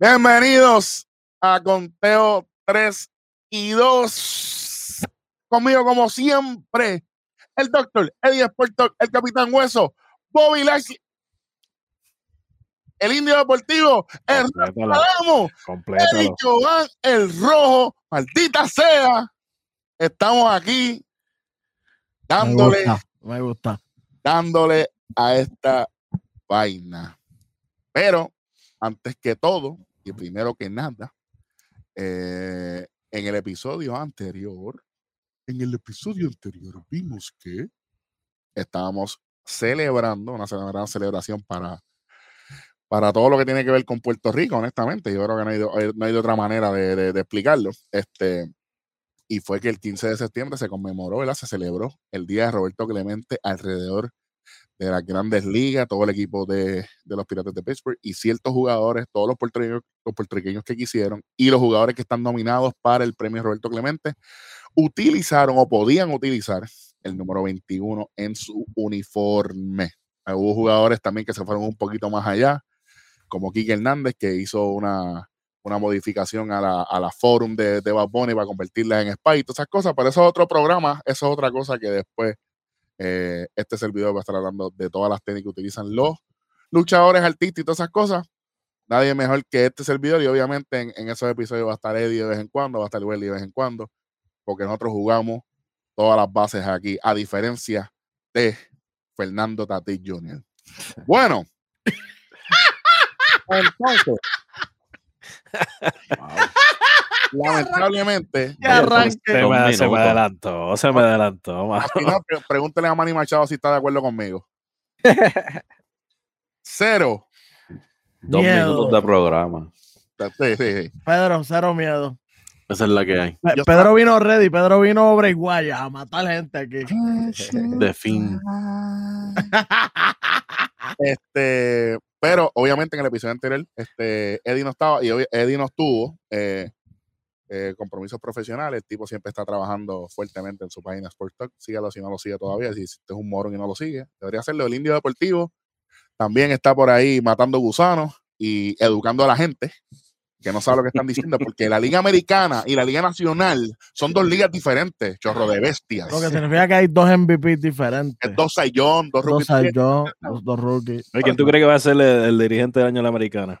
Bienvenidos a Conteo 3 y 2. Conmigo, como siempre, el doctor Eddie Sporto, el capitán Hueso, Bobby Lashley, el indio deportivo, el Ramo, Eddie Jovan, el rojo, maldita sea. Estamos aquí dándole, Me gusta. Me gusta. dándole a esta vaina. Pero antes que todo, y primero que nada, eh, en el episodio anterior, en el episodio anterior vimos que estábamos celebrando una gran celebración para, para todo lo que tiene que ver con Puerto Rico, honestamente. Yo creo que no hay, de- eh, no hay de otra manera de, de- de explicarlo. Este, y fue que el 15 de septiembre se conmemoró, ¿verdad? Se celebró el Día de Roberto Clemente alrededor de las grandes ligas, todo el equipo de, de los Piratas de Pittsburgh y ciertos jugadores, todos los puertorriqueños, los puertorriqueños que quisieron y los jugadores que están nominados para el premio Roberto Clemente utilizaron o podían utilizar el número 21 en su uniforme. Hubo jugadores también que se fueron un poquito más allá, como Kike Hernández, que hizo una, una modificación a la, a la forum de, de Bad Bunny para convertirla en Spy y todas esas cosas, pero eso es otro programa, eso es otra cosa que después eh, este servidor va a estar hablando de todas las técnicas que utilizan los luchadores, artistas y todas esas cosas. Nadie mejor que este servidor y obviamente en, en esos episodios va a estar Eddie de vez en cuando, va a estar Welly de vez en cuando, porque nosotros jugamos todas las bases aquí, a diferencia de Fernando Tatís Jr. Bueno, entonces, lamentablemente, Ya arranque. Se me, se me adelantó, se me adelantó. mano. Si no, pre- pregúntele a Manny Machado si está de acuerdo conmigo. Cero. Dos Miedo. minutos de programa. Sí, sí, sí. Pedro, cero miedo. Esa es la que hay. Yo Pedro vino ready, Pedro vino breguaya a matar gente aquí. De fin. Este, pero obviamente en el episodio anterior, este, Eddie no estaba y Eddie no estuvo. eh, eh, compromisos profesionales. El tipo siempre está trabajando fuertemente en su página Sport Talk. Sígalo si no lo sigue todavía. Si usted es un morón y no lo sigue, debería hacerlo. El Indio Deportivo también está por ahí matando gusanos y educando a la gente que no sabe lo que están diciendo, porque la Liga Americana y la Liga Nacional son dos ligas diferentes, chorro de bestias. Lo que significa que hay dos MVP diferentes. Es dos Sayón, dos Dos rookies. Cy Young, dos, dos rookies. ¿Quién tú crees que va a ser el, el dirigente del año de la americana?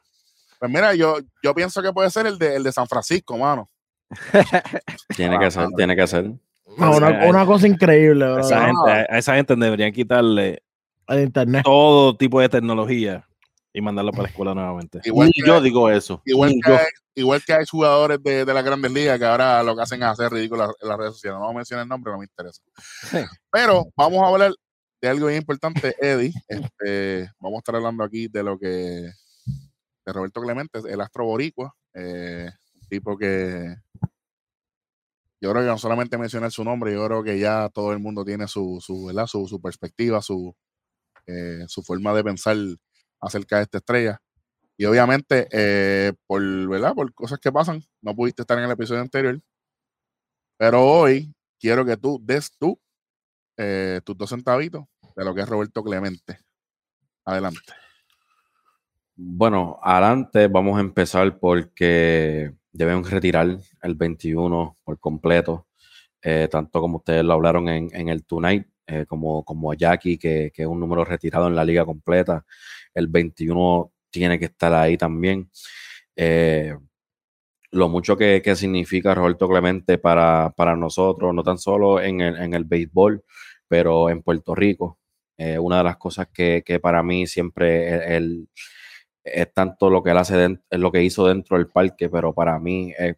Pues mira, yo, yo pienso que puede ser el de, el de San Francisco, mano. Tiene que ser, tiene que ser. No, una, una cosa increíble, bro. Esa, gente, a esa gente deberían quitarle El internet. todo tipo de tecnología y mandarlo para la escuela nuevamente. Igual que, yo digo eso. igual que yo. hay, igual que hay jugadores de, de las grandes ligas que ahora lo que hacen es hacer ridículo en las redes sociales. No vamos a mencionar el nombre, no me interesa. Pero vamos a hablar de algo bien importante, Eddie. Este, vamos a estar hablando aquí de lo que de Roberto Clemente, el astro boricua, eh, tipo que yo creo que no solamente mencionar su nombre, yo creo que ya todo el mundo tiene su, su, ¿verdad? su, su perspectiva, su, eh, su forma de pensar acerca de esta estrella. Y obviamente, eh, por, ¿verdad? por cosas que pasan, no pudiste estar en el episodio anterior. Pero hoy quiero que tú des tú eh, tus dos centavitos de lo que es Roberto Clemente. Adelante. Bueno, adelante vamos a empezar porque deben retirar el 21 por completo, eh, tanto como ustedes lo hablaron en, el Tonight, eh, como, como Jackie, que, que es un número retirado en la liga completa. El 21 tiene que estar ahí también. Eh, lo mucho que, que significa Roberto Clemente para, para nosotros, no tan solo en el, en el béisbol, pero en Puerto Rico. Eh, una de las cosas que, que para mí siempre el, el- es tanto lo que él hace, den- es lo que hizo dentro del parque, pero para mí es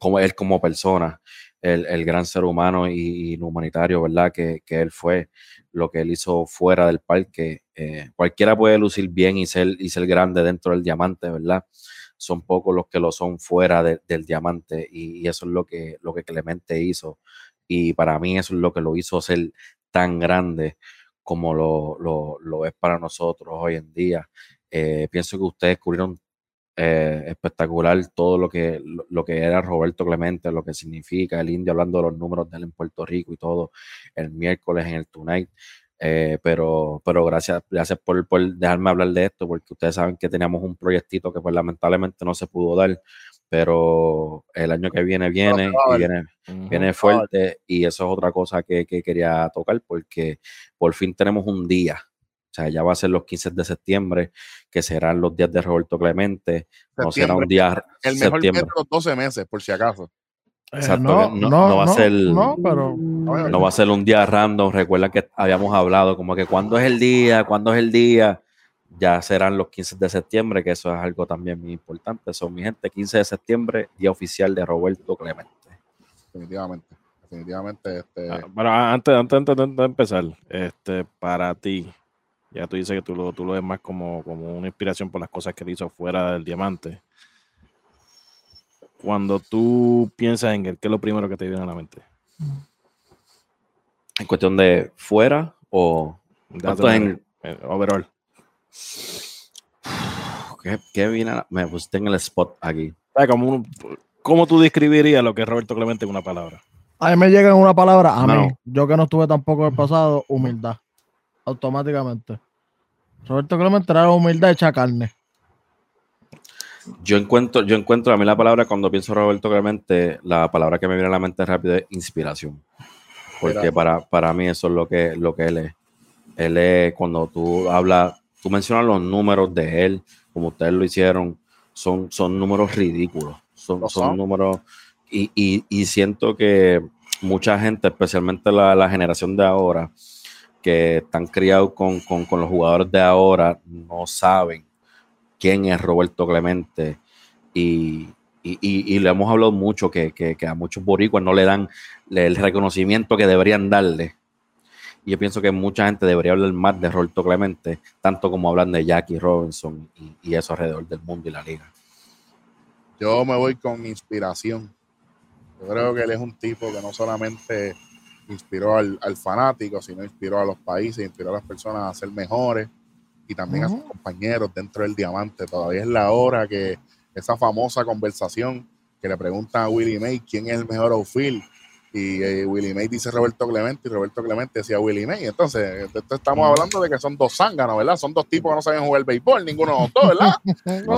como él como persona, el, el gran ser humano y, humanitario, ¿verdad? Que, que él fue, lo que él hizo fuera del parque. eh, cualquiera puede lucir bien y ser, y ser grande dentro del diamante, ¿verdad? Son pocos los que lo son fuera de- del diamante y, y eso es lo que, lo que Clemente hizo. Y para mí eso es lo que lo hizo ser tan grande como lo, lo, lo es para nosotros hoy en día. Eh, pienso que ustedes descubrieron eh, espectacular todo lo que, lo, lo que era Roberto Clemente, lo que significa el indio, hablando de los números de él en Puerto Rico y todo, el miércoles en el Tonight. Eh, pero, pero gracias, gracias por, por dejarme hablar de esto, porque ustedes saben que teníamos un proyectito que pues lamentablemente no se pudo dar, pero el año que viene viene y viene, viene fuerte y eso es otra cosa que, que quería tocar porque por fin tenemos un día. O sea, ya va a ser los 15 de septiembre, que serán los días de Roberto Clemente. No será un día El mejor de los 12 meses, por si acaso. Eh, Exacto, no, no- no, no va a ser- No, pero. No va a ser un día random. Recuerdan que habíamos hablado como que cuándo es el día, cuándo es el día. Ya serán los 15 de septiembre, que eso es algo también muy importante. Son mi gente, 15 de septiembre, día oficial de Roberto Clemente. Definitivamente. Definitivamente. Este, Ah, Pero antes, antes, antes, antes de empezar, este, para ti, ya tú dices que tú lo, tú lo ves más como, como una inspiración por las cosas que él hizo fuera del diamante. Cuando tú piensas en él, ¿qué es lo primero que te viene a la mente? En cuestión de fuera o ¿Cuánto es en- Eh, overall. qué, qué viene a la- me pusiste en el spot aquí. Como un- ¿Cómo tú describirías lo que es Roberto Clemente en una palabra? A mí me llega en una palabra, a mí, yo que no estuve tampoco en el pasado, humildad. Automáticamente. Roberto Clemente era la humildad hecha carne. Yo encuentro, yo encuentro a mí la palabra cuando pienso Roberto Clemente, la palabra que me viene a la mente rápido es inspiración. Porque para, para mí eso es lo que, lo que él es. Él es cuando tú hablas, tú mencionas los números de él, como ustedes lo hicieron, son, son números ridículos. Son, Lo son son. números. Y, y- y siento que mucha gente, especialmente la, la generación de ahora, que están criados con, con- con los jugadores de ahora, no saben quién es Roberto Clemente. Y, y, y- le hemos hablado mucho que, que- a muchos boricuas no le dan el reconocimiento que deberían darle. Y yo pienso que mucha gente debería hablar más de Roberto Clemente, tanto como hablan de Jackie Robinson y, y eso alrededor del mundo y la liga. yo me voy con inspiración. Yo creo que él es un tipo que no solamente inspiró al, al fanático, sino inspiró a los países, inspiró a las personas a ser mejores y también a sus compañeros dentro del diamante. Todavía es la hora que esa famosa conversación que le preguntan a Willie May quién es el mejor outfield. Y eh, Willie May dice Roberto Clemente y Roberto Clemente decía Willie May. Entonces, estamos hablando de que son dos zánganos, ¿verdad? Son dos tipos que no saben jugar béisbol, ninguno de los dos, ¿verdad? No.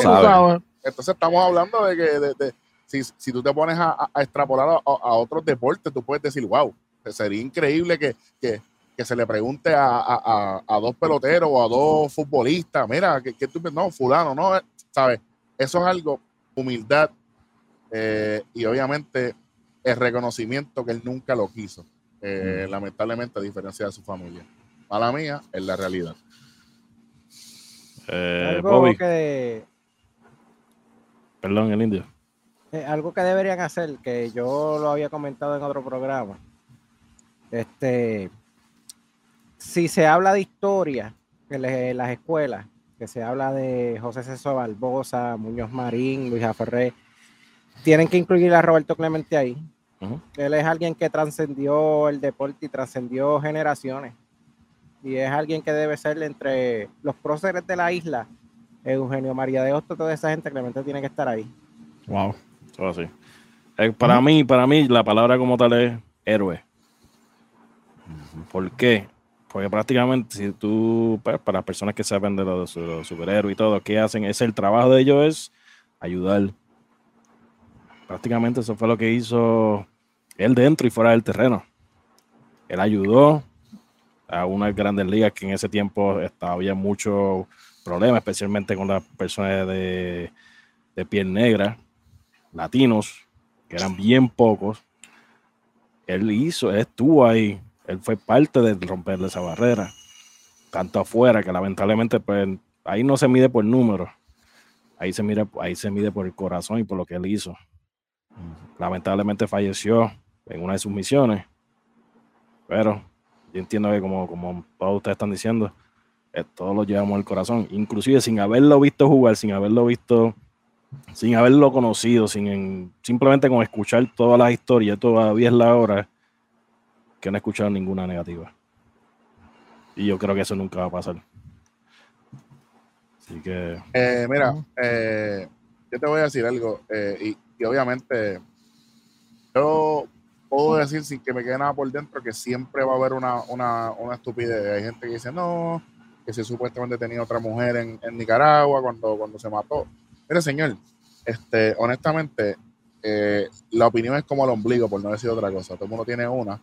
Entonces estamos hablando de que de- de- si, si tú te pones a, extrapolar a otros deportes, tú puedes decir, wow, sería increíble que, que- que se le pregunte a, a- a- a dos peloteros o a dos futbolistas, mira, que, tú no, fulano, no, eh, ¿sabes? Eso es algo, humildad eh, y obviamente el reconocimiento que él nunca lo quiso, eh, lamentablemente a diferencia de su familia. Mala mía, es la realidad. Eh, algo, Bobby, que, perdón, el indio. eh, algo que deberían hacer, que yo lo había comentado en otro programa. Este, si se habla de historia en las escuelas, que se habla de José César Barbosa, Muñoz Marín, Luis Aferré, tienen que incluir a Roberto Clemente ahí. Él es alguien que trascendió el deporte y trascendió generaciones. Y es alguien que debe ser entre los próceres de la isla, Eugenio María de Hostos, toda esa gente, Clemente tiene que estar ahí. Wow. Todo así. Eh, para mí, para mí, la palabra como tal es héroe. ¿Por qué? Porque prácticamente si tú, pues, para las personas que saben de los, los superhéroes y todo, ¿qué hacen? Es el trabajo de ellos es ayudar. Prácticamente eso fue lo que hizo él dentro y fuera del terreno. Él ayudó a unas grandes ligas que en ese tiempo estaba, había muchos problemas, especialmente con las personas de, de piel negra, latinos, que eran bien pocos. Él hizo, él estuvo ahí, él fue parte de romperle esa barrera, tanto afuera que lamentablemente pues ahí no se mide por números, ahí se mide, ahí se mide por el corazón y por lo que él hizo. Lamentablemente falleció en una de sus misiones, pero yo entiendo que como, como todos ustedes están diciendo, eh, todos lo llevamos al corazón, inclusive sin haberlo visto jugar, sin haberlo visto, sin haberlo conocido, sin en- simplemente con escuchar todas las historias, todavía es la hora que no he escuchado ninguna negativa. Y yo creo que eso nunca va a pasar. Así que Eh, mira, eh, yo te voy a decir algo, eh, y, y obviamente yo puedo decir sin que me quede nada por dentro que siempre va a haber una, una, una estupidez. Hay gente que dice, no, que si supuestamente tenía otra mujer en, en Nicaragua cuando, cuando se mató. Mire, señor, este, honestamente, eh, la opinión es como el ombligo, por no decir otra cosa. Todo el mundo tiene una,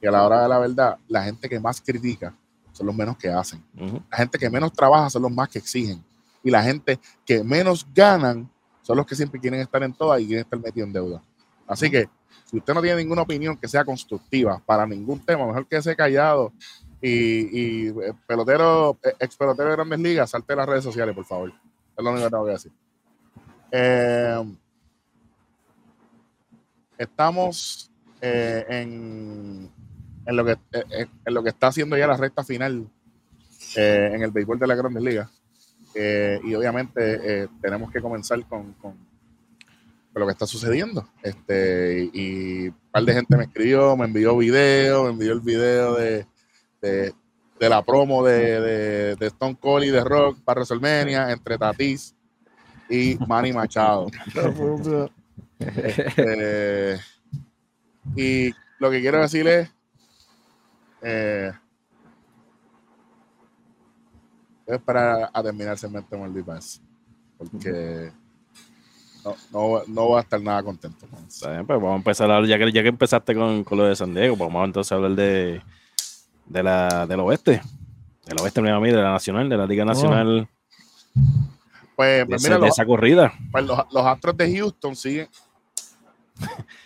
y a la hora de la verdad, la gente que más critica son los menos que hacen. La gente que menos trabaja son los más que exigen. Y la gente que menos ganan son los que siempre quieren estar en todas y quieren estar metidos en deuda. Así que, si usted no tiene ninguna opinión que sea constructiva para ningún tema, mejor que quede callado y, y eh, pelotero, eh, ex pelotero de grandes ligas, salte de las redes sociales, por favor. Es lo único que tengo que decir. Eh, estamos eh, en, en, lo que, eh, eh, en lo que está haciendo ya la recta final eh, en el béisbol de la Grandes Ligas. Eh, y obviamente eh, tenemos que comenzar con, con- con lo que está sucediendo. Este, y un par de gente me escribió, me envió video, me envió el video de, de, de la promo de, de, de Stone Cold y de Rock para WrestleMania entre Tatis y Manny Machado. Eh, y lo que quiero decir es. Eh, voy a esperar a terminar el segmento con el Pass. Porque no, no, no voy a estar nada contento con eso. Está bien, pues vamos a empezar a hablar, ya que, ya que empezaste con, con lo de San Diego, pues vamos entonces a hablar de, de la, del oeste. Del oeste, mi amigo, de la Nacional, de la Liga Nacional, Pues, pues mira, de los, esa corrida. pues los, los Astros de Houston siguen.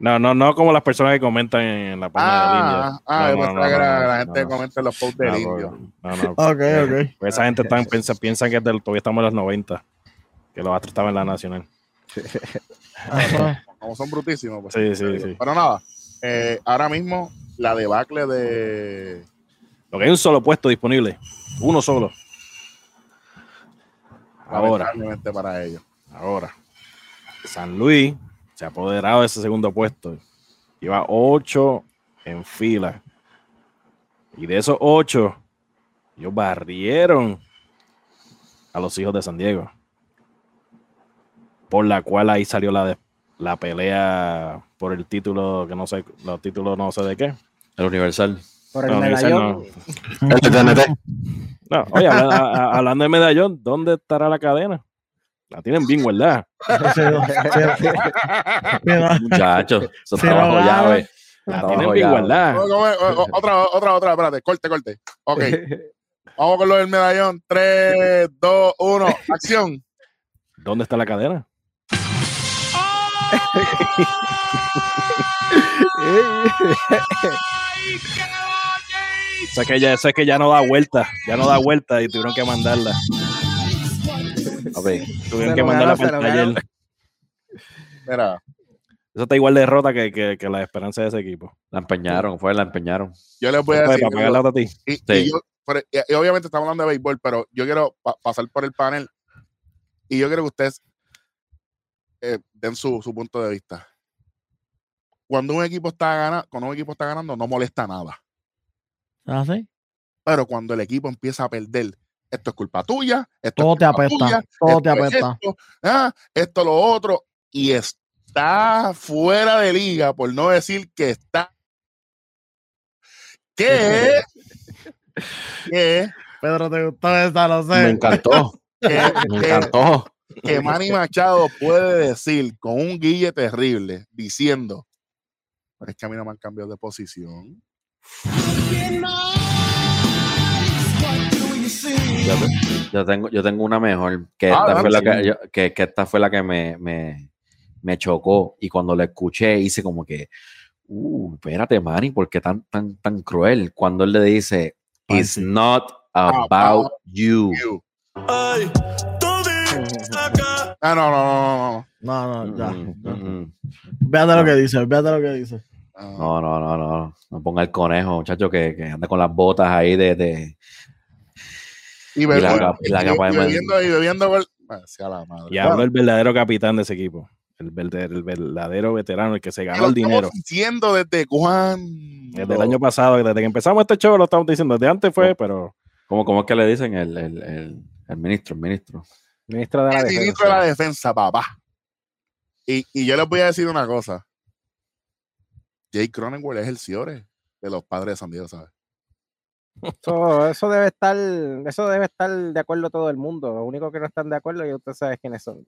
No, no, no como las personas que comentan en la página del Ah, Indio. ah, No, no, no, que la no, gente comenta en los posts del No, indio. no, no. Ok, ok. Pues esa gente están, piensa, piensan que del- todavía estamos en los 90, que los Astros estaban en la Nacional. Ajá. Como son brutísimos. Pues, Sí, sí, sí. Pero nada, eh, ahora mismo la debacle de. Lo que hay un solo puesto disponible, uno solo. Ahora, para ellos. ahora. San Luis se ha apoderado de ese segundo puesto. Lleva ocho en fila. Y de esos ocho, ellos barrieron a los hijos de San Diego. Por la cual ahí salió la, de- la pelea por el título, que no sé, los títulos no sé de qué. El Universal. Por el No, Universal medallón. no. El TNT. No, oye, hablando de medallón, ¿dónde estará la cadena? La tienen bien guardada. Muchachos, eso Sí, está bajo lo llave. La tienen bien guardada. Otra, otra, otra, espérate, corte, corte. Ok, vamos con lo del medallón. 3, 2, 1, acción. ¿Dónde está la cadena? Sé que ya, sé que ya no da vuelta, ya no da vuelta y tuvieron que mandarla. Ver, Tuvieron que el taller. ganó. Mira, Eso está igual de derrota que, que, que la esperanza de ese equipo. la empeñaron, fue, la empeñaron. yo les voy a decir. para pagar la otra a ti. y, y Sí. yo- pero- y- y obviamente estamos hablando de béisbol, pero yo quiero pa- pasar por el panel y yo quiero que ustedes eh, den su, su punto de vista. Cuando un equipo está ganando, cuando un equipo está ganando, no molesta nada. ¿Así? Pero cuando el equipo empieza a perder, esto es culpa tuya, esto Todo es te culpa apesta, tuya, todo te esto es apesta. Esto, ah, esto, lo otro, y está fuera de liga, por no decir que está. ¿Qué? ¿Qué? Pedro, te gustó esa, lo Me sé. encantó, que, me que- encantó. que Manny Machado puede decir con un guille terrible, diciendo, pero es que a mí no me han cambiado de posición. Yo, yo tengo, yo tengo una mejor, que Ah, esta, fue la que, yo- que, que esta fue la que me, me, me chocó. Y cuando la escuché, hice como que, uh, espérate, Manny, ¿por qué tan, tan, tan cruel? Cuando él le dice, It's not about you. You. Ah, no, no, no, no, No, no, ya. Mm, mm, mm. Véate lo que dice, véate lo que dice. no. No, no, no, no. Ponga el conejo, muchacho, que, que anda con las botas ahí de. Y, Y la bebiendo, capa- y de bebiendo, y bebiendo, gol- sea la madre. Y habló el verdadero capitán de ese equipo. El, verde- el verdadero veterano, el que se ganó lo el dinero. estamos diciendo desde cuándo. Desde el año pasado, desde que empezamos este show, lo estamos diciendo. Desde antes fue, pero ¿Cómo, cómo es que le dicen? El, el, el, el ministro, el ministro. Ministro de la El ministro de la defensa. defensa, papá. Y, y yo les voy a decir una cosa. Jake Cronenworth es el Ciore de los padres de San Diego, ¿sabes? Eso, eso debe estar, eso debe estar de acuerdo todo el mundo. Lo único que no están de acuerdo y usted sabe quiénes son.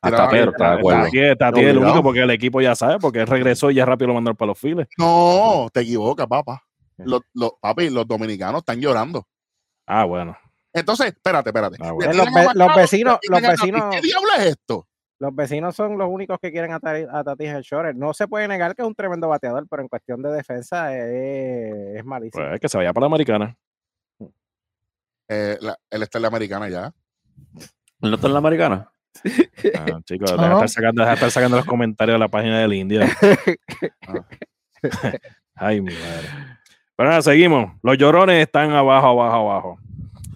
Hasta Pedro está de acuerdo. Tati, Tati es el único porque el equipo ya sabe, porque él regresó y ya rápido lo mandaron para los files. No, te equivocas, papá. Los, los, papi, los dominicanos están llorando. Ah, bueno. Entonces, espérate, espérate. Ah, bueno. Los ve- vecinos- los vecinos- ¿Qué diablo es esto? Los vecinos son los únicos que quieren a, Tati- a Tatis el Shore. No se puede negar que es un tremendo bateador, pero en cuestión de defensa es, es malísimo. Pues que se vaya para la americana. Eh, la- él está en la americana ya. ¿No está en la americana? Ah, chicos, deja, no. estar sacando, deja estar sacando los comentarios de la página del India. Ay, mi madre. Pero nada, seguimos. Los llorones están abajo, abajo, abajo.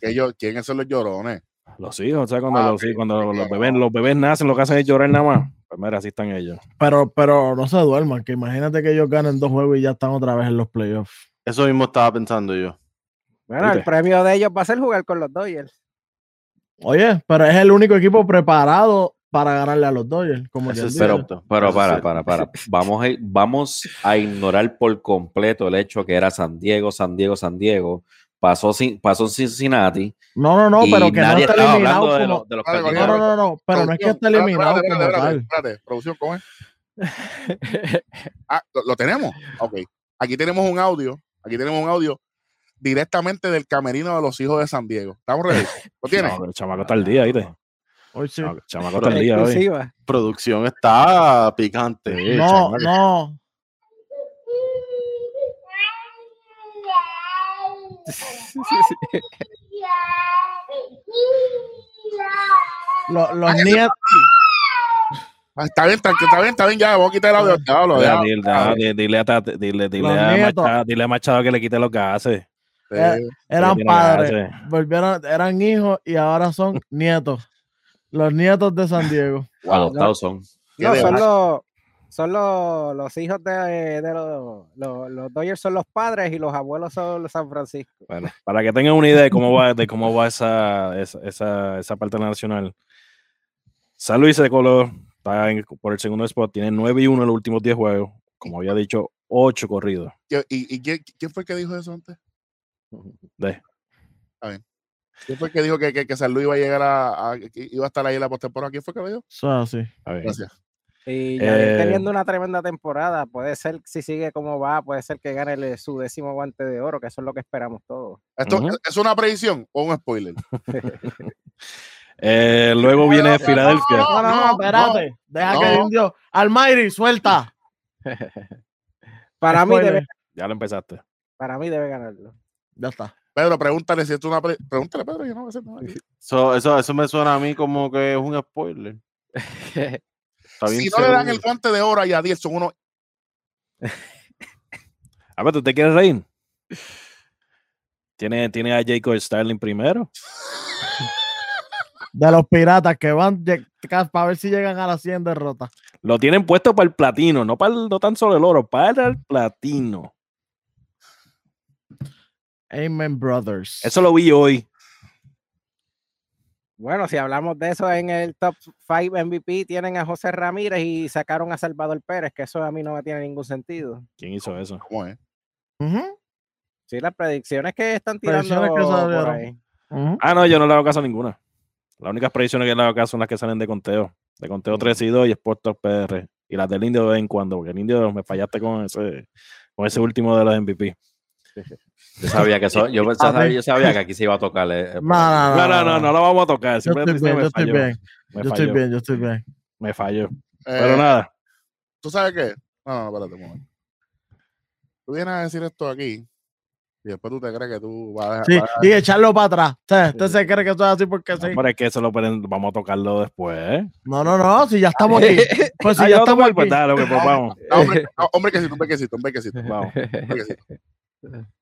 Ellos, ¿Quiénes son los llorones? Los hijos, o sea, cuando, Ah, los, cuando los, bebés, los bebés nacen, lo que hacen es llorar nada más. Pues mira, así están ellos. Pero, pero no se duerman, que imagínate que ellos ganen dos juegos y ya están otra vez en los playoffs. Eso mismo estaba pensando yo. Bueno, el premio de ellos va a ser jugar con los Dodgers. Oye, pero es el único equipo preparado para ganarle a los Dodgers. Como es dice. Pero, pero para, para, para. Vamos a, vamos a ignorar por completo el hecho que era San Diego, San Diego, San Diego. Pasó, sin, pasó Cincinnati. No, no, no, pero que no está eliminado de, los- de los Vale, No, no, no, no, pero no es que esté Producción, eliminado espérate, espérate, espérate, espérate. Producción, ¿cómo es? Ah, ¿lo, lo tenemos? Ok. Aquí tenemos un audio. Aquí tenemos un audio directamente del camerino de los hijos de San Diego. ¿Estamos ready? ¿Lo tienes? No, el chamaco está al día, ¿viste? Hoy sí. No, el chamaco está al día hoy. Producción está picante. No, chamaco. no. Los, los nietos. Ah, está bien, está, está bien, está bien, ya, vamos a quitar el audio. Ya, Mira, ya. dile, Ah, dile, dile a, dile, dile a. Machado, dile a Machado que le quite los gases. sí. Eh, Eran padres, gases. volvieron, eran hijos y ahora son nietos. Los nietos de San Diego. Adoptados son. ¿Qué No, son los, son los, los hijos de, de los, los, los Dodgers son los padres y los abuelos son los San Francisco. Bueno, para que tengan una idea de cómo va, de cómo va esa, esa, esa, esa parte nacional. San Luis de Color está en- por el segundo spot, tiene 9 y 1 en los últimos 10 juegos. Como había dicho, 8 corridos. ¿Y, y quién, quién fue que dijo eso antes? De, ¿Quién fue el que dijo que, que, que San Luis iba a llegar a, a- iba a estar ahí en la postemporada? ¿Quién fue que lo dijo? Es así. a ver. Gracias. Y Eh, teniendo una tremenda temporada, puede ser, si sigue como va, puede ser que gane el- su décimo guante de oro, que eso es lo que esperamos todos. ¿Esto es una predicción o un spoiler? Eh, luego viene Filadelfia. No, no, no, no, espérate. Deja que no. el indio. Almighty, suelta. Para mí, debe, Ya lo empezaste. para mí debe ganarlo. Ya está. Pedro, pregúntale si esto es una pre- Pregúntale, Pedro, yo no sé. No, Eso, eso, eso me suena a mí como que es un spoiler. Si no le dan el guante de oro a Yadier, son unos. A ver, ¿tú te quieres reír? Tiene, tiene a Jacob Starling primero. De los piratas que van para ver si llegan a las 100 derrotas. Lo tienen puesto para el platino, no para el- no tan solo el oro, para el platino. Amen, brothers. Eso lo vi hoy. Bueno, si hablamos de eso en el top 5 MVP, tienen a José Ramírez y sacaron a Salvador Pérez, que eso a mí no me tiene ningún sentido. ¿Quién hizo eso? ¿Cómo es? Sí, las predicciones que están tirando que por. Ah, no, yo no le hago caso a ninguna. Las únicas predicciones que le hago caso son las que salen de conteo. De conteo 3 y 2 y Sport Talk PR. Y las del indio de vez en cuando, porque el indio me fallaste con ese, con ese último de los MVP. Yo sabía que eso, yo, sabía, ver. yo sabía que aquí se iba a tocar. eh, No, no, No, no, no, no lo vamos a tocar. Yo estoy bien, me yo estoy bien. Me Yo estoy falló. bien, yo estoy bien. Me falló. Eh, Pero nada. ¿Tú sabes qué? No, no, espérate un momento. Tú vienes a decir esto aquí y después tú te crees que tú vas a dejar. Sí, vas a- y echarlo para atrás. Usted se cree que esto es así porque sí. Hombre, es que eso lo pueden- vamos a tocarlo después. ¿eh? No, no, no, si ya estamos aquí. Pues si Ah, ya estamos pues aquí. dale, pues, pues, vamos. No, hombre, no, hombre que sí, hombre que sí, hombre que sí. vamos. hombre que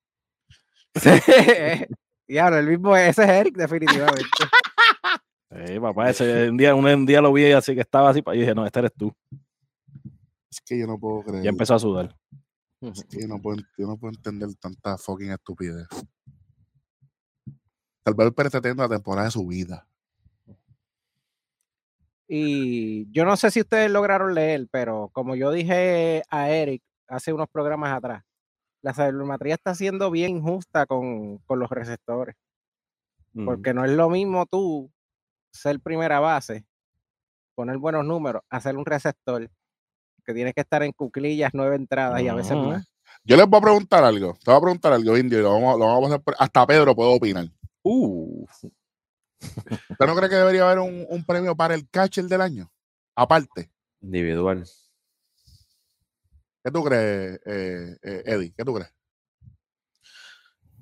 sí. Diablo, el mismo, ese es Eric, definitivamente. Sí, papá, ese un día, un, un día lo vi así que estaba así, y dije, no, este eres tú. Es que yo no puedo creer. Y empezó a sudar. Es que yo no puedo, yo no puedo entender tanta fucking estupidez. Salvador Pérez está teniendo la temporada de su vida. Y yo no sé si ustedes lograron leer, pero como yo dije a Eric hace unos programas atrás. La sabermetría está siendo bien injusta con, con los receptores. Mm. Porque no es lo mismo tú ser primera base, poner buenos números, hacer un receptor, que tienes que estar en cuclillas, nueve entradas y a veces más. Yo les voy a preguntar algo. Te voy a preguntar algo, Indio, y lo vamos, lo vamos a por- Hasta Pedro puede opinar. Uh, ¿Usted no cree que debería haber un, un premio para el catcher del año? Aparte. Individual. ¿Qué tú crees, eh, eh, Eddie? ¿Qué tú crees?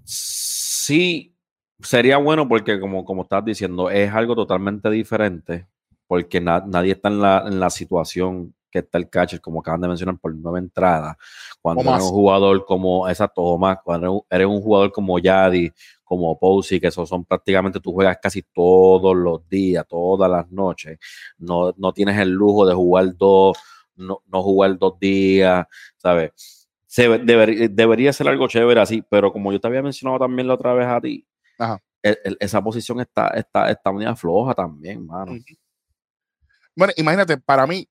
Sí, sería bueno porque, como, como estás diciendo, es algo totalmente diferente porque na- nadie está en la, en la situación que está el catcher, como acaban de mencionar, por nueva entrada. Cuando eres un jugador como, exacto, o más, cuando eres un- eres un jugador como Yadi, como Posey, que esos son prácticamente, tú juegas casi todos los días, todas las noches. No, no tienes el lujo de jugar dos, no, no jugar dos días, ¿sabes? Se, deber- debería ser algo chévere así, pero como yo te había mencionado también la otra vez a ti, Ajá. el- el- esa posición está, está, está muy floja también, mano. Bueno, imagínate, para mí,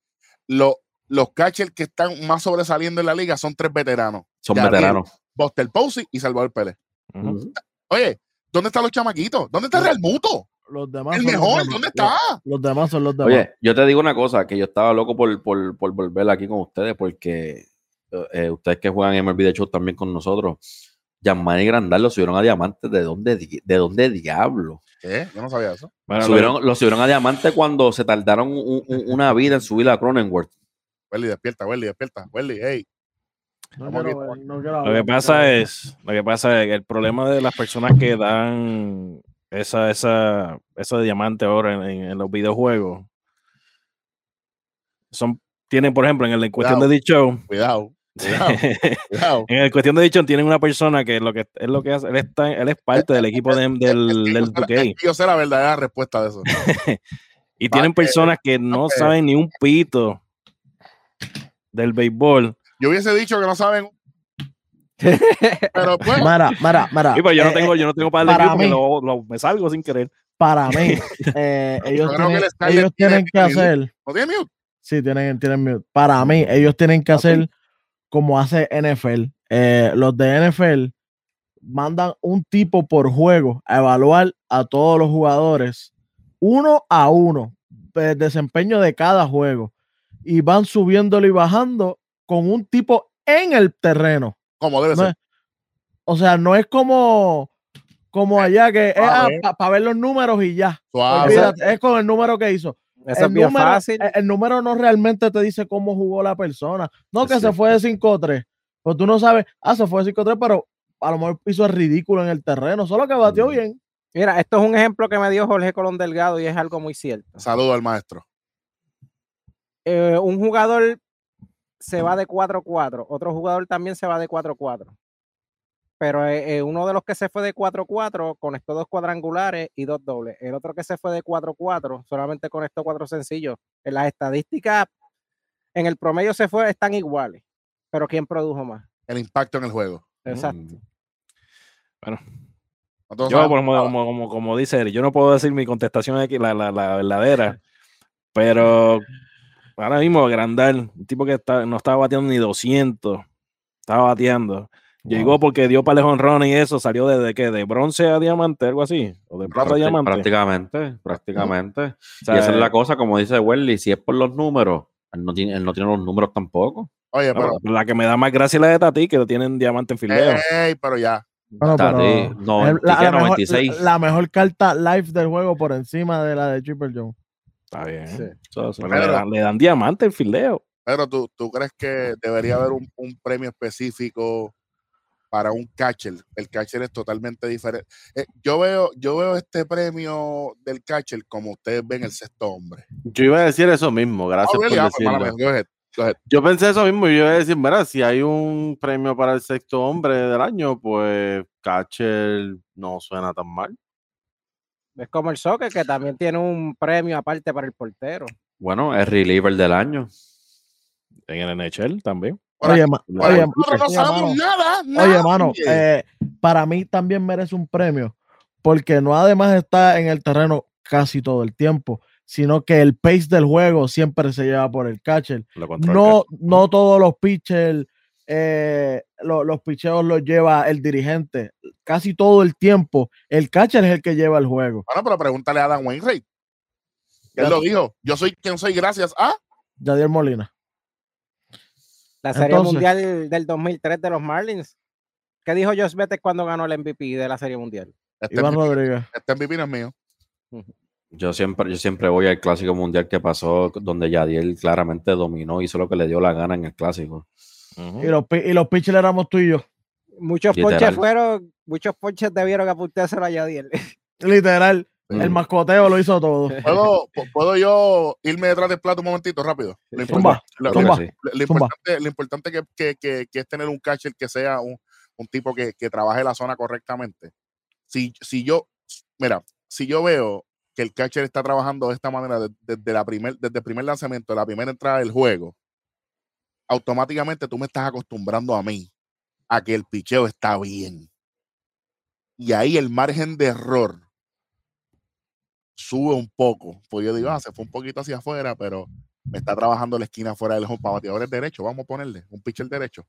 lo- los catchers que están más sobresaliendo en la liga son tres veteranos. Son veteranos. Buster Posey y Salvador Pérez. Oye, ¿dónde están los chamaquitos? ¿Dónde está. Real Muto? Los demás El son los mejor, demás. ¿dónde está? Los demás son los demás. Oye, yo te digo una cosa, que yo estaba loco por, por, por volver aquí con ustedes, porque eh, eh, ustedes que juegan MLB de Show también con nosotros, Yamani y Grandal lo subieron a Diamante, ¿de dónde, di- de dónde diablo? ¿Qué? Yo no sabía eso. Bueno, lo- Subieron, lo subieron a Diamante cuando se tardaron un- un- una vida en subir a Cronenworth. Welly, despierta, Welly, despierta. Welly, hey. no Vamos quiero aquí. ver, no quiero Lo que pasa es, lo que pasa es que el problema de las personas que dan esa, esa, de diamante ahora en, en- en los videojuegos son, tienen, por ejemplo, en el en cuestión de dicho, Cuidado, cuidado, cuidado. en el cuestión de dicho, tienen una persona que lo que es lo que hace, él está, él es parte del equipo de- del, del yo sé la- 2K. es que yo sé la verdadera respuesta de eso. Y tienen personas que no saben ni un pito del béisbol. Yo hubiese dicho que no saben. Pero pues, mira. Y pues yo no eh, tengo, yo no tengo para el para porque mí- lo, lo- me salgo sin querer. para mí, eh, ellos, que tienen, el Scarlett ellos tiene tienen que hacer. ¿no tiene mute? Sí, tienen, tienen mute. Para mí, ellos tienen que hacer como hace NFL. Eh, los de NFL mandan un tipo por juego a evaluar a todos los jugadores, uno a uno, el desempeño de cada juego. Y van subiéndolo y bajando con un tipo en el terreno. Como debe No ser. es- o sea, no es como, como allá que es A ver. para ver los números y ya. Suave. Olvídate, es con el número que hizo Eso el es número, fácil. el- el número no realmente te dice cómo jugó la persona. No Es que se fue de 5-3. Pues tú no sabes, ah, se fue de 5-3, pero a lo mejor hizo el ridículo en el terreno. Solo que batió Mm. bien. Mira, esto es un ejemplo que me dio Jorge Colón Delgado y es algo muy cierto. Saludo al maestro. Eh, un jugador se va de 4-4, otro jugador también se va de 4-4. Pero eh, eh, uno de los que se fue de 4-4 conectó dos cuadrangulares y dos dobles. El otro que se fue de 4-4 solamente conectó cuatro sencillos. En las estadísticas, en el promedio se fue, están iguales. Pero ¿quién produjo más? El impacto en el juego. Exacto. Mm. Bueno, yo, como, como, como, como dice él, yo no puedo decir mi contestación aquí, la, la, la verdadera, pero ahora mismo Grandal, un tipo que está, no estaba bateando ni 200, estaba bateando. Llegó porque dio para Ron y eso, salió desde que de bronce a diamante, algo así, o de plata a diamante. Prácticamente, prácticamente. O sea, y esa es la cosa, como dice Welly, si es por los números, él no tiene, él no tiene los números tampoco. Oye, pero. la que me da más gracia es la de Tati, que lo tienen diamante en fildeo. Ey, pero ya. Bueno, Tati, pero no, la, ¿qué, la mejor, 96? la- la mejor carta live del juego por encima de la de Triple Jones. Está bien. Sí. Eso, eso. Pero le, dan, le dan diamante en fildeo. Pero tú, tú crees que debería haber un, un premio específico para un catcher. El catcher es totalmente diferente. Eh, yo veo, yo veo este premio del catcher como ustedes ven el sexto hombre. Yo iba a decir eso mismo, gracias Oh, really? por pues, mala decirlo. mía, go ahead, go ahead. Yo pensé eso mismo y yo iba a decir, mira, si hay un premio para el sexto hombre del año, pues Catcher no suena tan mal. Es como el soccer, que también tiene un premio aparte para el portero. Bueno, es reliever del año. En el NHL también. Oye, ma- oye, nosotros no oye, sabemos nada, Oye, mano, eh, para mí también merece un premio, porque no además está en el terreno casi todo el tiempo, sino que el pace del juego siempre se lleva por el catcher. No, no todos los pitchers eh, lo- los picheos los lleva el dirigente. Casi todo el tiempo, el catcher es el que lleva el juego. Bueno, pero pregúntale a Dan Wainwright. Él lo dijo. Yo soy quien soy gracias a. Yadier Molina. La Serie Entonces- Mundial del 2003 de los Marlins. ¿Qué dijo Josh Betes cuando ganó el MVP de la Serie Mundial? Este Iván MVP, Rodríguez. este MVP no es mío. Yo siempre, yo siempre voy al clásico mundial que pasó, donde Yadiel claramente dominó, hizo lo que le dio la gana en el clásico. Y los, y los pitchers éramos tú y yo. Muchos Literal. ponches fueron, muchos ponches debieron apuntárselo a Yadiel. Literal. El Mm. mascoteo lo hizo todo. ¿Puedo, pu- ¿Puedo yo irme detrás del plato un momentito rápido? Lo importante, lo- zumba. lo- Sí. lo zumba. importante, lo importante que, que- que- que es tener un catcher que sea un, un tipo que, que trabaje la zona correctamente. Si, si yo, mira, si yo veo que el catcher está trabajando de esta manera de- desde, la primer, desde el primer lanzamiento, la primera entrada del juego, automáticamente tú me estás acostumbrando a mí a que el picheo está bien. Y ahí el margen de error sube un poco. Pues yo digo, ah, se fue un poquito hacia afuera, pero me está trabajando la esquina fuera del home para bateadores derecho. Vamos a ponerle un pitcher derecho.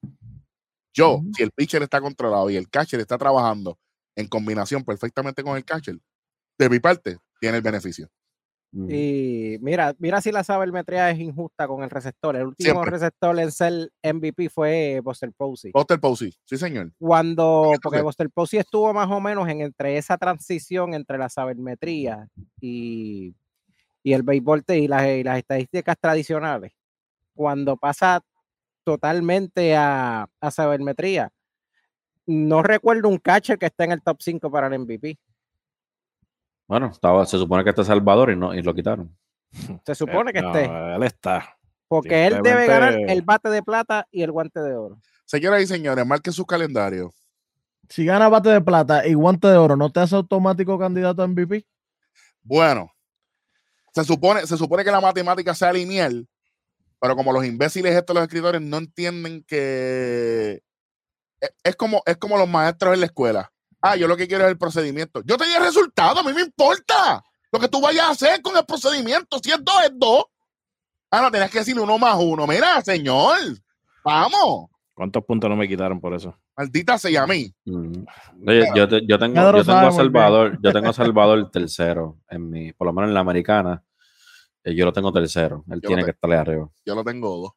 Yo, si el pitcher está controlado y el catcher está trabajando en combinación perfectamente con el catcher, de mi parte, tiene el beneficio. Mm. Y mira, mira si la sabermetría es injusta con el receptor. El último Siempre. receptor en ser MVP fue Buster Posey. Buster Posey, sí, señor. Cuando, porque Buster Posey estuvo más o menos en entre esa transición entre la sabermetría y, y el béisbol y las, y las estadísticas tradicionales. Cuando pasa totalmente a, a sabermetría, no recuerdo un catcher que esté en el top 5 para el MVP. Bueno, estaba, se supone que está Salvador y, no, y lo quitaron. Se supone que Eh, no, esté, Él está. porque él debe ganar el bate de plata y el guante de oro. Señoras y señores, marquen su calendario. Si gana bate de plata y guante de oro, ¿no te hace automático candidato a MVP? Bueno, se supone, se supone que la matemática sea lineal, pero como los imbéciles estos, los escritores, no entienden que es, es como, es como los maestros en la escuela. Ah, yo lo que quiero es el procedimiento. Yo tenía el resultado, a mí me importa lo que tú vayas a hacer con el procedimiento. Si es dos, es dos. Ah, no, tenías que decir uno más uno. Mira, señor, vamos. ¿Cuántos puntos no me quitaron por eso? Maldita sea a mí. Mm. Oye, yo, te- yo tengo, yo tengo a. Salvador, yo tengo a Salvador tercero, en mi, por lo menos en la americana, eh, yo lo tengo tercero. Él Yo tiene lo que estarle arriba. Yo lo tengo dos.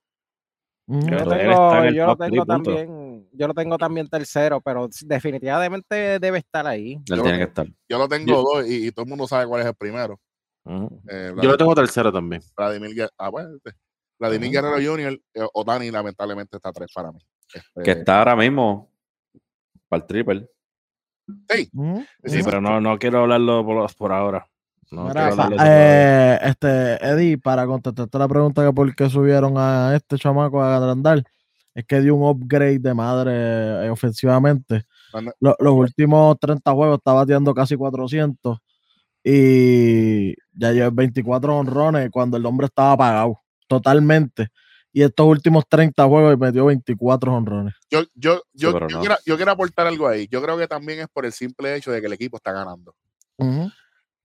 Ujú. Yo tengo, lo tengo punto. también, yo lo tengo también tercero, pero definitivamente debe estar ahí. Él Yo- tiene que estar. Yo lo tengo Yo- dos y, y todo el mundo sabe cuál es el primero. Eh, Yo lo tengo tercero también. Vladimir, Guer- ah, bueno, este, Vladimir. Guerrero Jr. eh, Otani lamentablemente está tres para mí. Este, Que está ahora mismo para el triple. Sí, Ujú. pero no, no quiero hablarlo por, por ahora. No Mira, eh, este, Eddie, para contestarte la pregunta que por qué subieron a este chamaco a agrandar, es que dio un upgrade de madre eh, ofensivamente. Los últimos 30 juegos está bateando casi 400 y ya lleva 24 honrones cuando el hombre estaba apagado totalmente. Y estos últimos 30 juegos metió 24 honrones. yo, yo, yo, yo no. quiero, yo quiero aportar algo ahí. Yo creo que también es por el simple hecho de que el equipo está ganando. Ujú.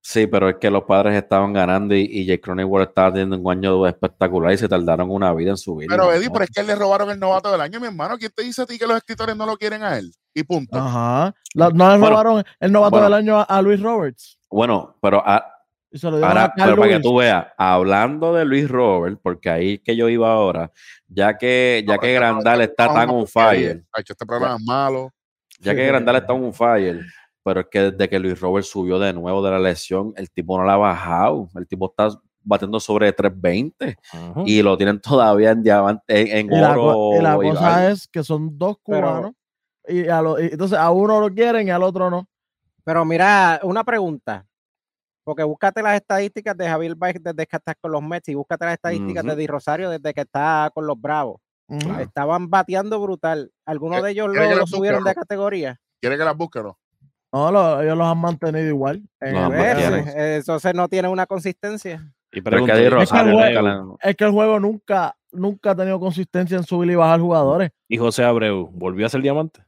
Sí, pero es que los padres estaban ganando y, y Jake Cronenworth estaba teniendo un año espectacular y se tardaron una vida en subir. Pero Eddie, pero es que le robaron el novato del año, mi hermano. ¿Quién te dice a ti que los escritores no lo quieren a él? Y punto. Ajá. La- no le Bueno, robaron el novato bueno. del año a, a Luis Roberts. Bueno, pero a- ahora, a pero para que tú veas, hablando de Luis Robert, porque ahí es que yo iba ahora, ya que, ya No, que este Grandal programa está es tan on fire, Este programa es malo. ya que Grandal está on fire, pero es que desde que Luis Robert subió de nuevo de la lesión, el tipo no la ha bajado, el tipo está batiendo sobre 320 Ujú. y lo tienen todavía en diamante, en, en Y la, oro. co- y la y cosa es que son dos Pero- cubanos. y, a lo- y entonces a uno lo quieren y al otro no. Pero mira, una pregunta. Porque búscate las estadísticas de Javier Baez desde que está con los Mets y búscate las estadísticas de Di Rosario desde que está con los Bravos. Estaban bateando brutal. ¿Algunos ¿Qué- de ellos lo, subieron de categoría? ¿Quiere que las busque o no? No, lo- ellos los han mantenido igual. Eh, Entonces no tiene una consistencia. Y Pero es que pregunto, a Di ¿y- Rosario el juego- Es que el juego nunca, nunca ha tenido consistencia en subir y bajar jugadores. ¿Y José Abreu volvió a ser diamante?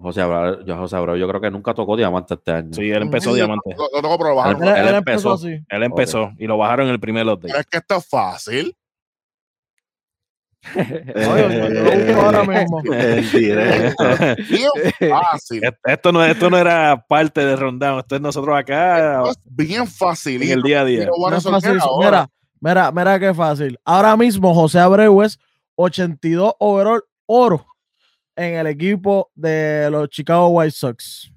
José Abreu, yo, José Abreu, yo creo que nunca tocó diamante este año. Sí, él empezó diamante. Lo, lo tengo pero lo bajaron. Él- Él, él empezó. así. Él empezó y lo bajaron en el primer update. Pero es que esto es fácil. Oye, yo lo busco ahora mismo. En directo. Bien fácil. Est- Esto no, esto no era parte de Rundown, esto es nosotros acá Esto es bien fácil. en el día a día. No es fácil. Mira, mira, mira qué fácil. Ahora mismo José Abreu es 82 overall oro en el equipo de los Chicago White Sox.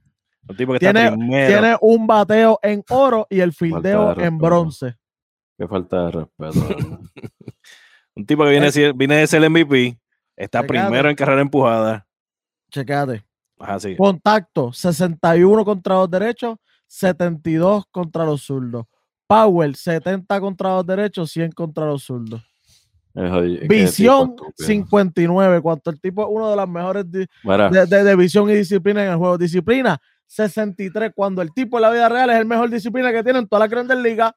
Un tipo que Tiene- está. Tiene un bateo en oro y el fildeo en bronce. Qué falta de respeto. Un tipo que viene, viene de ser MVP, está Checate. primero en carrera empujada. Checate. Así. Contacto, 61 contra los derechos, 72 contra los zurdos. Power, 70 contra los derechos, 100 contra los zurdos. Visión, tipo estúpido. 59. Cuanto el tipo es uno de las mejores de, de- de visión y disciplina en el juego. Disciplina, 63. Cuando el tipo en la vida real es el mejor disciplina que tiene en toda la grandes ligas.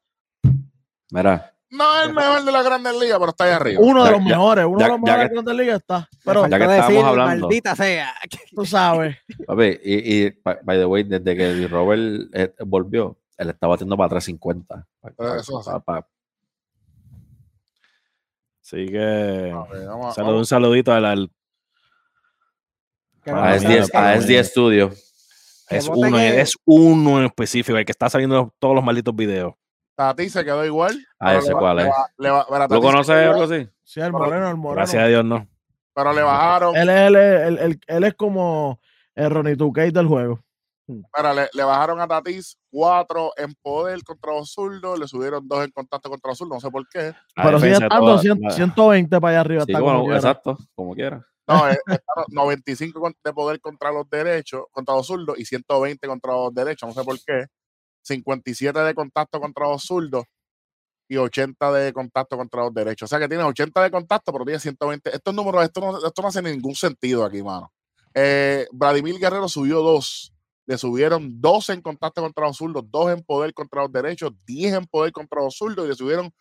mira, No es el mejor de la Grandes Ligas, pero está ahí arriba. Uno de Ya- los ya- mejores. Uno ya- de los mejores que- grandes ligas está. Pero ya que decir, estábamos hablando. maldita sea. tú sabes. papi, y, y by the way, desde que Robert eh, volvió, él está batiendo para 350. Pa- pa- Así que un saludito al, a me es S10 salga a que- S10 Studio. Es uno, es uno en específico, el que está saliendo todos los malditos videos. Tati se quedó igual. Ah, pero ese cuál es. le ba- mira, Tati ¿Lo se conoces algo así? Sí, el moreno, el moreno. Gracias a Dios, no. Pero le bajaron, Él es, el, el- el- él es como el Ronnie 2K del juego. mira, le, le bajaron a Tatis cuatro en poder contra los zurdos, le subieron dos en contacto contra los zurdos, no sé por qué. La Pero sigue estando toda- 100 la- 120 para allá arriba. Sí, está como- quiera. exacto, como quiera. No, eh, está 95 con- de poder contra los derechos, contra los zurdos, y 120 contra los derechos, no sé por qué. 57 de contacto contra los zurdos y 80 de contacto contra los derechos. O sea que tiene 80 de contacto, pero tiene 120. Estos números, esto no, esto no hace ningún sentido aquí, mano. Eh, Vladimir Guerrero subió dos. Le subieron 12 en contacto contra los zurdos, 2 en poder contra los derechos, 10 en poder contra los zurdos y le subieron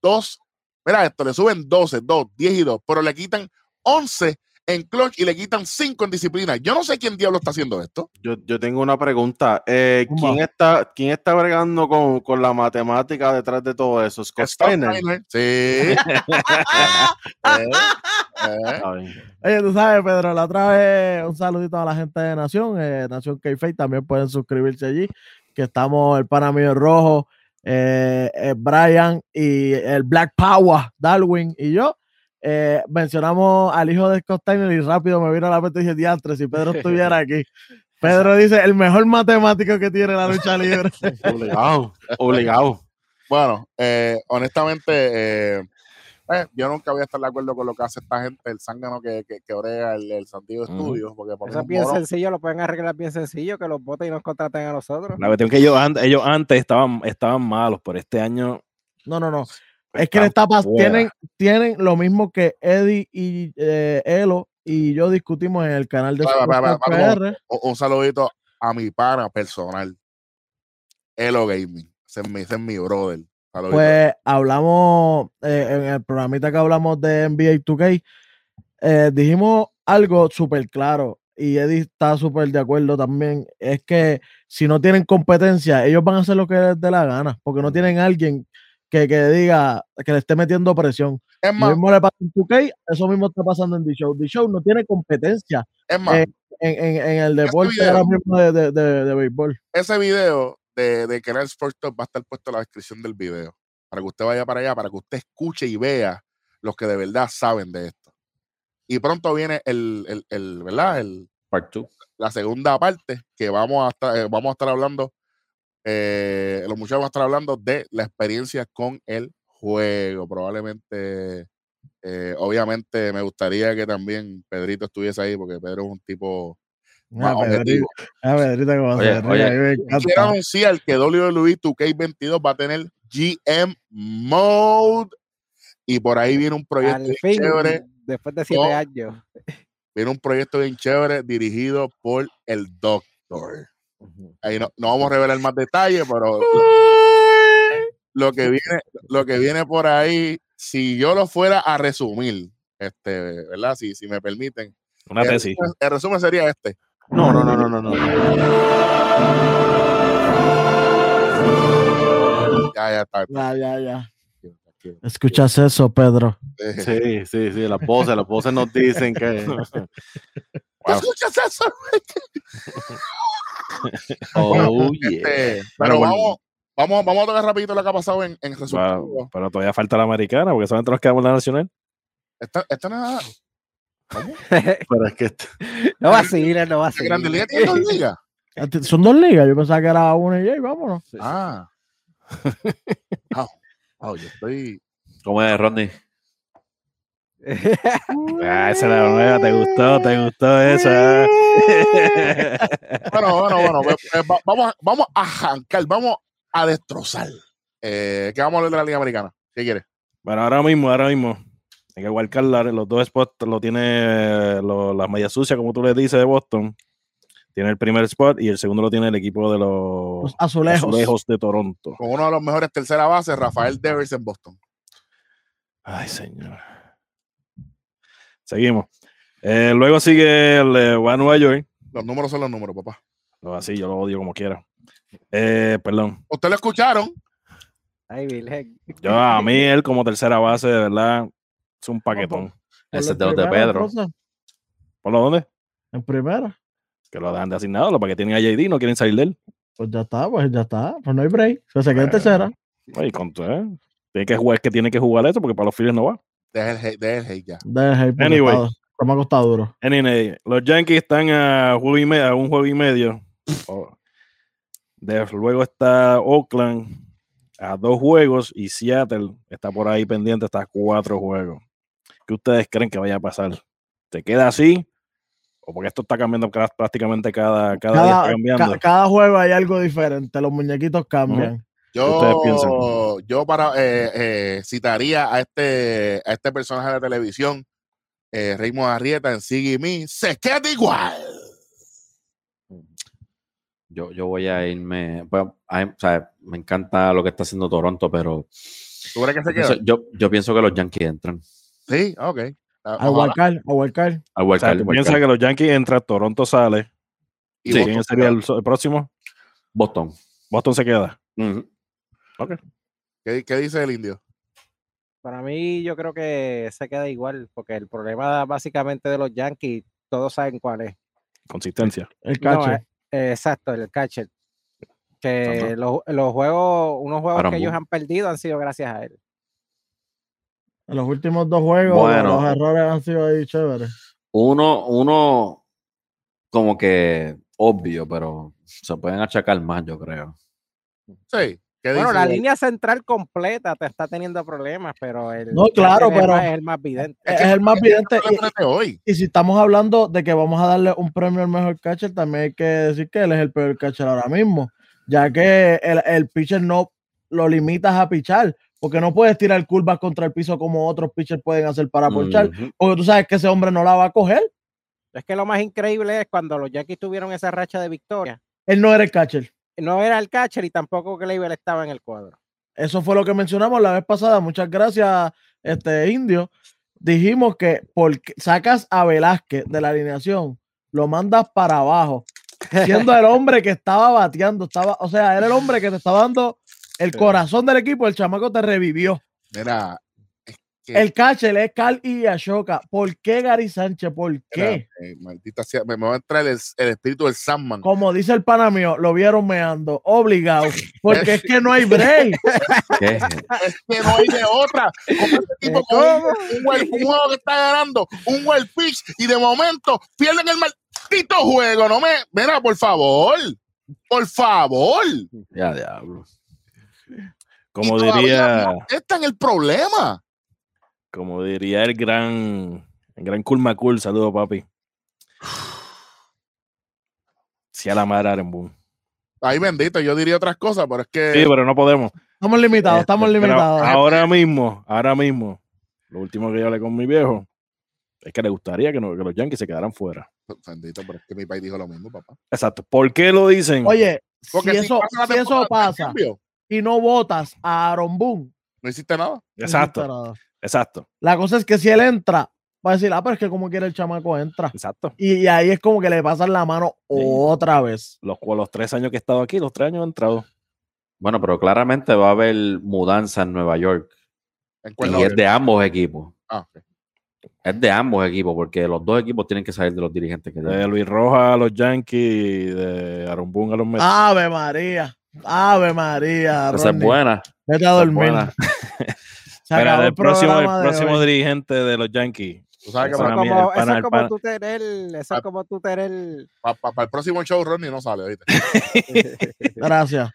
2. Mira esto, le suben 12, 2, 10 y 2, pero le quitan 11 en clutch y le quitan 5 en disciplina. Yo no sé quién diablo está haciendo esto. Yo, yo tengo una pregunta. Eh. ¿quién, está, ¿Quién está bregando con, con la matemática detrás de todo eso? Scott Steiner. Steiner. Sí. Eh, eh. Bien. Oye, tú sabes, Pedro, la otra vez un saludito a la gente de Nación, eh, Nación k también pueden suscribirse allí, que estamos el pana mío el rojo, eh, eh, Brian y el Black Power, Darwin y yo. Eh, mencionamos al hijo de Scott Steiner y rápido me vino a la mente y dije, diantre, si Pedro estuviera aquí. Pedro dice, el mejor matemático que tiene la lucha libre. Obligado. Obligado. Bueno, eh, honestamente, eh, eh, yo nunca voy a estar de acuerdo con lo que hace esta gente, el zángano que, que, que orea el, el Santiago Ujú. Studios, porque por Eso es un bien morón- sencillo, lo pueden arreglar bien sencillo, que los voten y nos contraten a nosotros. La cuestión es que ellos, ellos antes estaban, estaban malos, pero este año No, no, no. Es que le está tienen, tienen lo mismo que Eddie y eh, Elo y yo discutimos en el canal de vamos. PR. un, un saludito a mi pana personal, Elo Gaming. Ese es mi, ese es mi brother. Saludito. Pues hablamos eh, en el programita que hablamos de NBA 2K, eh, dijimos algo súper claro y Eddie está súper de acuerdo también. Es que si no tienen competencia, ellos van a hacer lo que les dé la gana, porque no tienen alguien que, que diga que le esté metiendo presión. es Lo más, mismo le pasa en 2K, eso mismo está pasando en The Show. The Show no tiene competencia es más, en, en- en el deporte video- ahora mismo de, de, de- de béisbol. ese video de, de Canal Sports Talk va a estar puesto en la descripción del video. Para que usted vaya para allá, para que usted escuche y vea los que de verdad saben de esto. Y pronto viene el, el, el ¿verdad? El, Part 2. la segunda parte que vamos a estar, eh, vamos a estar hablando, eh, los muchachos van a estar hablando de la experiencia con el juego. Probablemente, eh, obviamente, me gustaría que también Pedrito estuviese ahí, porque Pedro es un tipo más Ah, Pedrito, ah, Pedrito, Oye, a me Quiero anunciar que WWE 2K22 va a tener GM Mode y por ahí viene un proyecto fin, chévere. después de siete años. Viene un proyecto bien chévere dirigido por el Doctor. Ahí no, no vamos a revelar más detalles, pero lo que viene, lo que viene por ahí, si yo lo fuera a resumir, este, ¿verdad? Si, si me permiten. una el, tesis. resumen, el resumen sería este. No, no, no, no, no, no. Ya, ya está. Ya, ya, ya. ¿Escuchas eso, Pedro? Sí, sí, sí, las voces, las voces nos dicen que. ¿Escuchas eso? Oh, yeah. Este, pero bueno. vamos, vamos, vamos a tocar rapidito lo que ha pasado en, en resultados. Pero, pero todavía falta la americana, porque solamente nos quedamos en la nacional. Esta, esta no es Pero es que este- no vacilen, no la Grande vacilen. Liga tiene dos ligas. Son dos ligas. Yo pensaba que era una y ya, y vámonos. Ah. Wow. Wow, yo estoy. ¿Cómo es, Rodney? Ah, esa era la nueva, te gustó, te gustó esa. Bueno, bueno, bueno. pues, pues, va- vamos, a- vamos a jancar, vamos a destrozar. Eh, ¿Qué vamos a hablar de la Liga Americana? ¿Qué quieres? Bueno, ahora mismo, ahora mismo. En el Wildcard, la- los dos spots lo tiene lo- las medias sucias, como tú le dices, de Boston. Tiene el primer spot y el segundo lo tiene el equipo de los Los azulejos. azulejos de Toronto. Con uno de los mejores tercera base, Rafael Devers en Boston. Ay, señor. Seguimos. Eh, luego sigue el eh, va a Nueva York. Los números son los números, papá. No, así, yo lo odio como quiera. Eh, perdón. Ustedes lo escucharon. Ay, Virgen. Yo, a mí, él como tercera base, de verdad, es un paquetón. Ese es de los de Pedro. entonces. ¿Por lo dónde? En primera. Que lo dejan de asignado, lo para que tienen a JD, no quieren salir de él. Pues ya está, pues ya está. Pues no hay break. O sea, se queda en tercera. Oye, con, eh, tiene que jugar, es que tiene que jugar eso, porque para los Phillies no va. Deja el hate, deja el hate ya. Deja ahí porque Anyway. está- está me ha costado duro. Anyway, los Yankees están a, juego y me- a un juego y medio. Oh. De- luego está Oakland a dos juegos y Seattle está por ahí pendiente hasta cuatro juegos. ¿Qué ustedes creen que vaya a pasar? ¿Se queda así? ¿O porque esto está cambiando ca- prácticamente cada, cada, día está Cada, cambiando? ca- cada juego hay algo diferente. Los muñequitos cambian. Yo, yo para eh, eh, citaría a este, a este personaje de televisión, eh, Raymond Arrieta en Sigue Me, se queda igual. Yo, yo voy a irme. a- o sea, me encanta lo que está haciendo Toronto, pero ¿Tú crees que se yo pienso, queda? yo, yo pienso que los Yankees entran Sí, ok. Ah, A. Wildcard, a ¿tú wildcard. piensas que los Yankees entran, Toronto sale? Y Sí. ¿Quién se sería el, el próximo? Boston. Boston se queda. Ujú. ¿Qué, qué dice el indio? Para mí, yo creo que se queda igual, porque el problema básicamente de los Yankees, todos saben cuál es. Consistencia. El No, catcher. eh, exacto, el catcher. Que los, los juegos, unos juegos Aaron que ellos han perdido han sido gracias a él. En los últimos dos juegos, Bueno. los errores han sido ahí chéveres. Uno, uno como que obvio, pero se pueden achacar más, yo creo. Sí. ¿Qué Bueno, dice la línea central completa te está teniendo problemas, pero el No, claro, pero- es el más evidente. Es el más evidente. ¿Qué hablaste de hoy? Y, y si estamos hablando de que vamos a darle un premio al mejor catcher, también hay que decir que él es el peor catcher ahora mismo, ya que el, el pitcher no lo limitas a pichar, porque no puedes tirar curvas contra el piso como otros pitchers pueden hacer para ponchar, Ujú. porque tú sabes que ese hombre no la va a coger. Es que lo más increíble es cuando los Yankees tuvieron esa racha de victoria. Él no era el catcher. No era el catcher y tampoco Gleyber estaba en el cuadro. Eso fue lo que mencionamos la vez pasada. Muchas gracias, este indio. Dijimos que porque sacas a Velázquez de la alineación, lo mandas para abajo, siendo el hombre que estaba bateando, estaba, o sea, era el hombre que te estaba dando el corazón del equipo, el chamaco te revivió. Mira, que- El catcher es Carl y Ashoka. ¿Por qué Gary Sánchez? ¿Por qué? eh, maldita sea, me, me va a entrar el, el espíritu del Sandman. Como dice el pana mío, lo vieron meando, obligado, porque es que no hay break. Es que no hay de otra. Como este tipo con un, un wild- un juego que está ganando, un wild pitch, y de momento pierden el maldito juego. No me. Mira, por favor. Por favor. Ya, diablo. Como diría, no Está en el problema. Como diría el gran, el gran Cool McCool, saludo papi. Si a la madre Aaron Boone. Ay, bendito, yo diría otras cosas, pero es que. Sí, pero no podemos. Estamos limitados, estamos Pero limitados. ahora mismo, ahora mismo, lo último que yo hablé con mi viejo es que le gustaría que, no- que los Yankees se quedaran fuera. Bendito, pero es que mi país dijo lo mismo, papá. Exacto. ¿Por qué lo dicen? Oye, Porque si eso, pasa si eso pasa cambio, y no votas a Aaron Boone, No hiciste nada. no exacto, hiciste nada. Exacto, La cosa es que si él entra, va a decir, ah, pero es que como quiere el chamaco entra. exacto. Y, y ahí es como que le pasan la mano otra vez. Los, los tres años que he estado aquí, los tres años he entrado. Bueno, pero claramente va a haber mudanza en Nueva York. ¿En cuál Y es de ambos equipos. Ah, ok. Es de ambos equipos, porque los dos equipos tienen que salir de los dirigentes que De tienen. Luis Rojas a los Yankees y de Boone a los Mets. Ave María. Ave María. Esa es buena. Vete a Esa es dormir. Pero acabó el próximo, el de próximo dirigente de los Yankees. Tú sabes que Eso Para es mí, como, el pana- eso es el como tú tener, eso es como tú tener para el próximo show, Rodney no sale, ¿viste? Gracias.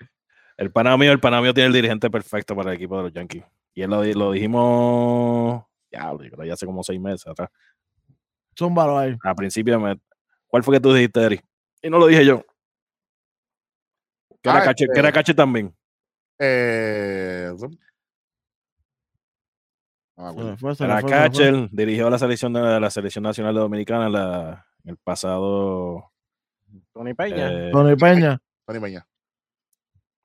El pana mío, el pana mío tiene el dirigente perfecto para el equipo de los Yankees. Y él lo, lo dijimos ya, ya hace como seis meses atrás. Zúmbalo ahí. A principio. ¿Cuál fue que tú dijiste, Eri? Y no lo dije yo. Que era, Ah, cache, este- que era cache también. Eh, no me Se acuerdo. le fue, se le Era fue, se catcher, dirigió a la selección de la selección nacional de dominicana en la- el pasado. Tony Peña. eh, Tony Peña. Tony Peña.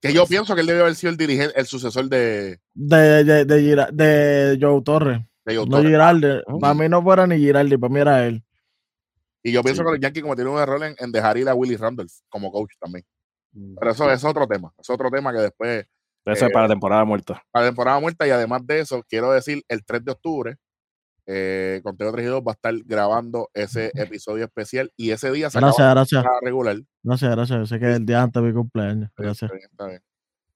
Que yo pienso que él debe haber sido el dirigente, el sucesor de, De, de, de, Gira- de Joe Torres. de Joe No Torre. Giraldi. Oh. Para mí no fuera ni Giraldi, para mí era él. Y yo pienso Sí. que los Yankees cometieron un error en, en dejar ir a Willie Randolph como coach también. Pero eso es otro tema. Es otro tema que después, eso es eh, para la temporada muerta. para la temporada muerta, y además de eso, quiero decir, el 3 de octubre, eh, Conteo 3 y 2 va a estar grabando ese episodio especial y ese día se Gracias, gracias. regular. Gracias, gracias. Yo sé que es el día antes de mi cumpleaños. Gracias. Está bien, está bien,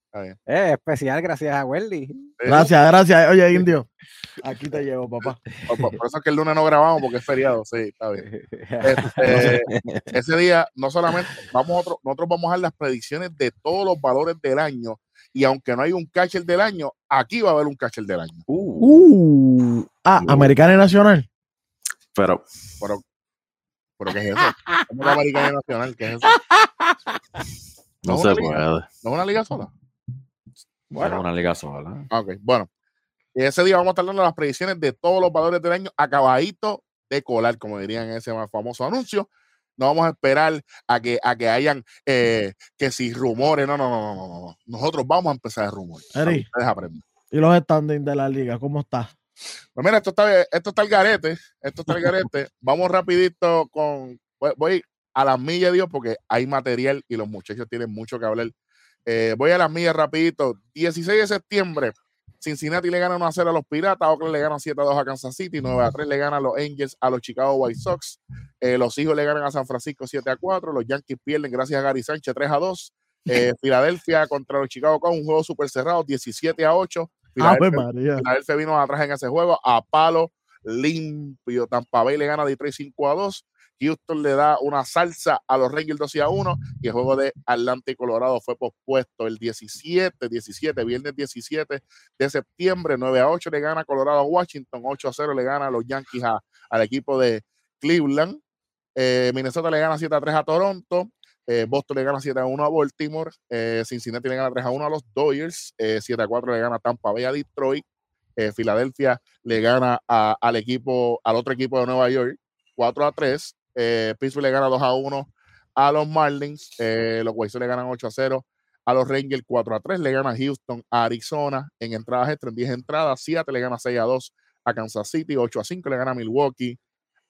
está bien. Eh, especial gracias a Welly. Gracias, gracias. Oye, Indio. Aquí te llevo, papá. Por, por- eso es que el lunes no grabamos porque es feriado, sí, está bien. Este, ese día, no solamente, vamos otro, nosotros vamos a dar las predicciones de todos los valores del año. Y aunque no hay un catcher del año, aquí va a haber un catcher del año. Uh. Ah, Americana y Nacional. Pero Pero, ¿pero qué es eso? ¿Cómo la Americana Nacional? ¿Qué es eso? No ¿No se liga? puede. ¿No es una liga sola? es una liga sola. Ah, Ok, bueno. Y ese día vamos a estar dando las predicciones de todos los valores del año acabadito de colar, como dirían en ese más famoso anuncio. No vamos a esperar a que, a que hayan eh, que si rumores. No, no, no, no, no, no. Nosotros vamos a empezar a rumores. Eri. Y los standings de la liga, ¿cómo está? Pues mira, esto está, esto está el garete. Esto está el garete. Vamos rapidito con. Voy, voy a las millas, Dios, porque hay material y los muchachos tienen mucho que hablar. Eh, voy a las millas rapidito. 16 de septiembre. Cincinnati le gana 1 a 0 a los Piratas, Oakland le gana 7 a 2 a Kansas City, 9 a 3 le ganan los Angels a los Chicago White Sox, eh, los Hijos le ganan a San Francisco 7 a 4, los Yankees pierden gracias a Gary Sánchez 3 a 2, eh, Filadelfia contra los Chicago Cubs, un juego súper cerrado, 17 a 8, Ave Filadelfia, María. Filadelfia vino atrás en ese juego a palo limpio, Tampa Bay le gana a Detroit 5 a 2, Houston le da una salsa a los Rangers 12 a 1 y el juego de Atlanta y Colorado fue pospuesto el 17, 17, viernes 17 de septiembre, 9 a 8 le gana Colorado a Washington, 8 a 0 le gana a los Yankees a- al equipo de Cleveland, Eh, Minnesota le gana 7 a 3 a Toronto, eh, Boston le gana 7 a 1 a Baltimore, eh, Cincinnati le gana 3 a 1 a los Dodgers, eh, 7 a 4 le gana Tampa Bay a Detroit, eh, Filadelfia le gana a- al equipo, al otro equipo de Nueva York, 4 a 3, eh, Pittsburgh le gana 2 a 1 a los Marlins, eh, los White le ganan 8 a 0 a los Rangers 4 a 3, le gana Houston a Arizona en entradas extra, en 10 entradas, 7 le gana 6 a 2 a Kansas City, 8 a 5 le gana Milwaukee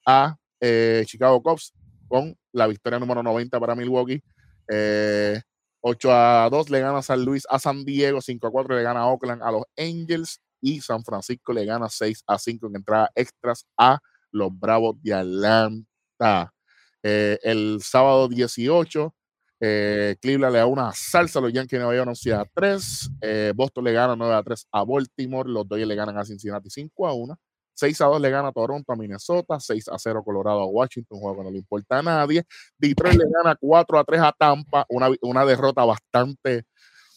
a eh, Chicago Cubs con la victoria número 90 para Milwaukee. Eh, 8 a 2 le gana San Luis a San Diego, 5 a 4 le gana Oakland a los Angels y San Francisco le gana 6 a 5 en entradas extras a los Bravos de Atlanta. Eh, el sábado 18, eh, Cleveland le da una salsa a los Yankees de Nueva York 11 a 3. eh, Boston le gana 9 a 3 a Baltimore. Los Dodgers le ganan a Cincinnati 5 a 1. 6 a 2 le gana Toronto a Minnesota. 6 a 0 Colorado a Washington. Un juego que no le importa a nadie. Detroit le gana 4 a 3 a Tampa. Una, una derrota bastante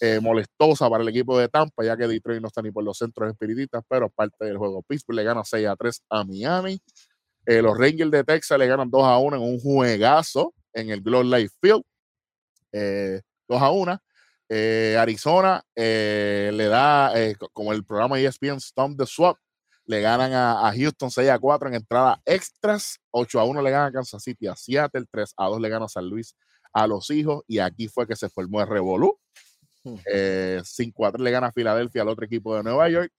eh, molestosa para el equipo de Tampa, ya que Detroit no está ni por los centros espiritistas, pero parte del juego. Pittsburgh le gana 6 a 3 a Miami. Eh, los Rangers de Texas le ganan 2 a 1 en un juegazo en el Globe Life Field. Eh, 2 a 1. Eh, Arizona eh, le da, eh, co- como el programa ESPN Stomp the Swap, le ganan a, a Houston 6 a 4 en entrada extras. 8 a 1 le ganan a Kansas City a Seattle. 3 a 2 le gana a San Luis a los hijos. Y aquí fue que se formó el Revolú. Eh, 5 a 3 le gana a Filadelfia al otro equipo de Nueva York.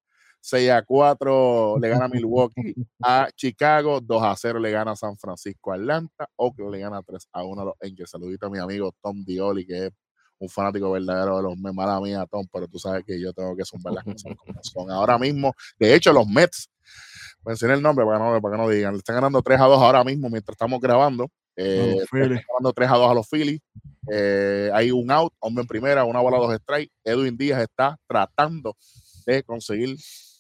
6 a 4 le gana Milwaukee a Chicago. 2 a 0 le gana San Francisco a Atlanta. Oakland le gana 3 a 1 a los Angels. Saludito a mi amigo Tom Dioli, que es un fanático verdadero de los Mets, mala mía, Tom, pero tú sabes que yo tengo que zumbar las cosas como son. Ahora mismo, de hecho, los Mets, mencioné el nombre para que no, para que no digan, le están ganando 3 a 2 ahora mismo mientras estamos grabando. Eh, están ganando 3 a 2 a los Phillies. Eh, hay un out, hombre en primera, una bola, dos strikes. Edwin Díaz está tratando de conseguir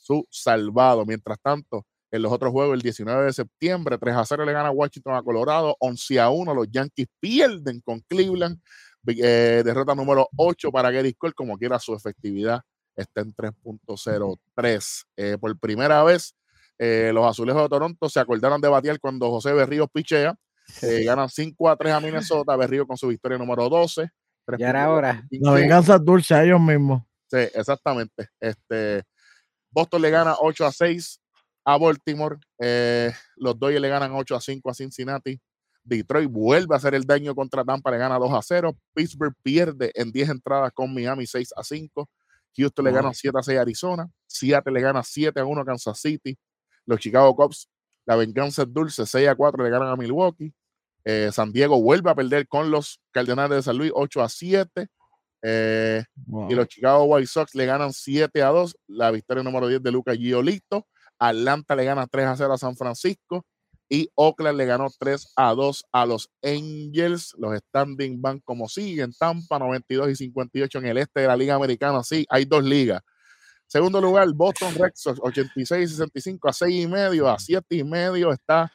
su salvado. Mientras tanto, en los otros juegos, el 19 de septiembre, 3 a 0 le gana Washington a Colorado, 11 a 1. Los Yankees pierden con Cleveland. Eh, derrota número 8 para Gary Cole, como quiera su efectividad está en 3.03. Eh, por primera vez, eh, los azulejos de Toronto se acordaron de batear cuando José Berríos pichea. Eh, ganan 5 a 3 a Minnesota. Berríos con su victoria número 12. Ya era hora. 3.15. La venganza dulce a ellos mismos. Sí, exactamente. Este, Boston le gana 8 a 6 a Baltimore. Eh, los Dodgers le ganan 8 a 5 a Cincinnati. Detroit vuelve a hacer el daño contra Tampa, le gana 2 a 0. Pittsburgh pierde en 10 entradas con Miami 6 a 5. Houston le gana 7 a 6 a Arizona. Seattle le gana 7 a 1 a Kansas City. Los Chicago Cubs, la venganza es dulce, 6 a 4 le ganan a Milwaukee. Eh, San Diego vuelve a perder con los Cardenales de San Luis 8 a 7. Eh, Wow. y los Chicago White Sox le ganan 7 a 2. La victoria número 10 de Lucas Giolito. Atlanta le gana 3 a 0 a San Francisco. Y Oakland le ganó 3 a 2 a los Angels. Los standing van como siguen. Tampa 92 y 58 en el este de la Liga Americana. Sí, hay dos ligas. Segundo lugar, Boston Red Sox 86 y 65 a 6 y medio. A 7 y medio está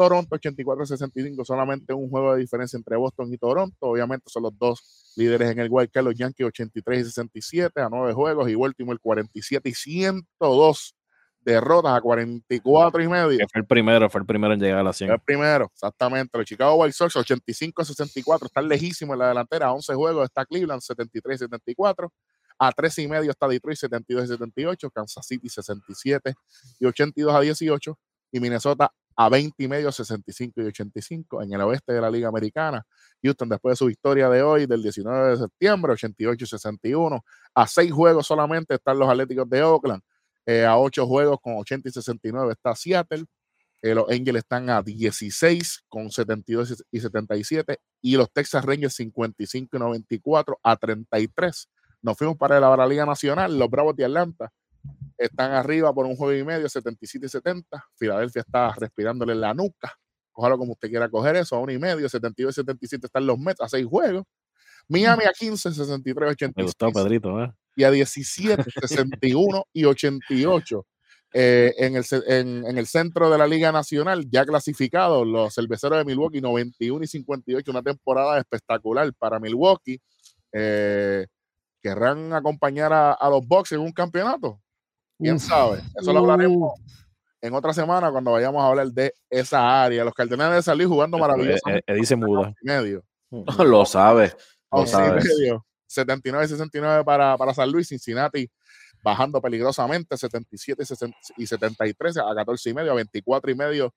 Toronto 84 y 65. Solamente un juego de diferencia entre Boston y Toronto. Obviamente son los dos líderes en el wild card, los Yankees 83 y 67 a 9 juegos y Baltimore 47 y 102 derrotas a 44 y medio. Que fue el primero, fue el primero en llegar a la 100. El primero, exactamente. Los Chicago White Sox 85 a 64 están lejísimos en la delantera. A 11 juegos está Cleveland 73 y 74. A 13 y medio está Detroit 72 y 78. Kansas City 67 y 82 a 18. Y Minnesota a 20 y medio 65 y 85. En el oeste de la Liga Americana, Houston después de su victoria de hoy del 19 de septiembre 88 y 61. A 6 juegos solamente están los Atléticos de Oakland. Eh, a 8 juegos con 80 y 69 está Seattle. Eh, los Angels están a 16 con 72 y 77 y los Texas Rangers 55 y 94 a 33. Nos fuimos para la Liga Nacional, los Bravos de Atlanta están arriba por un juego y medio, 77 y 70. Filadelfia está respirándole en la nuca. Cójalo como usted quiera coger eso, a uno y medio, 72 y 77 están los Mets a 6 juegos. Miami a 15, 63 Me 86 gustó, Pedrito. ¿eh? y a 17, 61 y 88. Eh, en, el, en, en el centro de la Liga Nacional, ya clasificados, los cerveceros de Milwaukee, 91 y 58, una temporada espectacular para Milwaukee. Eh, ¿Querrán acompañar a, a los Bucks en un campeonato? ¿Quién Uf. sabe? Eso lo hablaremos en otra semana cuando vayamos a hablar de esa área. Los Cardenales de San Luis jugando Eh, maravillosamente. eh, Eddie se muda. y medio. Lo sabes. Lo medio. 79 y 69 para, para San Luis, Cincinnati bajando peligrosamente, 77 y 60 y 73 a 14 y medio, a 24 y medio.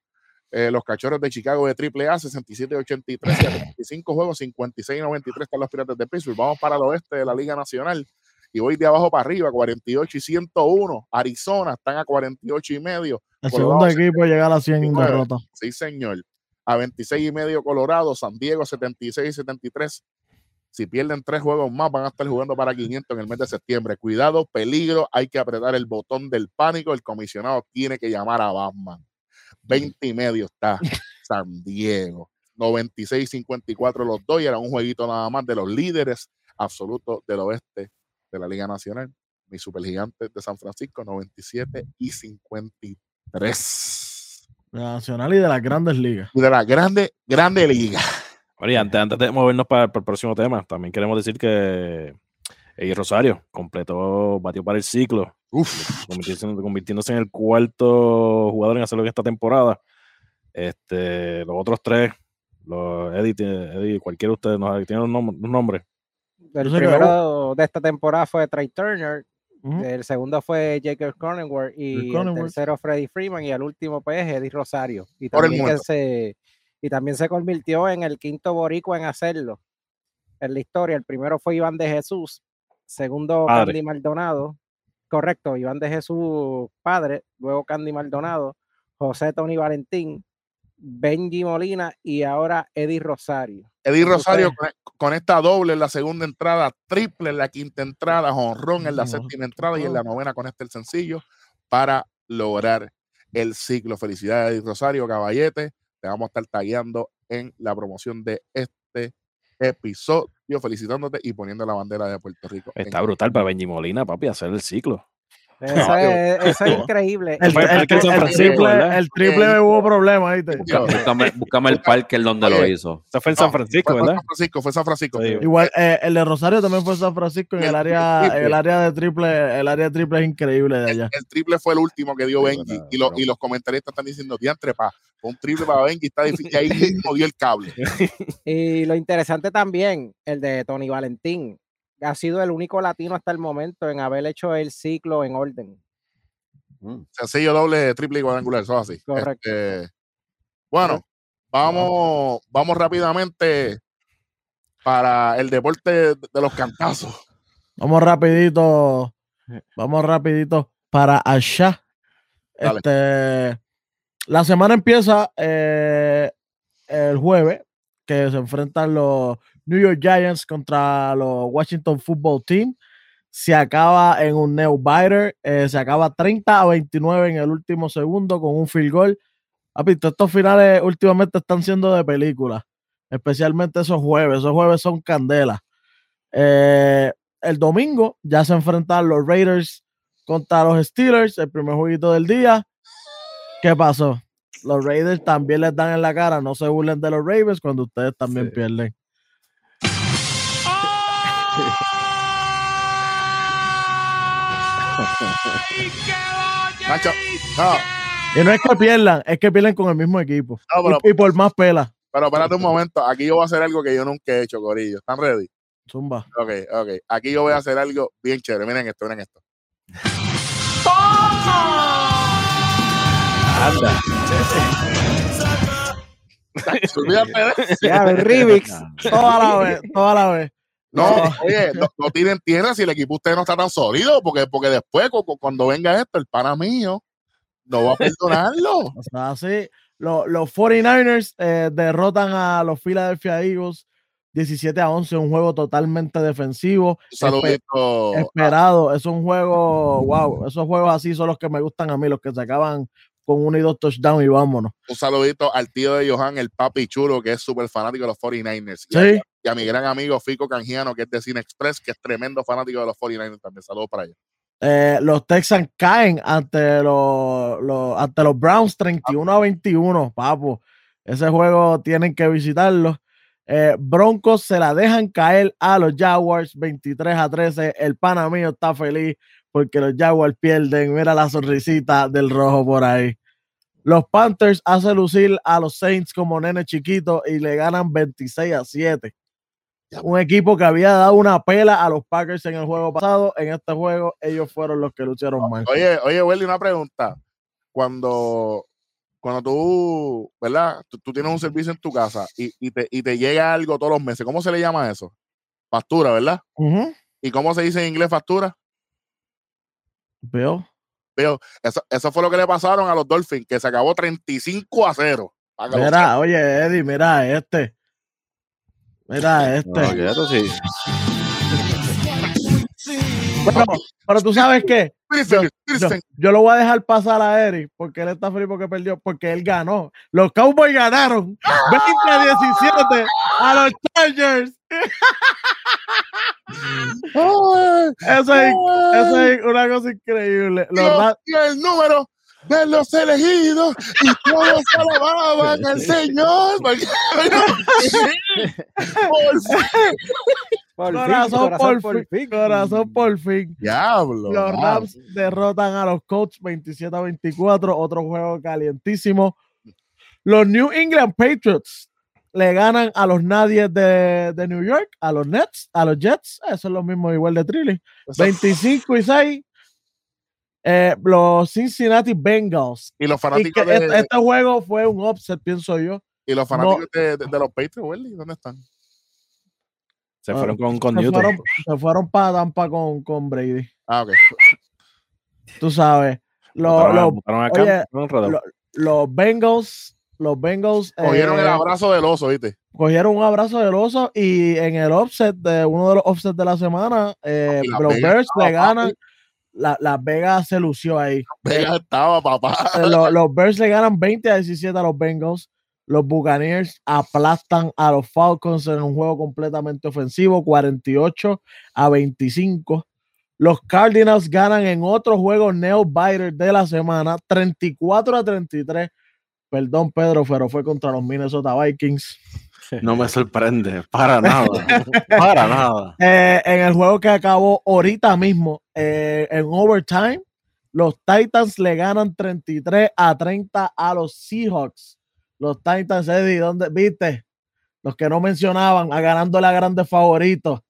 eh, los cachorros de Chicago de AAA, 67 y 83, y a 25 juegos, 56 y 93 están los Piratas de Pittsburgh. Vamos para el oeste de la Liga Nacional y voy de abajo para arriba, 48 y 101. Arizona están a 48 y medio. El Colorado, segundo equipo llega a las 100 69. derrotas. Sí, señor. A 26 y medio Colorado, San Diego 76 y 73. Si pierden tres juegos más, van a estar jugando para 500 en el mes de septiembre. Cuidado, peligro, hay que apretar el botón del pánico. El comisionado tiene que llamar a Batman. 20 y medio está San Diego. 96 y 54 los dos y era un jueguito nada más de los líderes absolutos del oeste de la Liga Nacional. Mis supergigantes de San Francisco, 97 y 53 De la Nacional y de las grandes ligas. de la grande, grande liga. Oye, antes, antes de movernos para, para el próximo tema, también queremos decir que Eddie Rosario completó, batió para el ciclo, Uf, convirtiéndose, convirtiéndose en el cuarto jugador en hacerlo en esta temporada. Este, los otros tres, los Eddie, tiene- Eddie, cualquiera de ustedes nos tiene un, nom- un nombre. El Yo primero de esta temporada fue Trey Turner, el segundo fue Jacob Cronenworth y el tercero Freddie Freeman y el último pues Eddie Rosario. Y Por el también, que se, y también se convirtió en el quinto boricua en hacerlo en la historia. El primero fue Iván de Jesús, segundo Padre. Candy Maldonado, correcto, Iván de Jesús padre, luego Candy Maldonado, José Tony Valentín, Benji Molina y ahora Eddie Rosario. Eddie. Rosario con, con esta doble en la segunda entrada, triple en la quinta entrada, jonrón en la No. séptima entrada y en la novena con este el sencillo para lograr el ciclo. Felicidades, Eddie Rosario, caballete. Te vamos a estar tagueando en la promoción de este episodio, felicitándote y poniendo la bandera de Puerto Rico. Está brutal para Benji Molina, papi, hacer el ciclo. Eso es, eso es increíble. El, triple, ¿verdad? el triple hubo problemas, ¿viste? Búscame, búscame el parque en donde lo hizo. Eso fue en No, San Francisco, fue, fue ¿verdad? San Francisco, fue San Francisco. Sí. Igual, eh, el de Rosario también fue San Francisco en Y el área, el área de triple, el área de triple es increíble de allá. El triple fue el último que dio Benji y, lo- pero- y los comentaristas están diciendo, diantre, pa, fue un triple para Benji, está difícil, y ahí mismo dio el cable. Y lo interesante también, el de Tony Valentín, ha sido el único latino hasta el momento en haber hecho el ciclo en orden. Mm. Sencillo, doble, triple y cuadrangular, eso es así. Correcto. Este, bueno, vamos, vamos rápidamente para el deporte de de los cantazos. Vamos rapidito, vamos rapidito para allá. Dale. Este, la semana empieza eh, el jueves, que se enfrentan los New York Giants contra los Washington Football Team. Se acaba en un nail biter, eh, se acaba 30 a 29 en el último segundo con un field goal. Papi, todos estos finales últimamente están siendo de película, especialmente esos jueves. Esos jueves son candela. Eh, el domingo ya se enfrentan los Raiders contra los Steelers, el primer jueguito del día. ¿Qué pasó? Los Raiders también les dan en la cara, no se burlen de los Ravens cuando ustedes también Sí. pierden. Nacho, no, Y no es que pierdan, es que pierden con el mismo equipo. no, pero, Y, y por más pela. pero espérate un momento, aquí yo voy a hacer algo que yo nunca he hecho, Corillo. ¿Están ready? Zumba. Ok, ok. Aquí yo voy a hacer algo bien chévere. Miren esto, miren esto. Anda. Ya, el remix. Toda la vez, toda la vez. No, oye, no, no tiren tierra si el equipo usted no está tan sólido, porque, porque después, cu- cu- cuando venga esto, el pana mío no va a perdonarlo. O sea, así, lo- los 49ers eh, derrotan a los Philadelphia Eagles 17 a 11, un juego totalmente defensivo. Un saludito. esperado. Es un juego, wow, esos juegos así son los que me gustan a mí, los que se acaban con uno y dos touchdowns y vámonos. Un saludito al tío de Johan, el papi chulo, que es súper fanático de los 49ers. Y, a, Sí, y a mi gran amigo Fico Canjiano, que es de Cine Express, que es tremendo fanático de los 49ers también. Saludos para ellos. eh, los Texans caen ante los, ante los Browns 31 a 21, papo. Ese juego tienen que visitarlo. Eh, Broncos se la dejan caer a los Jaguars 23 a 13. El pana mío está feliz porque los Jaguars pierden. Mira la sonrisita del rojo por ahí. Los Panthers hacen lucir a los Saints como nene chiquito y le ganan 26 a 7. Un equipo que había dado una pela a los Packers en el juego pasado. En este juego, ellos fueron los que lucharon mal. Oye, oye, Welly, una pregunta. Cuando, cuando tú, ¿verdad? Tú, tú tienes un servicio en tu casa y, y te, y te llega algo todos los meses, ¿cómo se le llama eso? Factura, ¿verdad? ¿Y cómo se dice en inglés factura? Veo. Veo, eso, eso fue lo que le pasaron a los Dolphins, que se acabó 35 a 0. Para que lo Mira, oye, Eddie, mira este. Mira este. No, quieto, sí. Bueno, pero tú sabes qué, yo, lo voy a dejar pasar a Eric porque él está feliz porque perdió, porque él ganó. Los Cowboys ganaron 20 a 17 a los Chargers. Eso es, eso es una cosa increíble. Los Dios Ra- dio el número de los elegidos y todos alababan al Señor. Por fin. Por fin, corazón, por, fin, corazón por fin. Diablo. Los. Rams derrotan a los Colts 27 a 24, otro juego calientísimo. Los New England Patriots le ganan a los Nadies de, de New York, a los Nets, a los Jets, eso es lo mismo igual de Trilly. Eso- 25 y 6. Eh, los Cincinnati Bengals. Y los fanáticos, que de, este, este juego fue un upset, pienso yo. y los fanáticos de, de- de los Patriots, Welly, ¿dónde están? Se fueron con, con Se Newton. fueron, se fueron para Tampa con, con Brady. Ah, ok. Tú sabes. Lo- Botaron a- lo- botaron a oye, Cam, un enredado. lo- los Bengals los Bengals Cogieron el eh, abrazo del oso, ¿viste? cogieron un abrazo del oso y en el offset de uno de los offsets de la semana, eh, los Bears le ganan. papi. La, Las Vegas se lució ahí. Vega estaba, papá. Eh, lo- los Bears le ganan 20 a 17 a los Bengals. Los Buccaneers aplastan a los Falcons en un juego completamente ofensivo, 48 a 25. Los Cardinals ganan en otro juego nail biter de la semana, 34 a 33. Perdón, Pedro, pero fue contra los Minnesota Vikings. No me sorprende, para nada. para nada. Eh, en el juego que acabó ahorita mismo, eh, en overtime, los Titans le ganan 33 a 30 a los Seahawks. Los Titans, Eddie, ¿dónde viste? Los que no mencionaban, a ganándole a grandes favoritos.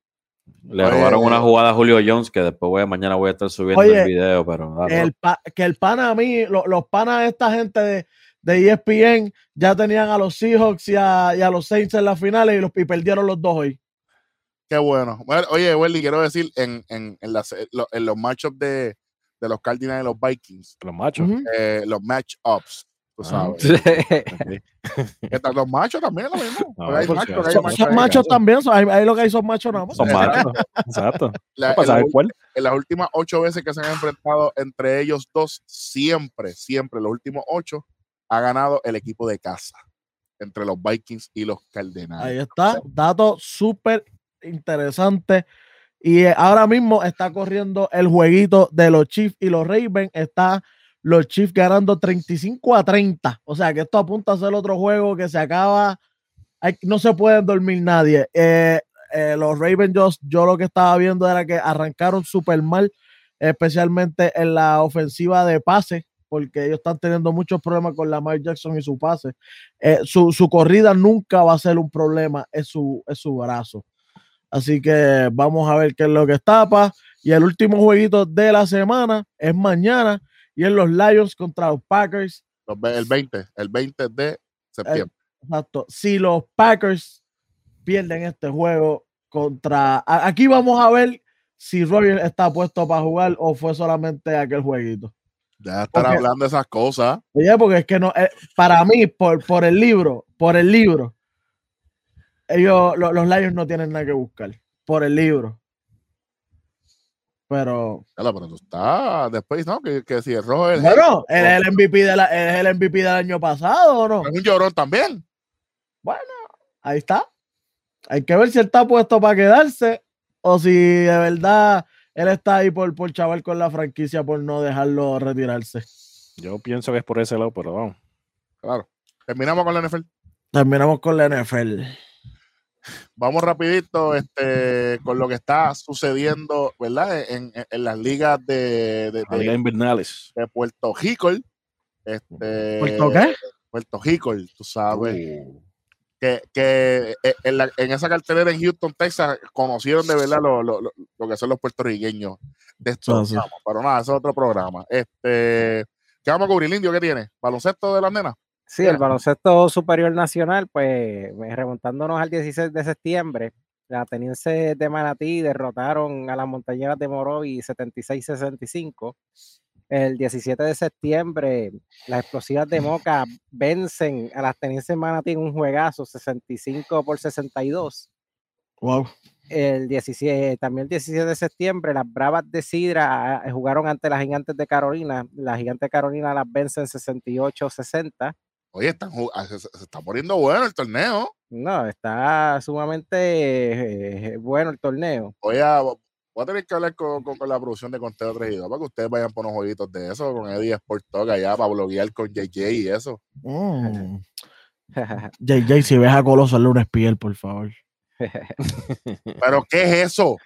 Le Oye, robaron una eh, jugada a Julio Jones que después voy a- mañana voy a estar subiendo Oye, el video, pero dale, El pa- que el pana a mí, lo- los panas de esta gente de, de ESPN ya tenían a los Seahawks y a, y a los Saints en las finales y, los, y perdieron los dos hoy. Qué bueno. Bueno, oye, Welly, quiero decir, en, en, en, las- lo- en los matchups de, de los Cardinals y los Vikings, Los machos. Ujú. eh, los matchups, tú Ah. sabes. Tal- los machos también es lo mismo. No, hay pues, machos, hay Son, son también, son- ahí, ahí lo que hay son machos nada más. Son machos. Exacto. La- para en, en las últimas ocho veces que se han enfrentado entre ellos dos, siempre, siempre, los últimos ocho, ha ganado el equipo de casa entre los Vikings y los Cardenales. Ahí está, dato súper interesante. Y ahora mismo está corriendo el jueguito de los Chiefs y los Ravens. Está los Chiefs ganando 35 a 30. O sea que esto apunta a ser otro juego que se acaba. hay- no se pueden dormir nadie. Eh, eh, los Ravens, yo, yo lo que estaba viendo era que arrancaron súper mal, especialmente en la ofensiva de pase, porque ellos están teniendo muchos problemas con Lamar Jackson y su pase. Eh, su, su corrida nunca va a ser un problema, es su, es su brazo. Así que vamos a ver qué es lo que tapa. Y el último jueguito de la semana es mañana y es los Lions contra los Packers. El 20, el 20 de septiembre. Exacto. Si los Packers pierden este juego contra. Aquí vamos a ver si Roger está puesto para jugar o fue solamente aquel jueguito. Ya estar porque- hablando de esas cosas. Oye, porque es que no, eh, para mí, por, por el libro, por el libro, ellos, lo- los Lions no tienen nada que buscar. Por el libro. Pero, Yala, pero tú estás después, ¿no? Que, que si el rojo es, bueno, él es el MVP, de la, él es el MVP del año pasado, ¿o no? es un llorón también. Ahí está. Hay que ver si él está puesto para quedarse o si de verdad él está ahí por, por chaval con la franquicia por no dejarlo retirarse. Yo pienso que es por ese lado, pero vamos. Claro. Terminamos con la NFL. Terminamos con la NFL. Vamos rapidito este, con lo que está sucediendo, ¿verdad? En, en- en las ligas de, de- Liga de- Invernales. de Puerto Rico. Este, ¿Puerto qué? Puerto Rico, tú sabes. Uh, que, que eh, en, la- en esa cartelera en Houston, Texas, conocieron de verdad lo, lo- que son los puertorriqueños de estos Ah, sí. ramos. Pero nada, ese es otro programa. Este, ¿Qué vamos a cubrir, Indio? ¿Qué tiene? ¿Baloncesto de las nenas? Sí, el baloncesto superior nacional, pues remontándonos al 16 de septiembre, las atenienses de Manatí derrotaron a las montañeras de Morovi 76-65. El 17 de septiembre, las explosivas de Moca vencen a las de Manatí en un juegazo 65 por 62. Wow. El 17, también el 17 de septiembre, las Bravas de Sidra eh, jugaron ante las Gigantes de Carolina. Las Gigantes de Carolina las vencen 68-60. Oye, están, ah, se, se- se está poniendo bueno el torneo. No, está sumamente eh, bueno el torneo. Voy a, voy a tener que hablar con, con- con la producción de Conteo 3 y 2 para que ustedes vayan por unos jueguitos de eso, con Eddie Sport Talk allá para bloguear con JJ y eso. Mm. JJ, si ves a Coloso, hazle un espiel, por favor. Pero, ¿qué es eso?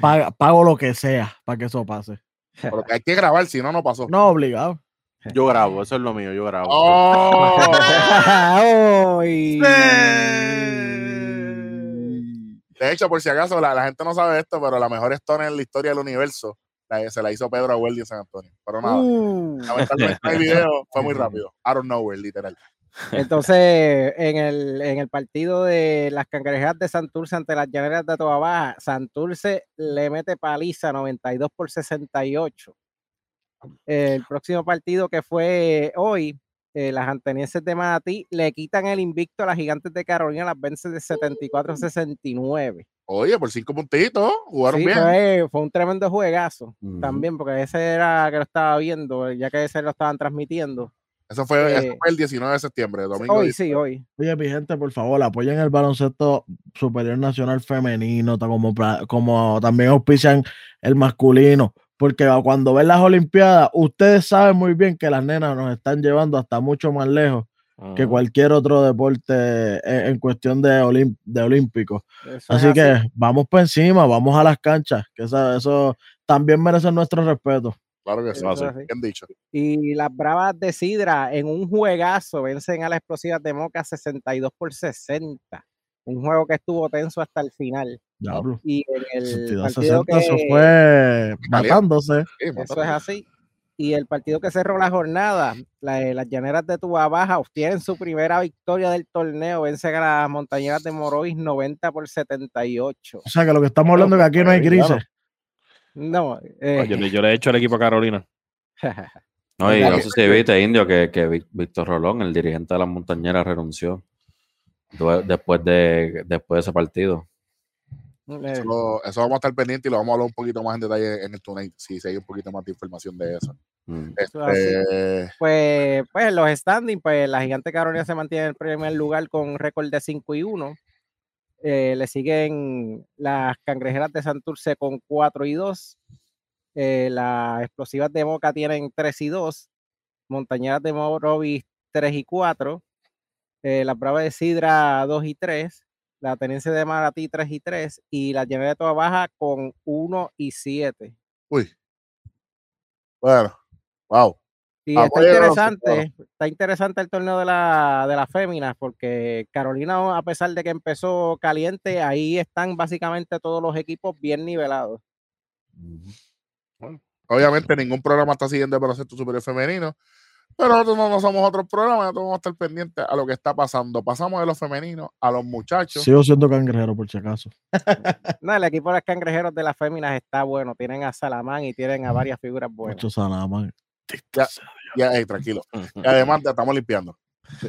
Paga- pago lo que sea para que eso pase. Pero que hay que grabar, si no, no pasó. No obligado. Yo grabo, eso es lo mío, yo grabo. ¡Oh! Ay. De hecho, por si acaso, la, la gente no sabe esto, pero la mejor stoner en la historia del universo la- se la hizo Pedro Abueli en San Antonio. Pero nada, Uh. lamentablemente el video fue muy rápido. Out of nowhere, literal. Entonces, en el, en el partido de las cangrejas de Santurce ante las llaneras de Toa Baja, Santurce le mete paliza 92 por 68. El próximo partido que fue hoy, eh, las atenienses de Manatí le quitan el invicto a las gigantes de Carolina, las vence de 74 a 69. Oye, por cinco puntitos, jugaron Sí, bien. fue, fue un tremendo juegazo también, porque ese era que lo estaba viendo, ya que ese lo estaban transmitiendo. Eso fue, eso Eh, fue el 19 de septiembre, domingo. Hoy 19. sí, hoy. Oye, mi gente, por favor, apoyen el baloncesto superior nacional femenino, como, como también auspician el masculino, porque cuando ven las Olimpiadas, ustedes saben muy bien que las nenas nos están llevando hasta mucho más lejos que cualquier otro deporte en, en cuestión de, olim- de olímpicos. Eso Así que vamos por encima, vamos a las canchas, que eso también merece nuestro respeto. Claro que sí. Eso es así. Bien dicho. Y las Bravas de Sidra en un juegazo vencen a las Explosivas de Moca 62 por 60. Un juego que estuvo tenso hasta el final. Diablo. Y en el 62, partido 60, eso que- fue Caliente. matándose. Sí, Eso es así. Y el partido que cerró la jornada, la- eh, las llaneras de Tuba Baja obtienen su primera victoria del torneo, vencen a las montañeras de Morovis 90 por 78. O sea que lo que estamos hablando es que aquí no hay grises. No, eh, Yo, le- yo le he hecho al equipo a Carolina. No, y no sé si viste, Indio, que, que Víctor Rolón, el dirigente de las montañeras, renunció después de, después de ese partido. Eso, eso vamos a estar pendientes y lo vamos a hablar un poquito más en detalle en el Tonight, si si hay un poquito más de información de eso. Mm. Este, Pues, pues los standings, pues la gigante Carolina se mantiene en el primer lugar con récord de 5 y 1. Eh, le siguen las cangrejeras de Santurce con 4 y 2. Eh, las explosivas de Moca tienen 3 y 2. Montañeras de Morovis 3 y 4. Eh, las Bravas de Sidra 2 y 3. La Tenencia de Maratí 3 y 3. Y la Llanera de Toda Baja con 1 y 7. uy. Bueno, wow. Ah, está interesante, está interesante el torneo de la de las féminas, porque Carolina, a pesar de que empezó caliente, ahí están básicamente todos los equipos bien nivelados. Obviamente ningún programa está siguiendo el baloncesto superior femenino, pero nosotros no, no somos otros programas, nosotros vamos a estar pendientes a lo que está pasando. Pasamos de los femeninos a los muchachos. Sigo siendo cangrejero, por si acaso. No, el equipo de los cangrejeros de las féminas está bueno, tienen a Salamán y tienen a varias figuras buenas. Mucho salaman. Ya. Ya, tranquilo. Y además te estamos limpiando.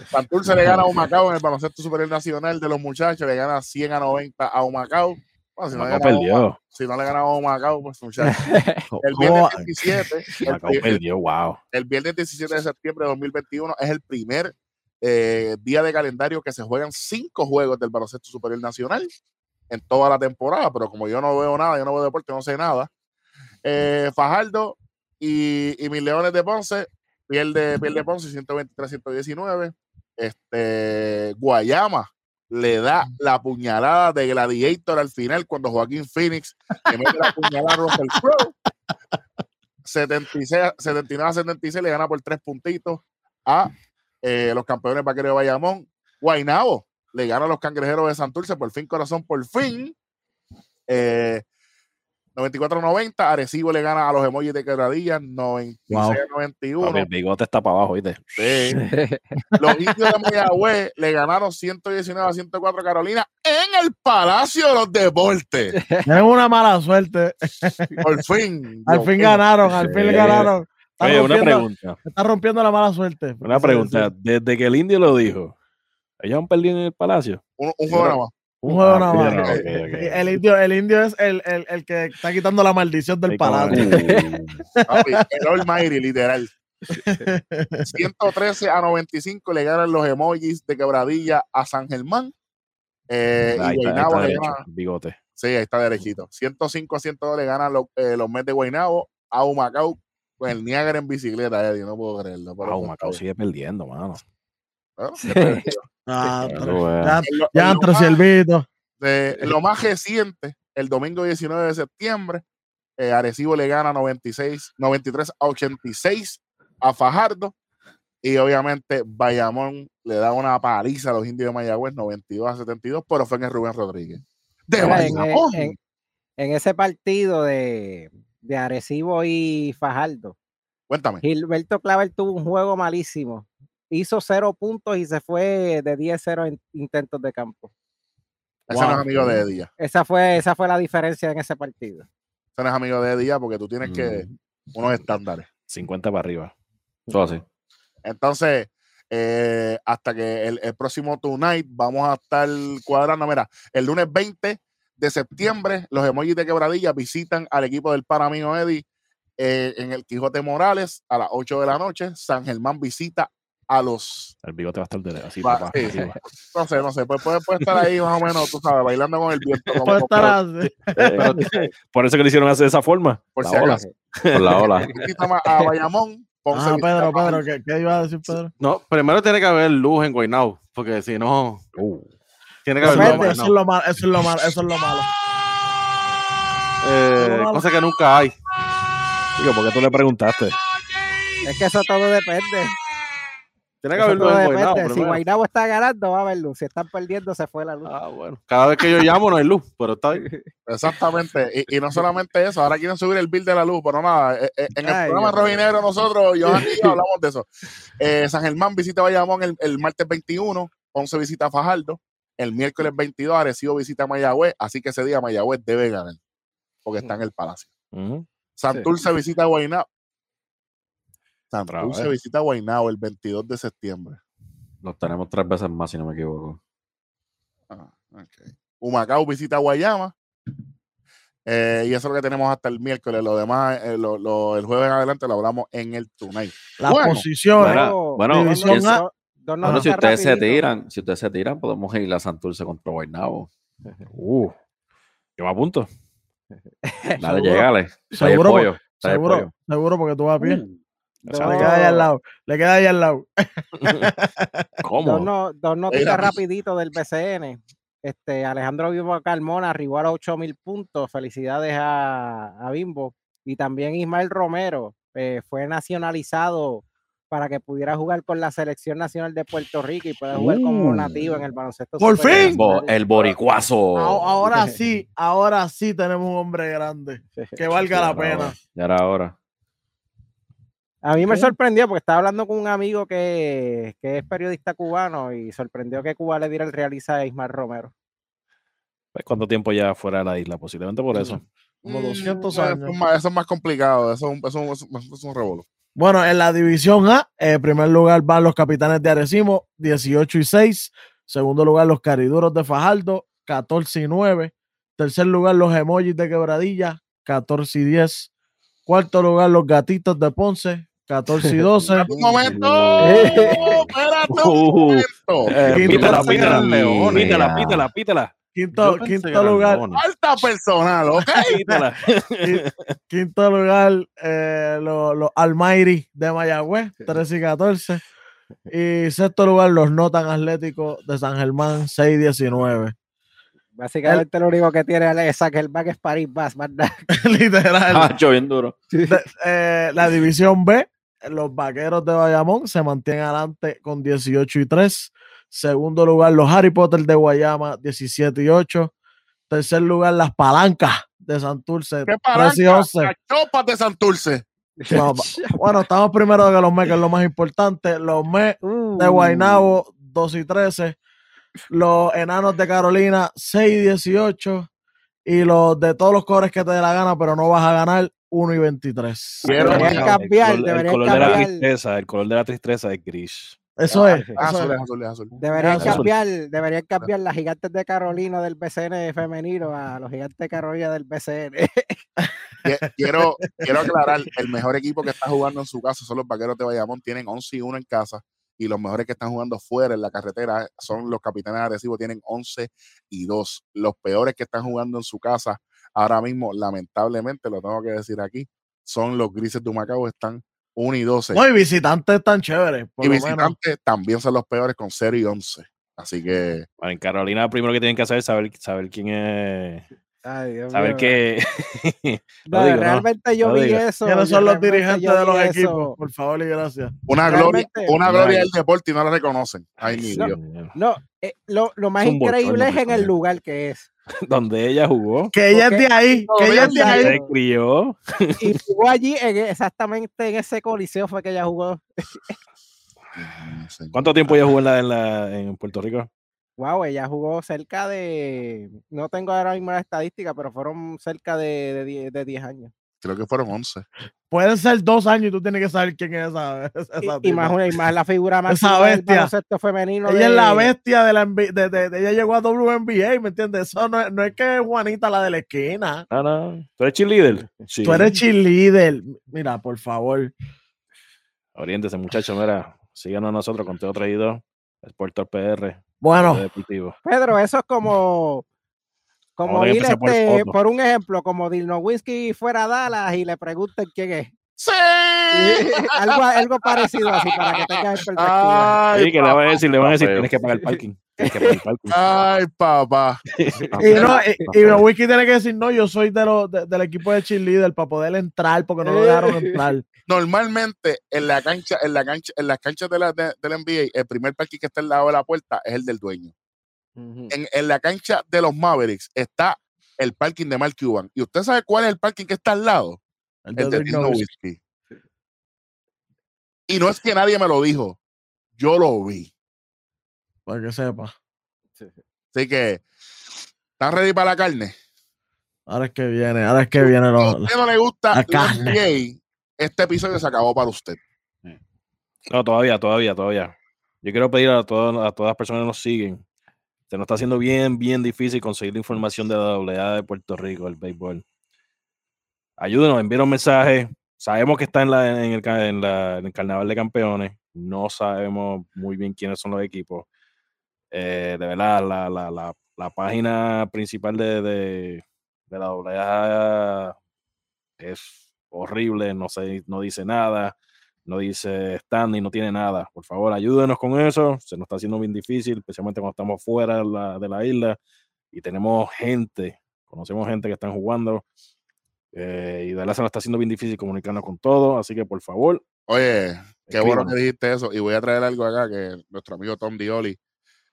Santurce le gana a Humacao en el baloncesto superior nacional de los muchachos, le gana 100 a 90 a Humacao. Bueno, si no, le Macao gana a Huma- perdió. si no le gana a Humacao, pues muchachos. El ¿Cómo viernes va? 17, el, Macao perdió, wow. el viernes 17 de septiembre de 2021 es el primer eh, día de calendario que se juegan cinco juegos del baloncesto superior nacional en toda la temporada, pero como yo no veo nada, yo no veo deporte, no sé nada. Eh, Fajardo y, y mis Leones de Ponce pierde, pierde Ponce 123-119. Este, Guayama le da la puñalada de Gladiator al final cuando Joaquín Phoenix le mete la puñalada a Russell Crowe. 76, 79 a 76 le gana por tres puntitos a eh, los campeones vaqueros de Bayamón. Guainabo le gana a los cangrejeros de Santurce, por fin, corazón, por fin. Eh, 94-90, Arecibo le gana a los emojis de Quebradilla, 96-91. Papi, el bigote está para abajo, ¿viste? Sí. Los indios de Mayagüez le ganaron 119 a 104 a Carolina en el Palacio de los Deportes. Tienen una mala suerte. Por fin. Al fin ganaron, al fin Sí. ganaron. Está Oye, una pregunta. Está rompiendo la mala suerte. Una Sí, pregunta. sí. Desde que el indio lo dijo, ¿ellos han perdido en el palacio? Un, un juego nada más. Un juego Ah, nada sí, más. no, ok, El, indio, el indio es el, el, el que está quitando la maldición del Sí, palacio. Papi, el Almighty, literal. 113 a 95 le ganan los emojis de quebradilla a San Germán. Eh, Ahí y está, ahí está le derecho, gana, bigote. sí, ahí está derechito. 105 a 102 le ganan los, eh, los Mets de Guaynabo a Humacao con el Niágara en bicicleta, Eddie, no puedo creerlo. pero Wow, pues, Macao está sigue perdiendo, mano. Bueno, Ah, pero bueno. ya, ya entre de- en lo más reciente, el domingo 19 de septiembre, eh, Arecibo le gana 96, 93 a 86 a Fajardo. Y obviamente Bayamón le da una paliza a los indios de Mayagüez, 92 a 72, pero fue en el Rubén Rodríguez. ¡De Mira, en, Bayamón! en- en ese partido de, de Arecibo y Fajardo, Cuéntame. Gilberto Claver tuvo un juego malísimo. Hizo cero puntos y se fue de 10-0 en intentos de campo. Ese no es amigo de Edía. Esa fue, esa fue la diferencia en ese partido. Ese no es amigo de Edía porque tú tienes que unos estándares. 50 para arriba. Todo así. Entonces, eh, hasta que el, el próximo Tonight vamos a estar cuadrando. Mira, el lunes 20 de septiembre, los emojis de quebradilla visitan al equipo del para amigo Eddie eh, en el Quijote Morales a las 8 de la noche. San Germán visita a los. El bigote va a estar de así, Va- papá. sí, así va. No sé, no sé, puede, puede, puede estar ahí más o menos, tú sabes, bailando con el viento. como- Puede estar como- así. Eh, Por eso que lo hicieron así de esa forma. por La si ola. acaso. Por la ola. A Bayamón. Ah, Pedro, Pedro, ¿qué, qué iba a decir Pedro? No, primero tiene que haber luz en Guaynabo, porque si no, Uh, tiene que haber luz en Eso es lo malo, eso es lo malo, eso es lo malo. Eh, cosa que nunca hay. digo, ¿por qué tú le preguntaste? Es que eso todo depende. Tiene que haber luz en Guaynabo. Si. Guaynabo está ganando, va a haber luz. Si están perdiendo, se fue la luz. Ah, bueno. Cada vez que yo llamo no hay luz, pero está bien. Exactamente. Y, y no solamente eso, ahora quieren subir el bill de la luz, pero nada, eh, eh, en el Ay, programa Dios Rojo y mío. Negro nosotros, yo hablamos de eso. Eh, San Germán visita Bayamón el, el martes 21, 11 visita Fajardo, el miércoles 22 Arecibo visita Mayagüez, así que ese día Mayagüez debe ganar, porque está en el Palacio. Ujú. Santurce visita Guaynabo. Santurce visita Guaynabo el 22 de septiembre. Los tenemos tres veces más, si no me equivoco. Ah, ok. Humacao visita Guayama. Eh, y eso es lo que tenemos hasta el miércoles. Lo demás, eh, lo- lo- el jueves en adelante lo hablamos en el Tonight. Las Bueno. posiciones. Bueno, A. si ustedes se tiran, si ustedes se tiran, podemos ir a Santurce contra Guaynabo. Uh, yo me apunto. Dale, llegale. Seguro, Seguro, pollo. seguro porque tú vas a pie. O sea, Le queda ahí al lado. Le queda ahí al lado. ¿Cómo? Dos, no- dos noticias rapidito del BCN. Este, Alejandro Vivo Carmona arribó a los 8000 puntos. Felicidades a, a Bimbo. Y también Ismael Romero eh, fue nacionalizado para que pudiera jugar con la selección nacional de Puerto Rico y pueda jugar como Uh. nativo en el baloncesto. ¡Por fin! El, boricuazo. Ahora sí, ahora sí tenemos un hombre grande. Que valga la pena. Ya era hora. A mí me ¿Qué? sorprendió porque estaba hablando con un amigo que, que es periodista cubano y sorprendió que Cuba le diera el realiza a Ismael Romero. Pues, ¿Cuánto tiempo ya fuera de la isla? Posiblemente por eso. Como Mm, 200 eso es años. más- Eso es más complicado. Eso es un, eso es un- eso es un revolú. Bueno, en la división A, en primer lugar van los capitanes de Arecibo, 18 y 6. Segundo lugar, los cariduros de Fajardo, 14 y 9. Tercer lugar, los emojis de Quebradilla, 14 y 10. Cuarto lugar, los gatitos de Ponce, 14 y 12. Un momento. Espérate un Uh, momento. pítala, pítala, Leones. pítala, pítala, pítala, Quinto, Yo quinto lugar. Falta personal, ¿ok? pítala. qui- quinto lugar, eh, los, los Almighty de Mayagüez, 13 y 14. Y sexto lugar, los no tan atléticos de San Germán, 6 y 19. Básicamente lo único que tiene es Zuckerberg es París Bas, más nada. Literal. Hacho, bien duro. De- eh, la división B, los vaqueros de Bayamón se mantienen adelante con 18 y 3. Segundo lugar, los Harry Potter de Guayama, 17 y 8. Tercer lugar, las palancas de Santurce, ¿Qué 13 y palanca? 11. Las chopas de Santurce. No, bueno, estamos primero que los MES, que es lo más importante. Los MES de Uh, Guaynabo, 2 y 13. Los enanos de Carolina, 6 y 18. Y los de todos los cores que te dé la gana, pero no vas a ganar, 1 y 23. Quiero- cambiar, el color, el deberían color de la tristeza, el color de la tristeza es gris. Eso Ah, es. azul, azul, azul. Deberían Azul. cambiar, deberían cambiar las gigantes de Carolina del BCN femenino a los gigantes de Carolina del BCN. Qui- Quiero, quiero aclarar, el mejor equipo que está jugando en su casa son los vaqueros de Bayamón, tienen 11 y 1 en casa, y los mejores que están jugando fuera en la carretera son los capitanes agresivos, tienen 11 y 2. Los peores que están jugando en su casa ahora mismo, lamentablemente, lo tengo que decir aquí, son los grises de Humacao, están 1 y 12. No, y visitantes tan chéveres. Por y lo menos. visitantes también son los peores con 0 y 11. Así que Bueno, en Carolina, lo primero que tienen que hacer es saber, saber quién es. Ay, Dios Saber mío. que. No, no digo, no, realmente yo vi digo. eso. ¿Quiénes son los dirigentes de los eso. equipos? Por favor y gracias. una gloria, una gloria del deporte y no la reconocen. Ay, mi No. Dios. No, eh, lo, lo más Es un bochorno increíble es en el lugar que es. Donde ella jugó. Que ella es de ahí. Que ella es de ahí. Se crió. Y jugó allí en, e- exactamente en ese coliseo fue que ella jugó. ¿Cuánto tiempo ella jugó en, la, en, la- en Puerto Rico? Wow, ella jugó cerca de, no tengo ahora mismo la estadística, pero fueron cerca de, de, die- de 10 años. Creo que fueron 11. Pueden ser dos años y tú tienes que saber quién es esa. esa Y, más, una- y más la figura más Esa bestia. baloncesto femenino. Ella es la de- bestia de la NBA, de, de- de- ella llegó a WNBA, ¿me entiendes? Eso no, es- no es que es Juanita la de la esquina. No, no. ¿Tú eres cheerleader? Sí. Tú eres cheerleader. Mira, por favor. Oriéntese, muchachos. Mira, síganos a nosotros con Teo Traído, Sportor PR, Bueno, Deportivo. Pedro, eso es como. Como ir este, por un ejemplo, como Dino Whisky fuera a Dallas y le pregunten quién es. ¡Sí! algo, algo parecido así para que tengas en perspectiva. Ay, Sí, que le van a decir, le van a decir, tienes que pagar el parking. Tienes que pagar el parking. Ay, papá. y, no, y, y wiki tiene que decir, no, yo soy de los de- del equipo de cheerleader para poder entrar porque no lo dejaron entrar. Normalmente en la cancha, en la cancha, en las canchas de la, de- del NBA, el primer parking que está al lado de la puerta es el del dueño. En, en la cancha de los Mavericks está el parking de Mark Cuban. ¿Y usted sabe cuál es el parking que está al lado? El El de Whisky. Y no es que nadie me lo dijo. Yo lo vi. Para que sepa. Así que, ¿están ready para la carne? Ahora es que viene, ahora es que viene Si a usted no le gusta la carne. NBA, este episodio se acabó para usted. No, todavía, todavía, todavía. Yo quiero pedir a, todas a todas las personas que nos siguen. Se nos está haciendo bien, bien difícil conseguir la información de la AA de Puerto Rico, el béisbol. Ayúdenos, envíenos mensajes. Sabemos que está en, la, en, el, en el Carnaval de Campeones. No sabemos muy bien quiénes son los equipos. Eh, de verdad, la, la, la, la página principal de, de, de la AA es horrible, no, sé, no dice nada no dice standing, no tiene nada. Por favor, ayúdenos con eso. Se nos está haciendo bien difícil, especialmente cuando estamos fuera de la, de la isla y tenemos gente, conocemos gente que están jugando. eh, y de verdad se nos está haciendo bien difícil comunicarnos con todos. Así que por favor, Oye, qué bueno que dijiste eso. Y voy a traer algo acá que nuestro amigo Tom Dioli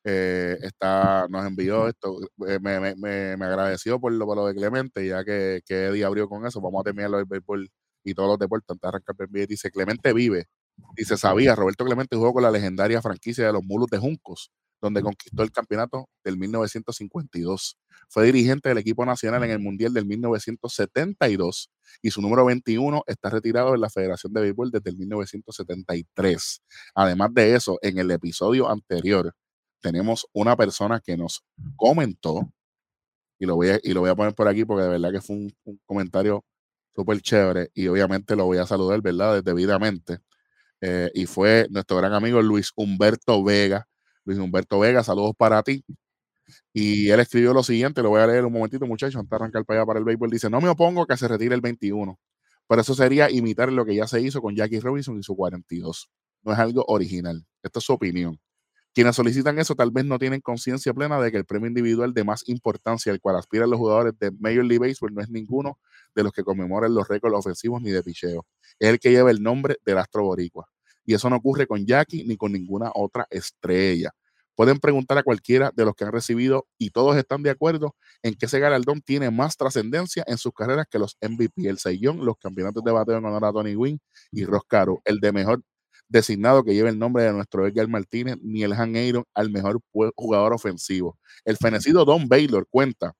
eh, está, nos envió esto. eh, me, me- me- me agradeció por lo, por lo de Clemente, ya que, que Eddie abrió con eso. Vamos a terminar del béisbol y todos los deportes antes de arrancar el NBA. Dice Clemente vive. Dice, sabía, Roberto Clemente jugó con la legendaria franquicia de los Mulos de Juncos, donde conquistó el campeonato del 1952. Fue dirigente del equipo nacional en el Mundial del 1972 y su número 21 está retirado de la Federación de Béisbol desde el 1973. Además de eso, en el episodio anterior tenemos una persona que nos comentó, y lo voy a, y lo voy a poner por aquí porque de verdad que fue un, un comentario súper chévere y obviamente lo voy a saludar, ¿verdad? Debidamente. Eh, y fue nuestro gran amigo Luis Humberto Vega. Luis Humberto Vega, saludos para ti. Y él escribió lo siguiente, lo voy a leer un momentito, muchachos, antes de arrancar para allá para el béisbol. Dice, no me opongo a que se retire el 21, pero eso sería imitar lo que ya se hizo con Jackie Robinson y su 42. No es algo original. Esta es su opinión. Quienes solicitan eso tal vez no tienen conciencia plena de que el premio individual de más importancia al cual aspiran los jugadores de Major League Baseball no es ninguno de los que conmemoran los récords ofensivos ni de picheo. Es el que lleva el nombre del astro boricua. Y eso no ocurre con Jackie ni con ninguna otra estrella. Pueden preguntar a cualquiera de los que han recibido y todos están de acuerdo en que ese galardón tiene más trascendencia en sus carreras que los MVP, el Sellón, los campeonatos de bateo en honor a Tony Wynn y Ross Caro, el de mejor designado que lleva el nombre de nuestro Edgar Martínez, ni el Han Aaron al mejor jugador ofensivo. El fenecido Don Baylor cuenta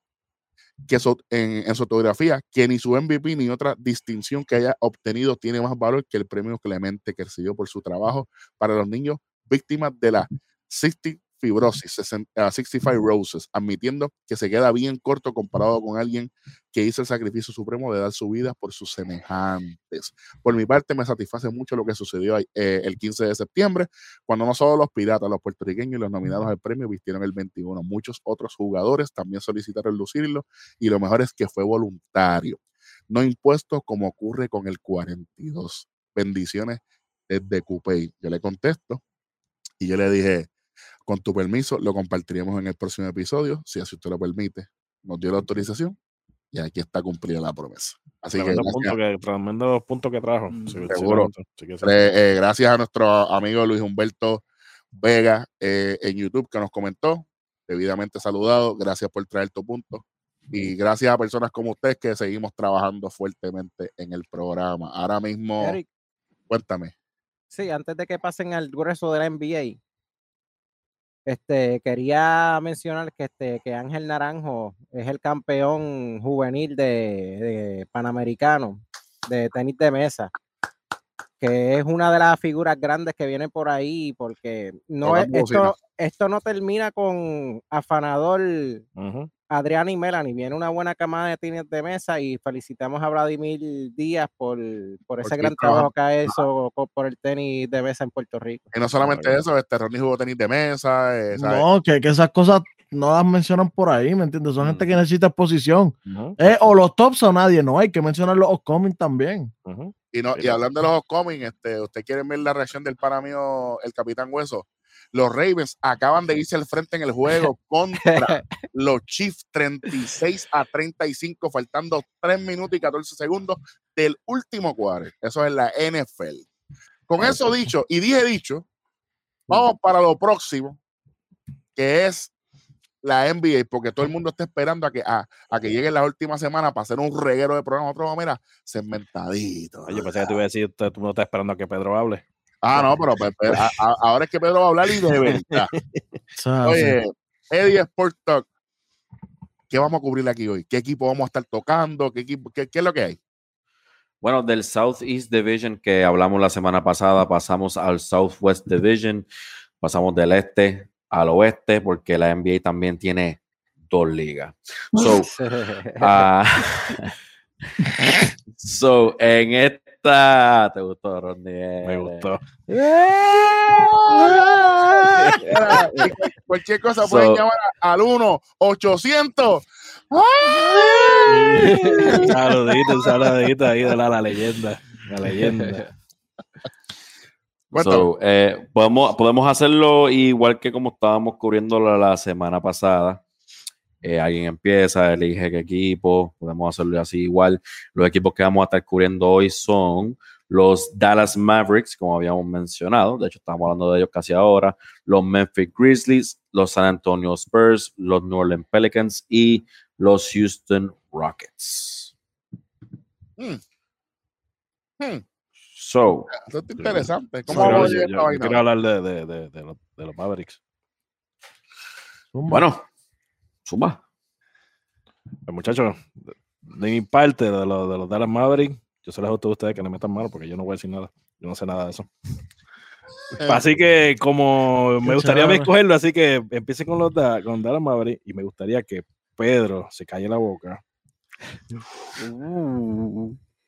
que en, en su autografía que ni su MVP ni otra distinción que haya obtenido tiene más valor que el premio Clemente que recibió por su trabajo para los niños víctimas de la 60 fibrosis, 60, ah, 65 roses, admitiendo que se queda bien corto comparado con alguien que hizo el sacrificio supremo de dar su vida por sus semejantes. Por mi parte, me satisface mucho lo que sucedió eh, el 15 de septiembre, cuando no solo los piratas, los puertorriqueños y los nominados al premio vistieron el 21. Muchos otros jugadores también solicitaron lucirlo y lo mejor es que fue voluntario, no impuesto como ocurre con el 42. Bendiciones desde Cupey. Yo le contesto y yo le dije, con tu permiso, lo compartiremos en el próximo episodio, si así usted lo permite. Nos dio la autorización y aquí está cumplida la promesa. Así que tremendo, punto que, tremendo punto que trajo. Mm, Sí, seguro. sí, sí. eh, eh, gracias a nuestro amigo Luis Humberto Vega eh, en YouTube que nos comentó, debidamente saludado. Gracias por traer tu punto. Y gracias a personas como ustedes que seguimos trabajando fuertemente en el programa. Ahora mismo, Eric, cuéntame. sí, antes de que pasen al grueso de la NBA, este, quería mencionar que, este, que Ángel Naranjo es el campeón juvenil de, de Panamericano de tenis de mesa, que es una de las figuras grandes que viene por ahí, porque no es, esto, esto no termina con afanador. Adrián y Melanie. Viene una buena camada de tenis de mesa y felicitamos a Vladimir Díaz por, por ese gran trabajo que ha hecho por el tenis de mesa en Puerto Rico. Y no solamente eso, este Ronnie jugó tenis de mesa, eh. No, que, que esas cosas no las mencionan por ahí, ¿me entiendes? Son gente que necesita exposición. Eh, o los tops o nadie, no hay que mencionar los upcoming también. Y, no, y hablando de los coming, este, ¿usted quiere ver la reacción del para mío, el Capitán Hueso? Los Ravens acaban de irse al frente en el juego contra los Chiefs 36 a 35, faltando 3 minutos y 14 segundos del último cuadro. Eso es la NFL. Con eso dicho, y dije dicho, vamos para lo próximo, que es la NBA, porque todo el mundo está esperando a que, a, a que llegue la última semana para hacer un reguero de programa. Otro, mira, segmentadito. Oye, pensé que te iba a decir, tú no estás esperando a que Pedro hable. Ah, no, pero, pues, pues, a- a- ahora es que Pedro va a hablar y de verdad. Oye, Eddie Sport Talk, ¿qué vamos a cubrir aquí hoy? ¿Qué equipo vamos a estar tocando? ¿Qué, equipo, qué, qué es lo que hay? Bueno, del Southeast Division que hablamos la semana pasada, pasamos al Southwest Division, pasamos del este al oeste, porque la NBA también tiene dos ligas. So, ah, so en ¿te gustó, Ronnie? Me gustó. Cualquier cosa pueden So- llamar a- al 1 800 Un saludito, un saludito ahí de la, la leyenda. La leyenda. So, eh, podemos, podemos hacerlo igual que como estábamos cubriéndolo la semana pasada. Eh, alguien empieza, elige qué equipo, podemos hacerlo así igual. Los equipos que vamos a estar cubriendo hoy son los Dallas Mavericks, como habíamos mencionado, de hecho estamos hablando de ellos casi ahora, los Memphis Grizzlies, los San Antonio Spurs, los New Orleans Pelicans y los Houston Rockets. Hmm. Hmm. So, Esto está interesante. ¿Cómo vamos a llegar yo- esta yo vaina? quiero hablar de, de, de, de los, de los Mavericks. bueno, suma. Pues, muchachos, de, de mi parte, de, los de los Dallas Mavericks, yo se les gusta a ustedes que le metan mano porque yo no voy a decir nada. Yo no sé nada de eso. Eh, Así que, como me gustaría chévere. escogerlo, así que empiece con los da- con Dallas Mavericks y me gustaría que Pedro se calle la boca.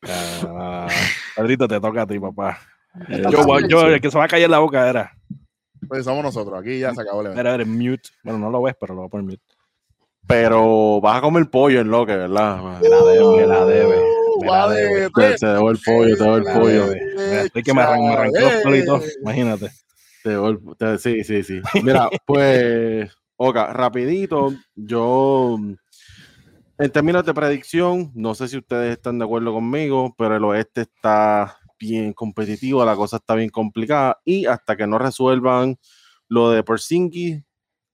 Ah, Pedrito, te toca a ti, papá. Yo, yo, el que se va a callar la boca era. Pues somos nosotros. Aquí ya se acabó el evento. Era, era mute. Bueno, no lo ves, pero lo voy a poner mute. Pero vas a comer pollo en lo que, ¿verdad? Me la debe, me la debe. Me la debe. Dejó el pollo, te dejó el pollo. Estoy que me arran- me arranqué los pelitos. Imagínate. Te el- te- sí, sí, sí. Mira, pues, Oka, rapidito, yo, en términos de predicción, no sé si ustedes están de acuerdo conmigo, pero el oeste está bien competitivo, la cosa está bien complicada y hasta que no resuelvan lo de Porzingis,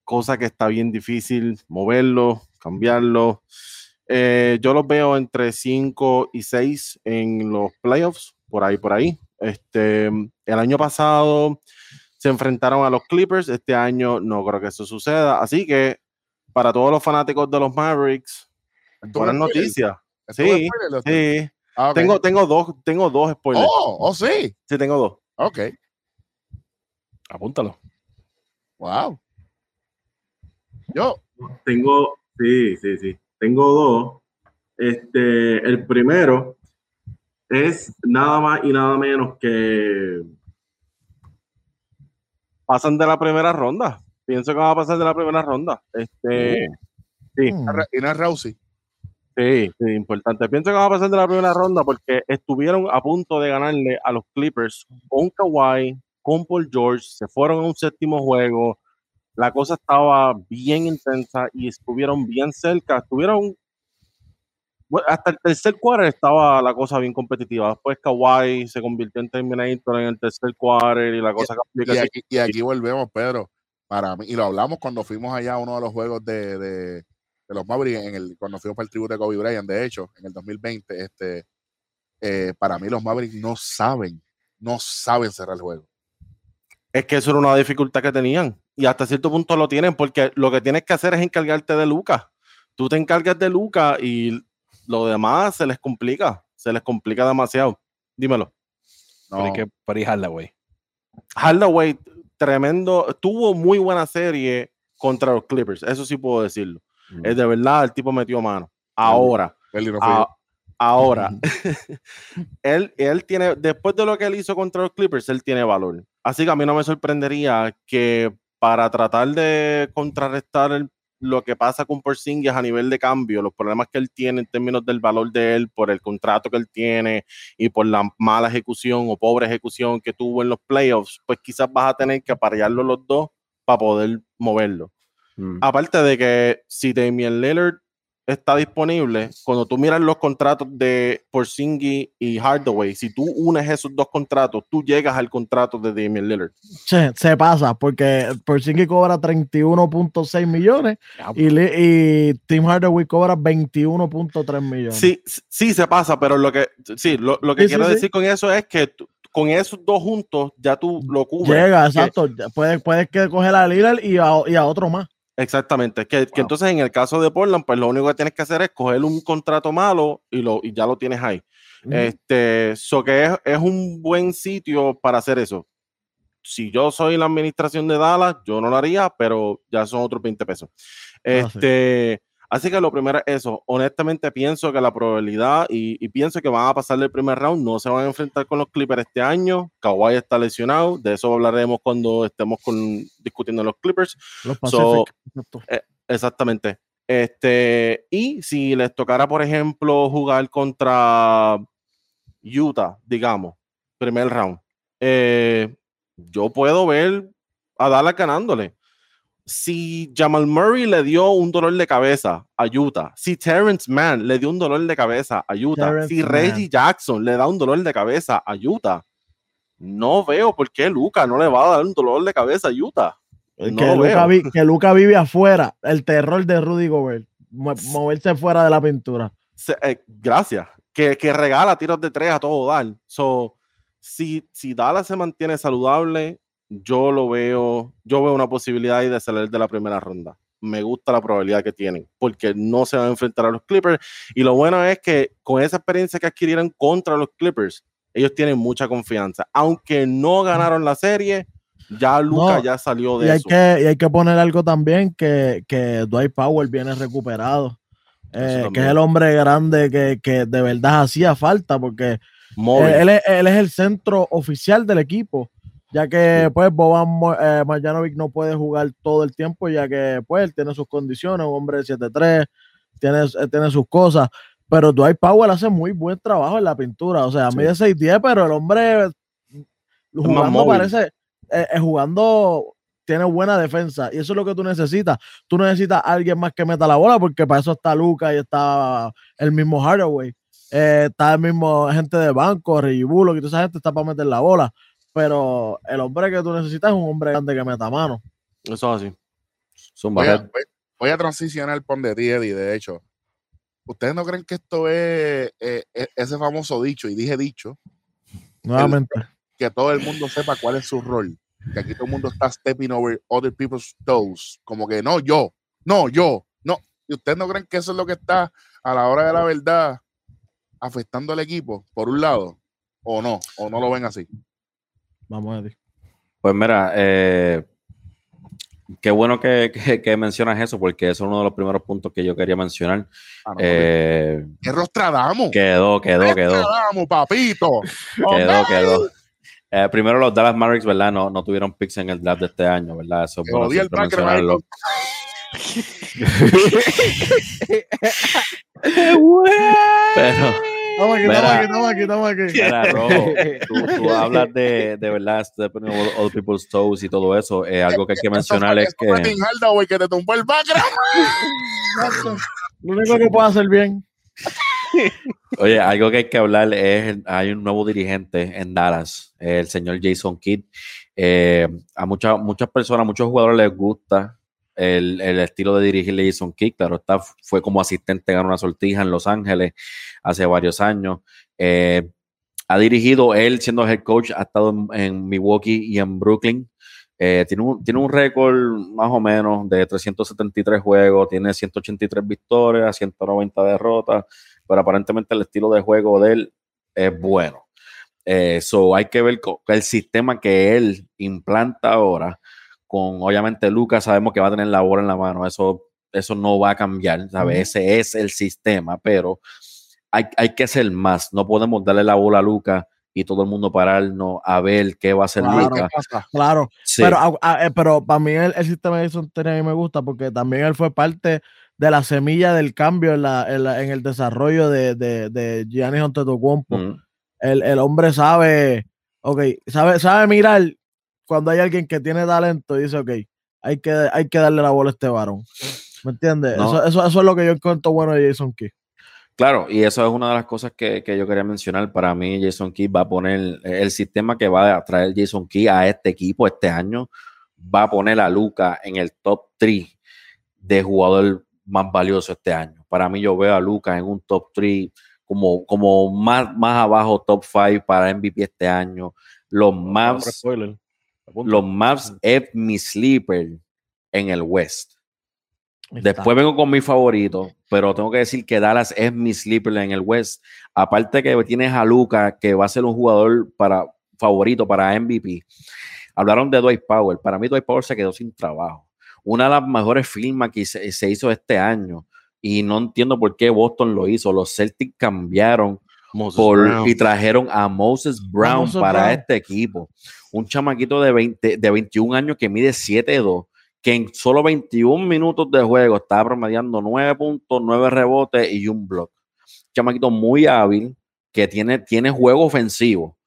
cosa que está bien difícil moverlo, cambiarlo. eh, yo los veo entre 5 y 6 en los playoffs, por ahí, por ahí. Este, el año pasado se enfrentaron a los Clippers, este año no creo que eso suceda, así que para todos los fanáticos de los Mavericks, ¿Esto buenas noticias. ¿Esto es Sí? Sí, Ah, tengo, tengo dos, tengo dos spoilers. Oh, oh, sí. Sí, tengo dos. Ok. Apúntalo. Wow. Yo, Tengo, sí, sí, sí. Tengo dos. Este, el primero es nada más y nada menos que Pasan de la primera ronda. Pienso que van a pasar de la primera ronda. Este, sí, Mm. y no es Rousey. sí, sí, importante. Pienso que van a pasar de la primera ronda porque estuvieron a punto de ganarle a los Clippers con Kawhi, con Paul George, se fueron a un séptimo juego. La cosa estaba bien intensa y estuvieron bien cerca. Estuvieron bueno, hasta el tercer quarter estaba la cosa bien competitiva. Después Kawhi se convirtió en Terminator en el tercer quarter y la cosa cambió Y aquí, y aquí volvemos, Pedro. Para mí, y lo hablamos cuando fuimos allá a uno de los juegos de, de, de los Mavericks, en el, cuando fuimos para el tributo de Kobe Bryant, de hecho, en el 2020. Este, eh, para mí, los Mavericks no saben, no saben cerrar el juego. Es que eso era una dificultad que tenían. Y hasta cierto punto lo tienen, porque lo que tienes que hacer es encargarte de Luca. Tú te encargas de Luca y lo demás se les complica. se les complica demasiado. Dímelo. Pero hay No, que pero Hardaway. Hardaway, tremendo, tuvo muy buena serie contra los Clippers, eso sí puedo decirlo. Mm. Es de verdad, el tipo metió mano. Ahora, no a- ahora, él, él tiene, después de lo que él hizo contra los Clippers, él tiene valor. Así que a mí no me sorprendería que para tratar de contrarrestar el- lo que pasa con Porzingis a nivel de cambio, los problemas que él tiene en términos del valor de él, por el contrato que él tiene y por la mala ejecución o pobre ejecución que tuvo en los playoffs, pues quizás vas a tener que aparearlo los dos para poder moverlo. Mm. Aparte de que si Damian Lillard está disponible, cuando tú miras los contratos de Porzingis y Hardaway, si tú unes esos dos contratos, tú llegas al contrato de Damian Lillard. Se, se pasa porque Porzingis cobra 31.6 millones y, y Tim Hardaway cobra 21.3 millones. Sí, sí, se pasa, pero lo que sí, lo, lo que Sí, quiero sí. decir con eso es que con esos dos juntos ya tú lo cubres. Llega, exacto. Puedes, puedes que coger a Lillard y a, y a otro más. Exactamente. Que, que entonces en el caso de Portland, pues lo único que tienes que hacer es coger un contrato malo y, lo, y ya lo tienes ahí. Este, so que es, es un buen sitio para hacer eso. Si yo soy la administración de Dallas, yo no lo haría, pero ya son otros 20 pesos. sí. Así que lo primero es eso. Honestamente, pienso que la probabilidad y, y pienso que van a pasar el primer round, no se van a enfrentar con los Clippers este año. Kawhi está lesionado, de eso hablaremos cuando estemos con, discutiendo los Clippers. Los So, exacto. Exactamente. Este, y si les tocara, por ejemplo, jugar contra Utah, digamos, primer round, eh, yo puedo ver a Dallas ganándole. Si Jamal Murray le dio un dolor de cabeza a Utah, si Terrence Mann le dio un dolor de cabeza a Utah, Terrence si. Reggie Jackson le da un dolor de cabeza a Utah, no veo por qué Luca no le va a dar un dolor de cabeza a Utah. No que, vi- Luka vive afuera. El terror de Rudy Gobert. mo- Moverse fuera de la pintura. se- eh, gracias, que, que regala tiros de tres a todo dar. So, si, si Dallas se mantiene saludable, yo lo veo, yo veo una posibilidad ahí de salir de la primera ronda. Me gusta la probabilidad que tienen, porque no se van a enfrentar a los Clippers. Y lo bueno es que con esa experiencia que adquirieron contra los Clippers, ellos tienen mucha confianza. Aunque no ganaron la serie, ya Luca No, ya salió Y de hay, eso. que, y hay que poner algo también que, que Dwight Powell viene recuperado. eh, que es el hombre grande que, que de verdad hacía falta porque. Eh, él es el centro oficial del equipo, ya que pues Boban eh, Marjanovic no puede jugar todo el tiempo, ya que pues él tiene sus condiciones, un hombre de 7-3, tiene, eh, tiene sus cosas, pero Dwight Powell hace muy buen trabajo en la pintura, o sea, Sí. mide 6-10, pero el hombre jugando móvil. parece, eh, eh, jugando tiene buena defensa y eso es lo que tú necesitas. Tú necesitas a alguien más que meta la bola porque para eso está Luca y está el mismo Hardaway. Eh, está el mismo gente de banco, Reggie Bullock y toda esa gente está para meter la bola. Pero el hombre que tú necesitas es un hombre grande que meta mano. Eso es así. Voy a, voy- voy a transicionar por de ti, Eddie, de hecho. ¿Ustedes no creen que esto es eh, eh, ese famoso dicho, y dije dicho, Nuevamente. que todo el mundo sepa cuál es su rol? Que aquí todo el mundo está stepping over other people's toes. Como que no, yo, no, yo, no. ¿Y ustedes no creen que eso es lo que está a la hora de la verdad afectando al equipo, por un lado? ¿O no? ¿O no lo ven así? Vamos a ver. Pues mira, eh, qué bueno que, que- que mencionas eso, porque eso es uno de los primeros puntos que yo quería mencionar. Ah, no, Eh, ¿Qué Rostradamus? quedó, quedó, quedó, Rostradamus, papito. quedó, quedó. Eh, primero los Dallas Mavericks, ¿verdad? No, no tuvieron picks en el draft de este año, ¿verdad? Eso es bueno siempre mencionarlo. Pero, Estamos aquí, Mira. estamos aquí, estamos aquí, estamos aquí. mira, Rojo, tú, tú hablas de, de verdad, stepping other people's toes y todo eso. Eh, algo que hay que mencionar es que... Hardaway que te tumbó el background. Lo único que puedo hacer bien. Oye, algo que hay que hablar es, hay un nuevo dirigente en Dallas, el señor Jason Kidd. Eh, a muchas muchas personas, muchos jugadores les gusta el, el estilo de dirigir de Jason Kidd. Claro, está, fue como asistente, ganó una sortija en Los Ángeles hace varios años. Eh, ha dirigido él siendo head coach, ha estado en, en Milwaukee y en Brooklyn. Eh, tiene, un, tiene un récord más o menos de 373 juegos, tiene 183 victorias, 190 derrotas pero aparentemente el estilo de juego de él es bueno. Eso hay que ver el sistema que él implanta ahora, con obviamente Lucas sabemos que va a tener la bola en la mano, eso, eso no va a cambiar, ¿sabes? Ese es el sistema, pero hay, hay que ser más, no podemos darle la bola a Lucas y todo el mundo pararnos a ver qué va a hacer Claro, Lucas. Claro, Sí. pero, a- a- eh, pero para mí el, el sistema de Jason Terry a mí me gusta porque también él fue parte de la semilla del cambio en, la, en, la- en el desarrollo de, de, de Giannis Antetokounmpo. Mm. El, el hombre sabe, ok, sabe, sabe mirar cuando hay alguien que tiene talento y dice, ok, hay que, hay que darle la bola a este varón. ¿Me entiendes? No. Eso, eso, eso es lo que yo encuentro bueno de Jason Kidd. Claro, y eso es una de las cosas que, que yo quería mencionar. Para mí, Jason Key va a poner el sistema que va a traer Jason Key a este equipo este año. Va a poner a Luca en el top 3 de jugador más valioso este año. Para mí, yo veo a Luca en un top 3 como, como más, más abajo, top 5 para MVP este año. Los Mavs, spoiler. Los Mavs es mi sleeper en el West. Después vengo con mi favorito, pero tengo que decir que Dallas es mi sleeper en el West. Aparte que tienes a Luca, que va a ser un jugador para, favorito para MVP. Hablaron de Dwight Powell. Para mí, Dwight Powell se quedó sin trabajo. Una de las mejores firmas que se, se hizo este año. Y no entiendo por qué Boston lo hizo. Los Celtics cambiaron por- y trajeron a Moses Brown Moses para Brown. este equipo. Un chamaquito de, 20, de 21 años que mide 7'2, que en solo 21 minutos de juego está promediando 9 puntos, 9 rebotes y un block. Chamaquito muy hábil, que tiene, tiene juego ofensivo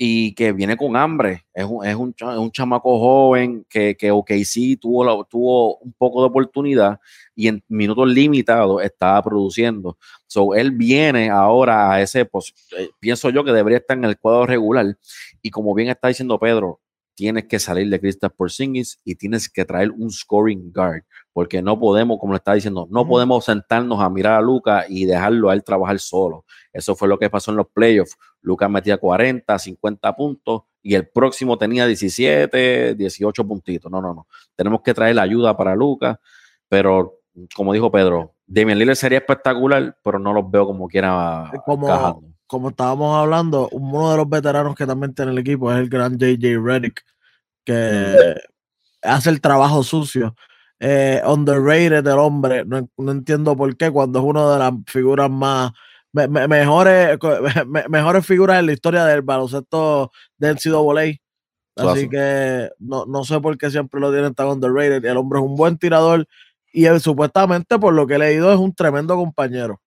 y que viene con hambre. Es un, es un, es un chamaco joven que, que OKC tuvo, la- tuvo un poco de oportunidad y en minutos limitados estaba produciendo. So, él viene ahora a ese, pos- eh, pienso yo que debería estar en el cuadro regular. Y como bien está diciendo Pedro, tienes que salir de Kristaps Porzingis y tienes que traer un scoring guard, porque no podemos, como le está diciendo, no podemos sentarnos a mirar a Luca y dejarlo a él trabajar solo. Eso fue lo que pasó en los playoffs. Lucas metía 40, 50 puntos y el próximo tenía 17, 18 puntitos. No, no, no. Tenemos que traer la ayuda para Lucas, pero como dijo Pedro, Damian Lillard sería espectacular, pero no los veo como quiera Como- encajando. Como estábamos hablando, uno de los veteranos que también tiene el equipo es el gran JJ Redick, que hace el trabajo sucio. Eh, underrated el hombre, no, no entiendo por qué, cuando es una de las figuras más me- me- mejores, me- mejores figuras en la historia del baloncesto del NCAA. Así que no, no sé por qué siempre lo tienen tan underrated. El hombre es un buen tirador y él, supuestamente, por lo que he leído, es un tremendo compañero.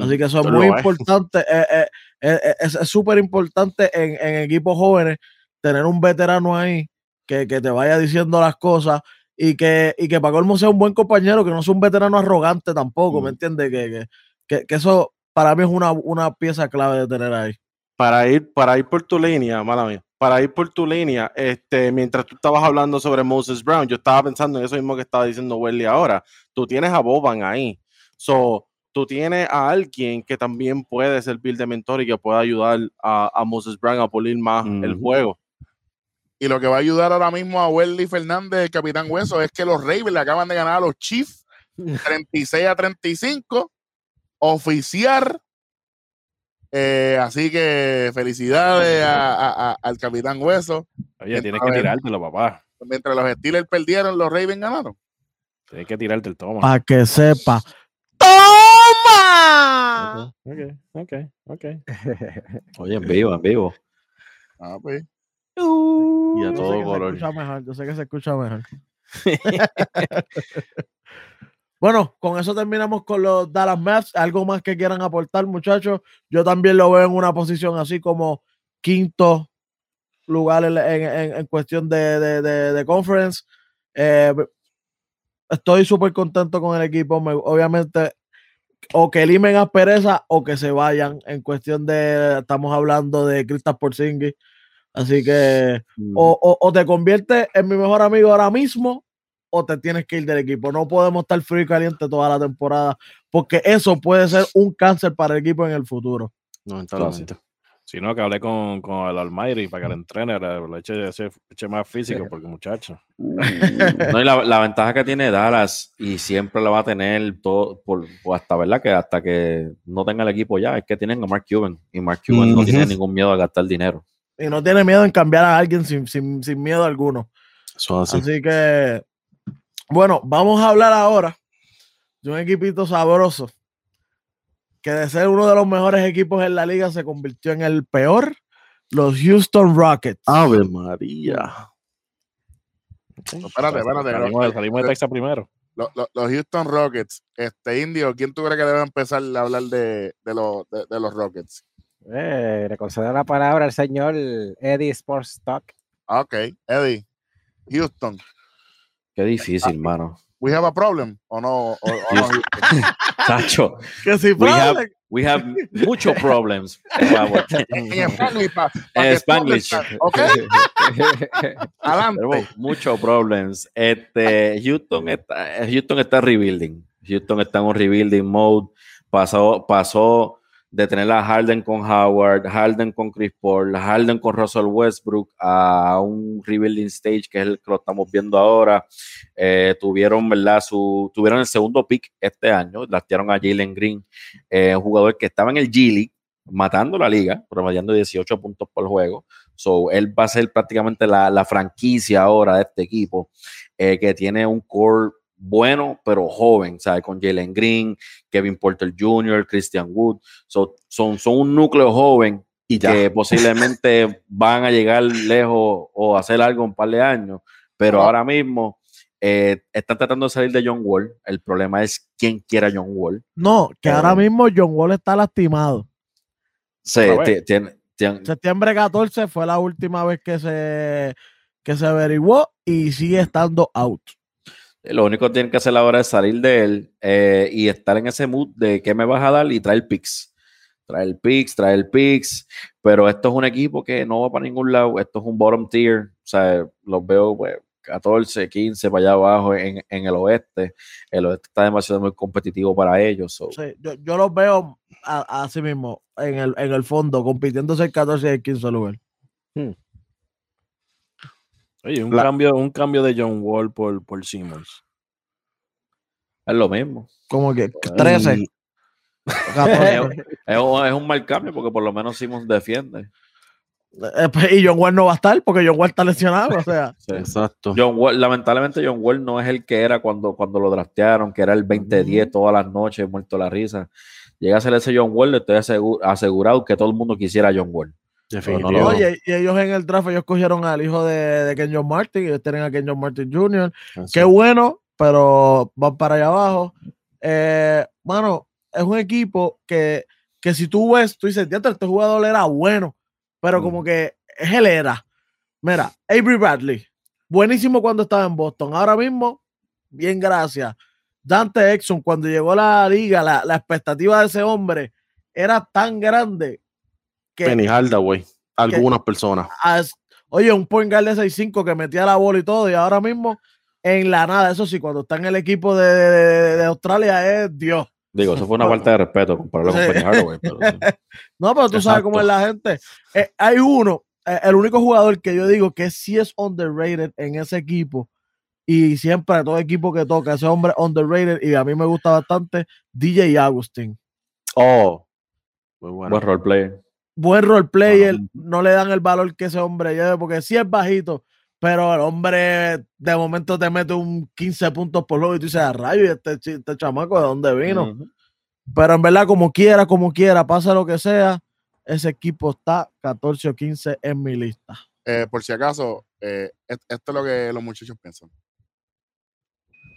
Así que eso es muy es. importante. eh, eh, eh, eh, es es súper importante en, en equipos jóvenes tener un veterano ahí que, que te vaya diciendo las cosas y que, y que para colmo sea un buen compañero, que no sea un veterano arrogante tampoco, ¿me entiendes? Que, que, que, que eso para mí es una, una pieza clave de tener ahí. para ir, para ir por tu línea, mala mía, para ir por tu línea, este, mientras tú estabas hablando sobre Moses Brown, yo estaba pensando en eso mismo que estaba diciendo Welly ahora. Tú tienes a Boban ahí. So, tú tienes a alguien que también puede servir de mentor y que pueda ayudar a, a Moses Brown a pulir más el juego. Y lo que va a ayudar ahora mismo a Welly Fernández, el capitán Hueso, es que los Ravens le acaban de ganar a los Chiefs 36 a 35, oficiar. Eh, así que felicidades a- a- a- al capitán Hueso. Oye, tienes que tirártelo, papá. Mientras los Steelers perdieron, los Ravens ganaron. Tienes que tirarte el toma. Para que sepa. ¡Toma! Ok, ok, ok. Oye, en vivo, en vivo. Ah, pues. Y a Yo sé todo color. escucha mejor, yo sé que se escucha mejor. bueno, con eso terminamos con los Dallas Maps. ¿Algo más que quieran aportar, muchachos? Yo también lo veo en una posición así como quinto lugar en, en- en- en cuestión de, de, de- de conference. Eh, estoy súper contento con el equipo. Me- obviamente, o que limen aspereza o que se vayan en cuestión de, estamos hablando de Kristaps Porzingis. Así que o, o- o te conviertes en mi mejor amigo ahora mismo o te tienes que ir del equipo. No podemos estar frío y caliente toda la temporada porque eso puede ser un cáncer para el equipo en el futuro. lamentablemente. Si no, que hablé con, con el Almighty para que le entrene, le, le eche, ese- eche más físico, porque muchacho. No, y la, la ventaja que tiene Dallas y siempre la va a tener todo por, por hasta verdad que hasta que no tenga el equipo ya es que tienen a Mark Cuban y Mark Cuban no tiene ningún miedo a gastar dinero. Y no tiene miedo en cambiar a alguien sin, sin, sin miedo alguno. Eso es así. Así que, bueno, vamos a hablar ahora de un equipito sabroso que de ser uno de los mejores equipos en la liga se convirtió en el peor, los Houston Rockets. Ave María. espérate, espérate, Salimos, pero- salimos de Texas primero. Lo- lo- los Houston Rockets, este indio, ¿quién tú crees que debe empezar a hablar de, de, los- de- de los Rockets? Eh, le concedo la palabra al señor Eddie Sports Talk. Ah, Ok, Eddie, Houston, Qué difícil, mano. We have a problem o no? O, o no, que si we have, we have muchos problemas. Vamos. en Spanglish, pa- pa En que Spanglish. entiendan, Ok, adelante. Tenemos muchos problemas. Este, Houston está, Houston está rebuilding. Houston está en un rebuilding mode. Pasó, pasó de tener a Harden con Howard, Harden con Chris Paul, Harden con Russell Westbrook a un rebuilding stage que es el que lo estamos viendo ahora. Eh, tuvieron, ¿verdad? Su, tuvieron el segundo pick este año, lastearon a Jalen Green, eh, un jugador que estaba en el G League, matando la liga, promediando 18 puntos por juego. So, él va a ser prácticamente la, la franquicia ahora de este equipo, eh, que tiene un core bueno, pero joven, ¿sabes? Con Jalen Green, Kevin Porter Jr., Christian Wood. So, son, son un núcleo joven Y ya. que posiblemente van a llegar lejos o hacer algo un par de años, pero Ah. ahora mismo eh, están tratando de salir de John Wall. El problema es quién quiera John Wall. no, que ahora Eh, mismo John Wall está lastimado. Sí, tiene- tiene- Septiembre 14 fue la última vez que se, que se averiguó y sigue estando out. Lo único que tienen que hacer ahora es salir de él eh, y estar en ese mood de qué me vas a dar y traer picks. Traer picks, traer picks. Pero esto es un equipo que no va para ningún lado. Esto es un bottom tier. O sea, los veo pues, 14, 15 para allá abajo en, en el oeste. El oeste está demasiado muy competitivo para ellos. so, Sí, yo, yo los veo así mismo, en el, en el fondo, compitiéndose el 14 y el 15 lugar. Oye, un, La- cambio, un cambio de John Wall por, por Simmons. es lo mismo. Como que 13. Y- 14. Es un, es un mal cambio porque por lo menos Simons defiende. Eh, pues, y John Wall no va a estar porque John Wall está lesionado. O sea, Sí. Exacto. John Wall, lamentablemente John Wall no es el que era cuando, cuando lo draftearon, que era el 20-10 todas las noches, muerto la risa. Llega a ser ese John Wall, estoy asegu- asegurado que todo el mundo quisiera a John Wall. Oye, y ellos en el draft, ellos cogieron al hijo de, de Ken John Martin y ellos tienen a Ken John Martin Jr. Así. Qué bueno, pero van para allá abajo. Eh, bueno, es un equipo que, que si tú ves, tú dices, "Diantre, este jugador era bueno, pero como que es él era. Mira, Avery Bradley, buenísimo cuando estaba en Boston. Ahora mismo, bien, gracias. Dante Exxon, cuando llegó a la liga, la, la expectativa de ese hombre era tan grande que Penny Hardaway. Algunas personas. as- oye, un point guard de 6'5 que metía la bola y todo, y ahora mismo en la nada, eso sí, cuando está en el equipo de, de- de Australia es Dios. Digo, eso fue una falta de respeto compararlo con Sí. Penny Hardaway. pero sí. No, pero tú sabes cómo es la gente. Eh, hay uno, eh, el único jugador que yo digo que sí es underrated en ese equipo, y siempre todo equipo que toca, ese hombre underrated, y a mí me gusta bastante, DJ Agustín. Oh. Muy bueno. Buen roleplayer. Buen role player, Ajá. no le dan el valor que ese hombre lleve, porque sí es bajito, pero el hombre de momento te mete un 15 puntos por juego y tú dices, a rayo, ¿y este, este chamaco de dónde vino? Pero en verdad, como quiera, como quiera, pasa lo que sea, ese equipo está 14 o 15 en mi lista. Eh, por si acaso, eh, et- esto es lo que los muchachos piensan.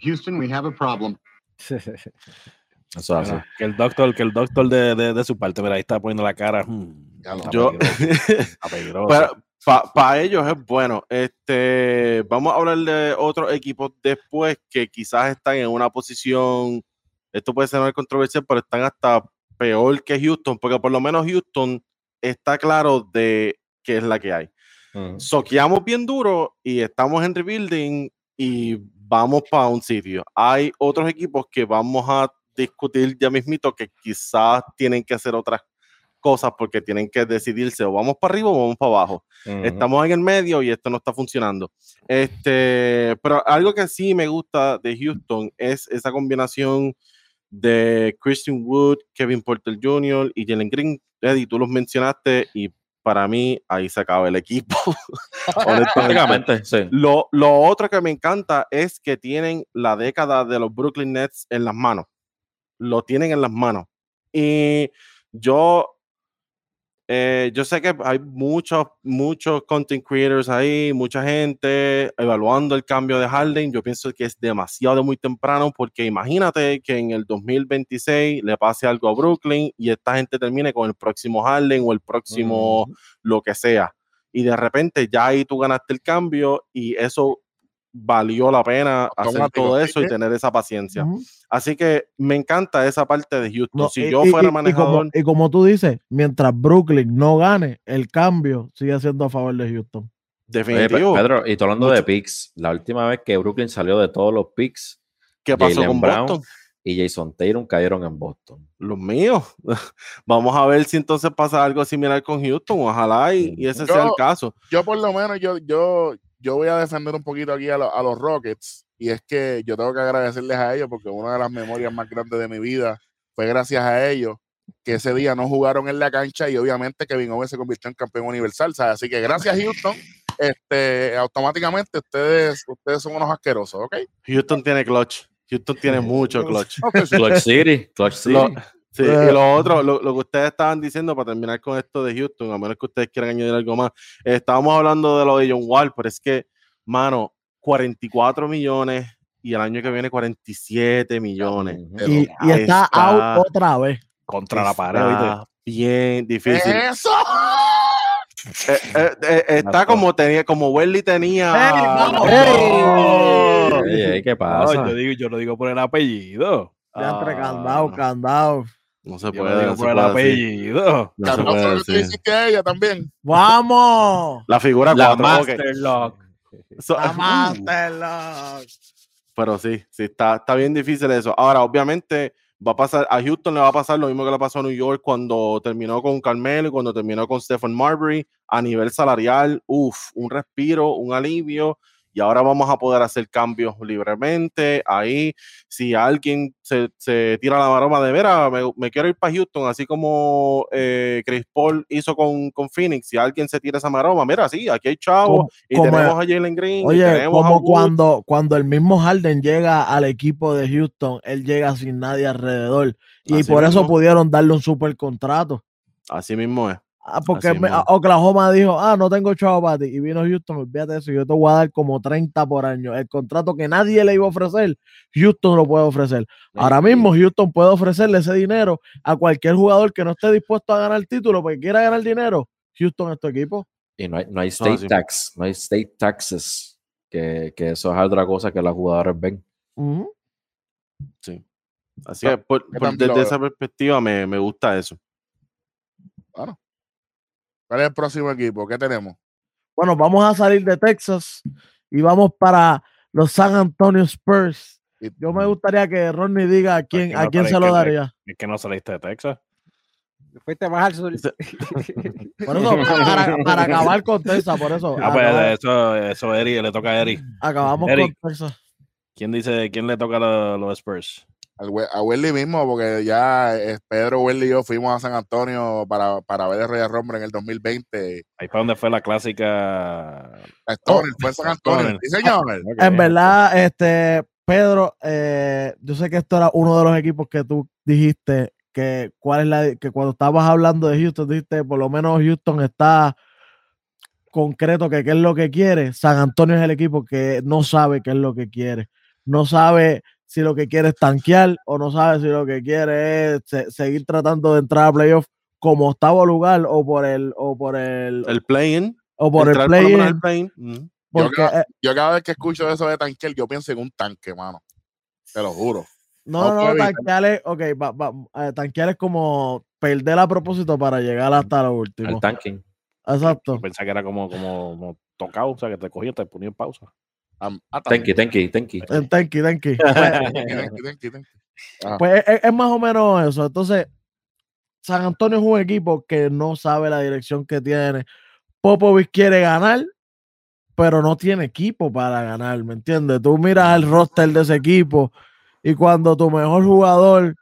Houston, we have a problem. Eso. Que el doctor, que el doctor de, de, de su parte, mira, ahí está poniendo la cara. hmm, Ya Yo-. Para ellos es bueno. Este, vamos a hablar de otros equipos después que quizás están en una posición. Esto puede ser una controversia, pero están hasta peor que Houston, porque por lo menos Houston está claro de qué es la que hay. Soqueamos bien duro y estamos en rebuilding y vamos para un sitio. Hay otros equipos que vamos a discutir ya mismito que quizás tienen que hacer otras cosas porque tienen que decidirse o vamos para arriba o vamos para abajo. Ujú. Estamos en el medio y esto no está funcionando. Este, pero algo que sí me gusta de Houston es esa combinación de Christian Wood, Kevin Porter Jr. y Jalen Green. Eddie, tú los mencionaste y para mí ahí se acaba el equipo. Honestamente. Sí. Lo, lo otro que me encanta es que tienen la década de los Brooklyn Nets en las manos. Lo tienen en las manos. Y yo, eh, yo sé que hay muchos, muchos content creators ahí, mucha gente evaluando el cambio de Harden. Yo pienso que es demasiado muy temprano porque imagínate que en el 2026 le pase algo a Brooklyn y esta gente termine con el próximo Harden o el próximo lo que sea. Y de repente ya ahí tú ganaste el cambio y eso valió la pena hacer Automático, todo sí, eso y tener esa paciencia. Ujú. Así que me encanta esa parte de Houston. No, si y- yo fuera y- y como- manejador, Y como, tú dices, mientras Brooklyn no gane, el cambio sigue siendo a favor de Houston. Oye, definitivo. Pedro, y tú hablando de picks, la última vez que Brooklyn salió de todos los picks, ¿Qué pasó Jaylen con Brown Boston? y Jason Tatum cayeron en Boston. Los míos. Vamos a ver si entonces pasa algo similar con Houston. Ojalá y, y ese sea el caso. yo por lo menos, yo, yo, yo voy a defender un poquito aquí a, lo- a los Rockets. Y es que yo tengo que agradecerles a ellos porque una de las memorias más grandes de mi vida fue gracias a ellos que ese día no jugaron en la cancha y obviamente Kevin Owens se convirtió en campeón universal. ¿sabes? Así que gracias Houston, este, automáticamente ustedes, ustedes son unos asquerosos, ¿ok? Houston tiene clutch. Houston tiene mucho clutch. Sí. Clutch City, Clutch City. Lo, sí, Eh. y lo otro, lo, lo que ustedes estaban diciendo para terminar con esto de Houston, a menos que ustedes quieran añadir algo más, eh, estábamos hablando de lo de John Wall, pero es que, mano, 44 millones y el año que viene 47 millones. Y, y está, Está- out otra vez. Contra la pared. Bien difícil. ¡Eso! Eh, eh, eh, está como tenía, como Welly tenía. ¡Ey, vamos! ¡Ey! Ey, ey, ¿Qué No, pasa? yo, digo, yo lo digo por el apellido. Ya entre Ah, candado, no. candado. No se Yo puede, lo digo por el apellido. No se puede que decir. a ella también. ¡Vamos! La figura La 4. Master Lock. La Masterlock. Pero sí, sí, está, está bien difícil eso. Ahora, obviamente, va a pasar, a Houston le va a pasar lo mismo que le pasó a New York cuando terminó con Carmelo y cuando terminó con Stephen Marbury. A nivel salarial, uff, un respiro, un alivio. Y ahora vamos a poder hacer cambios libremente. Ahí, si alguien se, se tira la maroma de vera, me, me quiero ir para Houston, así como eh, Chris Paul hizo con, con Phoenix. Si alguien se tira esa maroma, mira, sí, aquí hay chavos y tenemos a Jalen Green. y Oye, tenemos como cuando, cuando el mismo Harden llega al equipo de Houston, él llega sin nadie alrededor. Y Así por eso pudieron darle un super contrato. Así mismo es. Ah, porque Así me- mismo. Oklahoma dijo, ah, no tengo chavo para ti. Y vino Houston, olvídate de eso, yo te voy a dar como 30 por año. El contrato que nadie le iba a ofrecer, Houston lo puede ofrecer. Ahora mismo Houston puede ofrecerle ese dinero a cualquier jugador que no esté dispuesto a ganar el título porque quiera ganar dinero. Houston es tu equipo. Y no hay, no hay state tax, no hay state taxes, que, que eso es otra cosa que los jugadores ven. Sí. Así que por- ¿Qué por- tan lo- desde esa perspectiva me, me gusta eso. ¿Cuál es el próximo equipo? ¿Qué tenemos? Bueno, vamos a salir de Texas y vamos para los San Antonio Spurs. Yo me gustaría que Ronnie diga a quién, que a quién se lo que- daría. Es que no saliste de Texas. Fuiste más al sur. Por eso, para, para acabar con Texas, por eso. Ah, pues eso, eso Eri, le toca a Eri. acabamos Eric. con Texas. ¿Quién dice, quién le toca a los, los Spurs? A Welly mismo, porque ya eh, Pedro, Welly y yo fuimos a San Antonio para, para ver el Royal Rumble en el 2020. Ahí para donde fue la clásica. A Stoner, fue en San Antonio. Stoner. Sí, señor. En verdad, este, Pedro, eh, yo sé que esto era uno de los equipos que tú dijiste que cuál es la que cuando estabas hablando de Houston dijiste por lo menos Houston está concreto que qué es lo que quiere. San Antonio es el equipo que no sabe qué es lo que quiere. No sabe si lo que quiere es tanquear o no sabe si lo que quiere es se- seguir tratando de entrar a playoff como octavo lugar o por el o por el, El play-in. o por el play play-in. Eh, Yo cada vez que escucho eso de tanquear, yo pienso en un tanque, mano. Te lo juro. No, No tanquear es, ok, va, va, eh, tanquear es como perder a propósito para llegar hasta lo último. El tanking. Exacto. Yo pensaba que era como, como, como tocado, o sea, que te cogía te ponía en pausa. Ah, Tenki, tenki, tenki. El tanky, tanky. Pues, tanque, tanque, tanque, tanque. pues es, es más o menos eso. Entonces, San Antonio es un equipo que no sabe la dirección que tiene. Popovich quiere ganar, pero no tiene equipo para ganar, ¿me entiendes? Tú miras el roster de ese equipo y cuando tu mejor jugador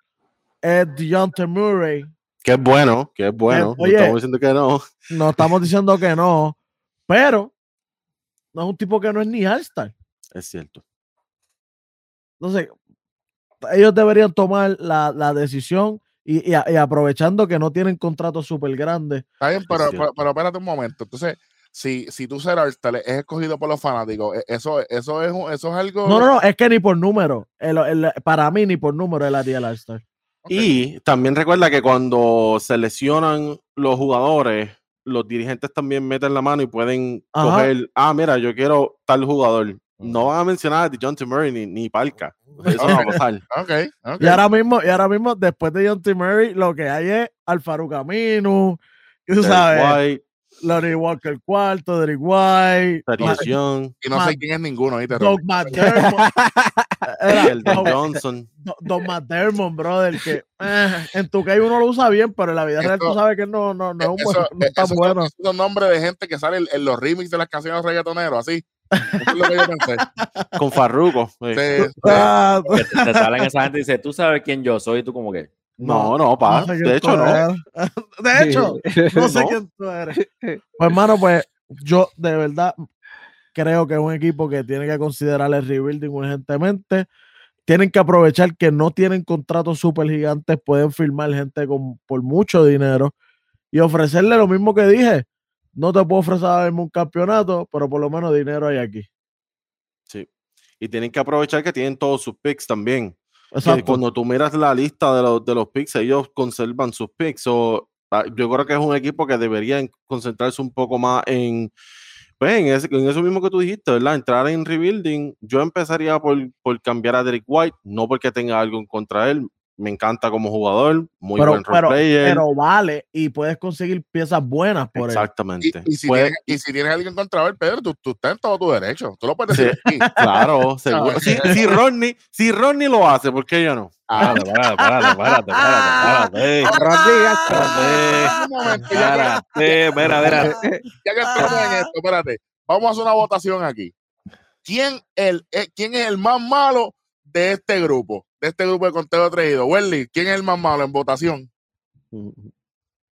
es DeJounte Murray, Que es bueno, que es bueno. no oye. estamos diciendo que no. no estamos diciendo que no, pero no es un tipo que no es ni All-Star. Es cierto. Entonces, ellos deberían tomar la, la decisión y, y a- y aprovechando que no tienen contratos súper grandes. Está bien, pero, pero, pero espérate un momento. Entonces, si, si tú ser All-Star es escogido por los fanáticos, e- eso, eso, es, eso es algo. No, no, no, es que ni por número. el- el- para mí, ni por número él haría el All-Star. Y también recuerda que cuando se lesionan los jugadores, los dirigentes también meten la mano y pueden Ajá. coger, ah, mira, yo quiero tal jugador. No van a mencionar a John T. Murray ni, ni Palca. Eso no va a pasar. Y ahora mismo, y ahora mismo, después de John T. Murray, lo que hay es Alfaro Camino, tú sabes, White, Lonnie Walker cuarto, Derek White, Young, Y no sé quién es ninguno, ¿viste? Doug McDermott. Era Sheldon Doug- Johnson. Do- Don McDermott, brother, que eh, en tu que uno lo usa bien, pero en la vida real tú Eso- sabes que no, no, no es un buen- Eso, no es tan son- bueno. esos son nombres de gente que sale en, en los remix de las canciones reggaetoneros, así. Eso es lo que yo pensé. Con Farruko. sí. Sí, sí. Ah, te, te salen esa gente y dice, tú sabes quién yo soy, y tú como que. No, no, pa. no sé de hecho, no. De hecho, no sé No. quién tú eres. Pues, hermano, pues yo de verdad creo que es un equipo que tiene que considerar el rebuilding urgentemente. Tienen que aprovechar que no tienen contratos súper gigantes, pueden firmar gente con, por mucho dinero y ofrecerle lo mismo que dije. No te puedo ofrecer mismo un campeonato, pero por lo menos dinero hay aquí. Sí. Y tienen que aprovechar que tienen todos sus picks también. Que Exacto. cuando tú miras la lista de los, de los picks, ellos conservan sus picks. O, ah, yo creo que es un equipo que debería en- concentrarse un poco más en, pues, en, ese- en eso mismo que tú dijiste, ¿verdad? Entrar en rebuilding. Yo empezaría por, por cambiar a Derek White, no porque tenga algo en contra de él. Me encanta como jugador, muy pero, buen pero, pero vale y puedes conseguir piezas buenas por él. Y, Exactamente. y si tienes, y si tienes alguien contra él, Pedro, tú, tú estás en todo tu derecho. Tú lo puedes Sí. decir aquí. Claro, seguro. Si, si Rodney, si Rodney lo hace, ¿por qué yo no? Ah, Párate, párate, párate, párate, espérate, mira, mira. ya que estamos en esto, espérate. Vamos a hacer una votación aquí. ¿Quién, el, eh, ¿Quién es el más malo de este grupo? De este grupo de conteo traído. Welly, ¿quién es el más malo en votación?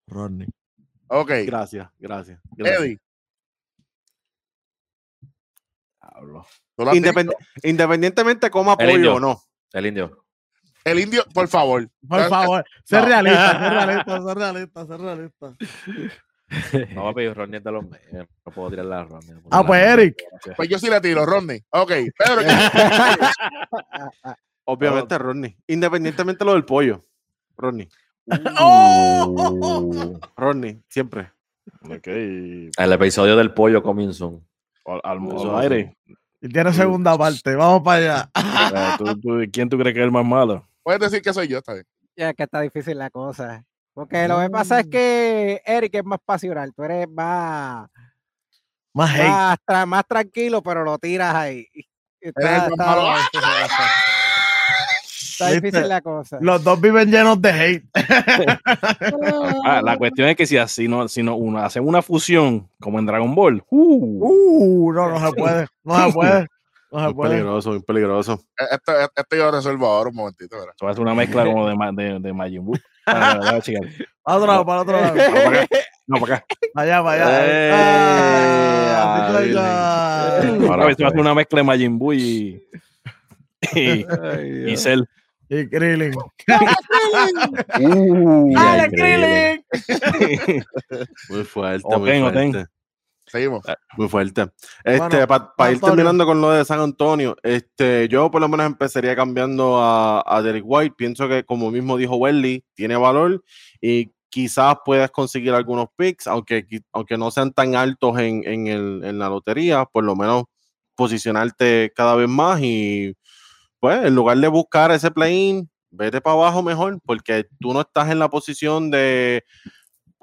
Rodney. Ok. Gracias, gracias. gracias. Eddie. Diablo. ¿tú lo has Independ- dicho? independientemente coma indio. o no. El indio. El indio, por favor. Por favor, sé No. realista, sé realista, sé realista, sé realista. No va a pedir Ronnie de los medios. No puedo tirar la Ronnie. Ah, pues, Eric. Pues yo sí le tiro, Rodney. Ok. Pedro, Obviamente, Rodney. Independientemente de lo del pollo. Rodney. ¡Oh! Rodney, siempre. Ok. El episodio del pollo coming soon. Al, al- aire. Y tiene segunda parte, vamos para allá. Eh, ¿tú- tú- ¿Quién tú crees que es el más malo? puedes decir que soy yo, está bien. Ya que está difícil la cosa. Porque lo que pasa es que Eric es más pasional, tú eres más, Más más, tra- más tranquilo, pero lo tiras ahí. Está, está malo. difícil la cosa. Está ¿Viste? difícil la cosa. Los dos viven llenos de hate. Ah, la cuestión es que si así no, si no uno hacen una fusión como en Dragon Ball, uh, Uh, no, no se puede. No se puede. No se Muy puede. peligroso, muy peligroso. Eh, Esto, esto yo resuelvo ahora un momentito. ¿verdad? eso va a ser una mezcla como de, de, de Majin Buu. Para otro lado, para otro lado. No, para acá. No, para acá. Allá, para allá. Eh, Ah, sí, ya. Ahora a ver si va a ser una mezcla de Majin Buu y, y, y Cell. Y Krillin. Uh, ¡Dale, increíble. Krillin! Muy fuerte, Oten, muy fuerte. Seguimos. Muy fuerte. Este, Bueno, para ir Antonio. terminando con lo de San Antonio, este, yo por lo menos empezaría cambiando a, a Derek White. Pienso que, como mismo dijo Welly, tiene valor y quizás puedas conseguir algunos picks, aunque, aunque no sean tan altos en, en, el, en la lotería, por lo menos posicionarte cada vez más y pues en lugar de buscar ese play-in, vete para abajo mejor, porque tú no estás en la posición de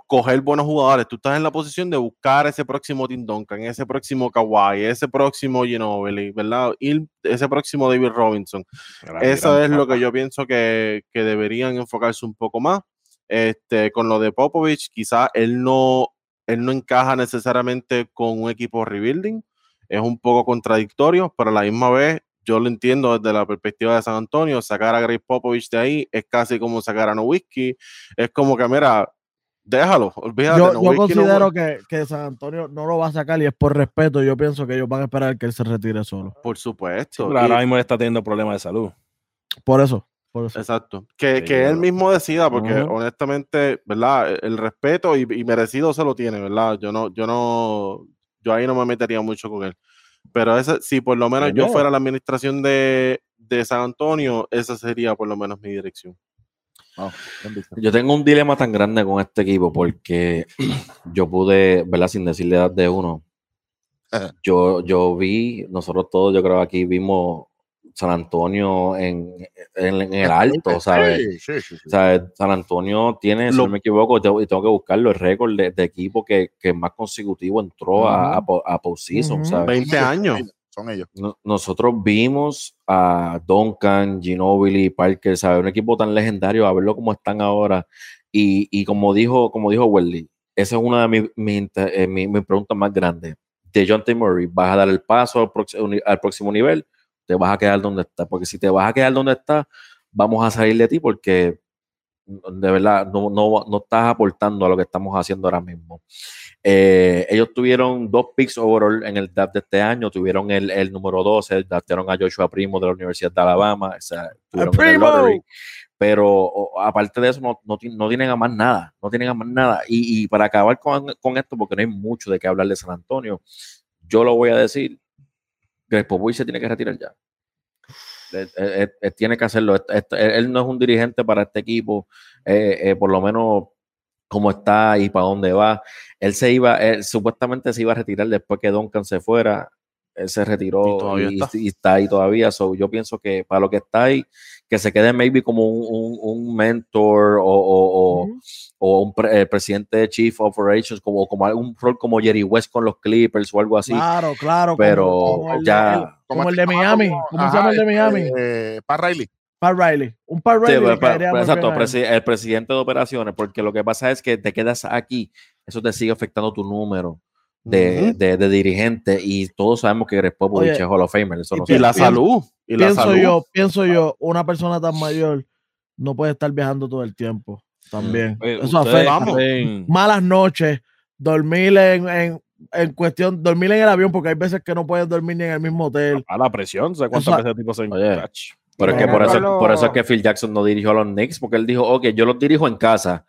coger buenos jugadores, tú estás en la posición de buscar ese próximo Tim Duncan, ese próximo Kawhi, ese próximo Ginobili, ¿verdad? Ir ese próximo David Robinson. Gran- Eso gran es lo que yo pienso que, que deberían enfocarse un poco más. Este, con lo de Popovich, quizás él no, él no encaja necesariamente con un equipo rebuilding. Es un poco contradictorio, pero a la misma vez yo lo entiendo desde la perspectiva de San Antonio. Sacar a Greg Popovich de ahí es casi como sacar a Nowitzki. Es como que, mira, déjalo, olvídate. Yo, yo no considero juega. que, que San Antonio no lo va a sacar y es por respeto. Yo pienso que ellos van a esperar que él se retire solo. Por Sí, supuesto. pero y- ahora mismo está teniendo problemas de salud. Por eso. Por eso. Exacto. Que, Sí, que él claro. mismo decida, porque Ujú. honestamente, ¿verdad? El respeto y, y merecido se lo tiene, ¿verdad? Yo no, yo no, yo ahí no me metería mucho con él. Pero ese, si por lo menos yo fuera la administración de, de San Antonio, esa sería por lo menos mi dirección. Yo tengo un dilema tan grande con este equipo porque yo pude, ¿verdad? Sin decirle edad de uno. Ajá. Yo, yo vi, nosotros todos, yo creo aquí vimos San Antonio en, en, en el alto, ¿sabes? Sí, sí, sí, San Antonio tiene, si Lo- no me equivoco, tengo, y tengo que buscarlo, el récord de, de equipo que, que más consecutivo entró a, a, a postseason. ¿sabes? 20 años. Son ellos. No- nosotros vimos a Duncan, Ginobili, Parker, ¿sabes? Un equipo tan legendario, a verlo como están ahora. Y, y como dijo, como dijo Welly, esa es una de mis, mis eh, mis- mis preguntas más grandes. De John T. Murray, ¿vas a dar el paso al, al próximo nivel? ¿Te vas a quedar donde estás? Porque si te vas a quedar donde estás, vamos a salir de ti porque de verdad no, no, no estás aportando a lo que estamos haciendo ahora mismo. Eh, ellos tuvieron dos picks overall en el draft de este año, tuvieron el, el número 12, draftearon a Joshua Primo de la Universidad de Alabama, o sea, tuvieron en el lottery, pero o- aparte de eso no, no, no tienen a más nada, no tienen a más nada. Y, y para acabar con, con esto, porque no hay mucho de qué hablar de San Antonio, yo lo voy a decir, Greg Popovich se tiene que retirar ya. Él, él- él- él tiene que hacerlo. Él, no es un dirigente para este equipo, eh, eh, por lo menos cómo está y para dónde va. Él se iba, supuestamente se iba a retirar después que Duncan se fuera. Él se retiró Y y, está. y está ahí todavía. So, yo pienso que para lo que está ahí, que se quede maybe como un, un- un mentor o, o- o- Ujú. o un pre- eh, presidente de Chief Operations, como, como algún rol como Jerry West con los Clippers o algo así. Claro, claro. pero como, como ya- el- como el de Miami. como- ¿Cómo se llama el de este, Miami? eh, Pat Riley. Pat Riley. Un Pat Sí, Riley. pero- le pero- caería pero muy exacto, presi- el presidente de operaciones, porque lo que pasa es que te quedas aquí, eso te sigue afectando tu número de, de- de dirigente y todos sabemos que Greg Popovich Oye, es Hall of Famer, eso y no Y la salud. Y la pienso salud. yo, pienso yo, una persona tan mayor no puede estar viajando todo el tiempo. También. Oye, Eso afecta. Malas noches, dormir en, en, en cuestión, dormir en el avión, porque hay veces que no puedes dormir ni en el mismo hotel. a la presión, ¿sabes cuántas veces el tipo se Pero es que por eso, por eso es que Phil Jackson no dirigió a los Knicks, porque él dijo, ok, yo los dirijo en casa.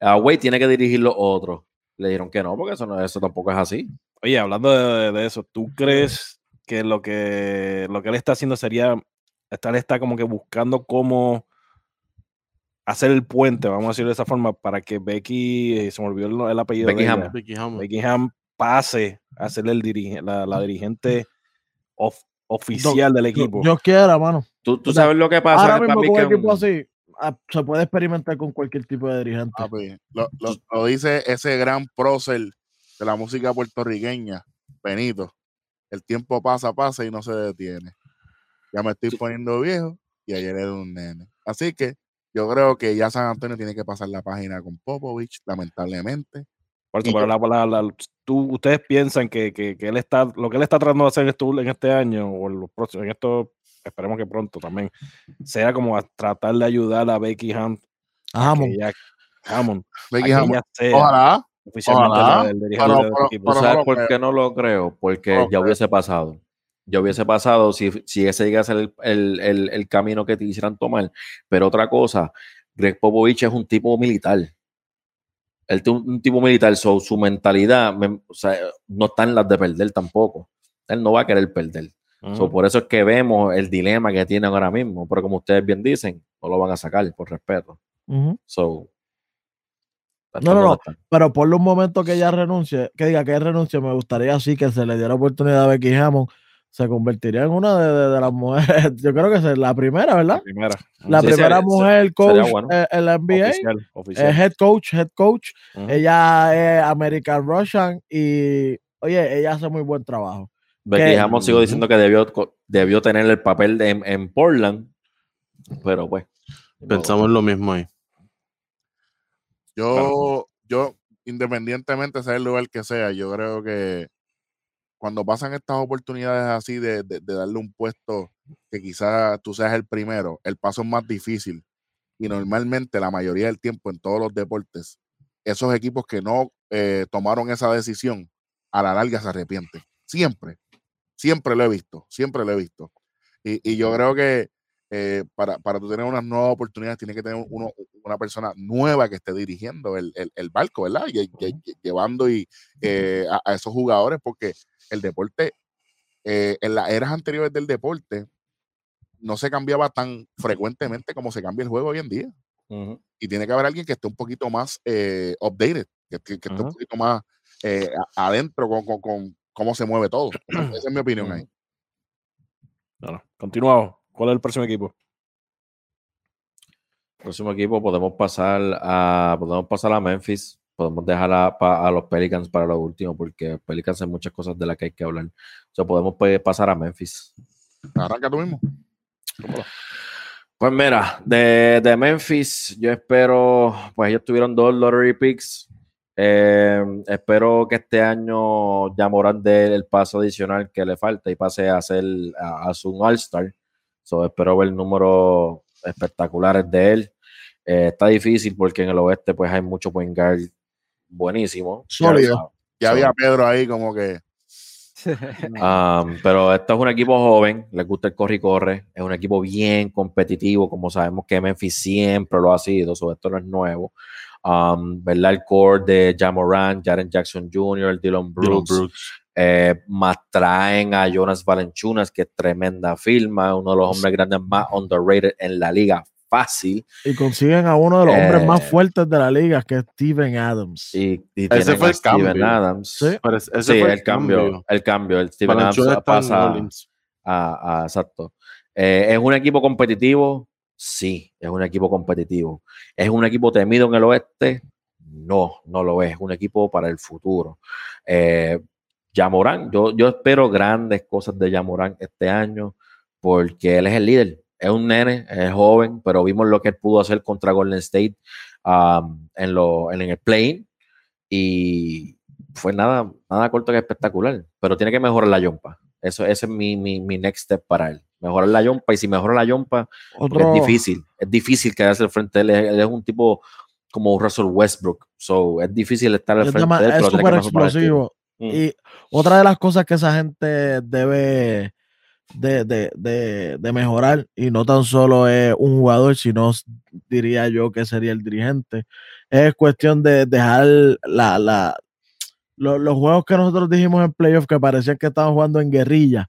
A Wade tiene que dirigir los otros. Le dijeron que no, porque eso, no, eso tampoco es así. Oye, hablando de, de eso, ¿tú crees que lo que lo que él está haciendo sería, está, él está como que buscando cómo hacer el puente, vamos a decirlo de esa forma, para que Becky, eh, se me olvidó el, el apellido de Becky ella, Hammond. Becky Hammond. Becky Hammond pase a ser el dirige, la, la dirigente of- oficial del equipo. Dios quiera, mano. Tú, tú O sea, sabes lo que pasa. Ahora mismo con un equipo así, se puede experimentar con cualquier tipo de dirigente. Ah, pues, lo, lo- lo dice ese gran prócer de la música puertorriqueña, Benito. El tiempo pasa, pasa y no se detiene. Ya me estoy poniendo viejo y ayer era un nene. Así que yo creo que ya San Antonio tiene que pasar la página con Popovich, lamentablemente. Por eso, y pero la- la- la- tú- ustedes piensan que, que- que él está, lo que él está tratando de hacer en, esto- en este año o en los próximos, en esto, esperemos que pronto también, sea como a tratar de ayudar a Becky Hammond, a Hammond. que ella, Hammond, a Becky que Hammond, ella sea Ojalá, oficialmente ojalá, el dirigente pero- del pero- equipo. ¿Tú pero no sabes lo por creo. qué no lo creo? Porque No ya creo. hubiese pasado. Ya hubiese pasado si, si ese llega a ser el, el- el- el camino que te quisieran tomar. Pero otra cosa, Greg Popovich es un tipo militar. Él es un, un tipo militar, so, su mentalidad me- o sea, no está en las de perder tampoco. Él no va a querer perder. So, por eso es que vemos el dilema que tienen ahora mismo. Pero como ustedes bien dicen, no lo van a sacar por respeto. So, No, no, no. Pero por un momento que ella renuncie, que diga que ella renuncie, me gustaría así que se le diera oportunidad a Becky Hammond. Se convertiría en una de, de- de las mujeres. Yo creo que es la primera, ¿verdad? La primera. La Sí, primera sería- mujer coach bueno. en la NBA. Oficial, eh, head coach, head coach. Ella es American Russian y, oye, ella hace muy buen trabajo. Becky que- Hammond sigo diciendo que debió, debió tener el papel de, en, en Portland, pero pues. Pensamos lo mismo ahí. Yo, yo, independientemente sea el lugar que sea, yo creo que cuando pasan estas oportunidades así de, de- de darle un puesto que quizás tú seas el primero, el paso es más difícil. Y normalmente la mayoría del tiempo en todos los deportes, esos equipos que no eh, tomaron esa decisión, a la larga se arrepienten. Siempre, siempre lo he visto, siempre lo he visto. Y, y yo creo que eh, para, para tú tener unas nuevas oportunidades, tiene que tener uno, una persona nueva que esté dirigiendo el, el- el barco, ¿verdad? Lle- llevando y, eh, a, a esos jugadores, porque el deporte, eh, en las eras anteriores del deporte, no se cambiaba tan frecuentemente como se cambia el juego hoy en día. Y tiene que haber alguien que esté un poquito más eh, updated, que, que- que esté un poquito más eh, adentro con, con- con cómo se mueve todo. Esa es mi opinión ahí. Bueno, continuamos. ¿Cuál es el próximo equipo? Próximo equipo podemos pasar a podemos pasar a Memphis. Podemos dejar a, a los Pelicans para lo último, porque Pelicans hay muchas cosas de las que hay que hablar. O sea, podemos pues, pasar a Memphis. Arranca tú mismo. Pues mira, de, de Memphis, yo espero, pues ellos tuvieron dos lottery picks. Eh, espero que este año ya Morán dé el paso adicional que le falta y pase a ser a, a su All-Star. So, espero ver números espectaculares de él. Eh, está difícil porque en el oeste pues hay mucho point guard buenísimo. Sólido. Ya había Pedro ahí como que Um, pero esto es un equipo joven, les gusta el corre y corre, es un equipo bien competitivo, como sabemos que Memphis siempre lo ha sido, sobre esto no es nuevo. Um, ¿verdad? El core de Jamoran, Jaren Jackson Jr., Dylan Dylan Brooks, Brooks. eh, más traen a Jonas Valenchunas, que es tremenda firma, uno de los hombres grandes más underrated en la liga, fácil. Y consiguen a uno de los hombres más Eh, fuertes de la liga, que es Steven Adams. Y, y Ese fue a el Steven cambio. Adams. Sí. Pero ese Sí, fue el cambio, el cambio, el Steven Adams pasa Orleans. a, a- exacto. Eh, ¿Es un equipo competitivo? Sí, es un equipo competitivo. ¿Es un equipo temido en el oeste? No, no lo es. Es un equipo para el futuro. Eh, Yamorán, yo, yo espero grandes cosas de Yamorán este año porque él es el líder. Es un nene, es joven, pero vimos lo que él pudo hacer contra Golden State en el play y fue nada, nada corto que espectacular, pero tiene que mejorar la yompa. Eso, ese es mi, mi, mi next step para él. Mejorar la yompa y si mejora la yompa, Otro, es difícil, es difícil quedarse al frente de él. Él es un tipo como Russell Westbrook, so es difícil estar al frente de él, es súper explosivo. Mm. Y otra de las cosas que esa gente debe de, de- de- de mejorar, y no tan solo es un jugador, sino diría yo que sería el dirigente, es cuestión de dejar la, la- lo- los juegos que nosotros dijimos en playoff que parecían que estaban jugando en guerrilla.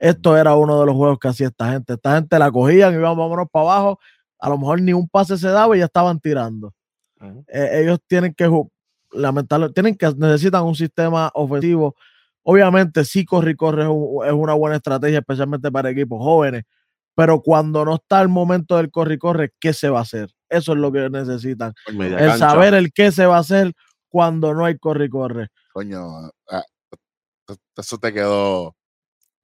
Esto era uno de los juegos que hacía esta gente. Esta gente la cogían y iban, vámonos para abajo. A lo mejor ni un pase se daba y ya estaban tirando eh, ellos tienen que lamentablemente tienen que necesitan un sistema ofensivo. Obviamente, sí, corre y corre es, un- es una buena estrategia, especialmente para equipos jóvenes. Pero cuando no está el momento del corre y corre, ¿qué se va a hacer? Eso es lo que necesitan. El cancha. saber el qué se va a hacer cuando no hay corre y corre. coño, ah, eso te quedó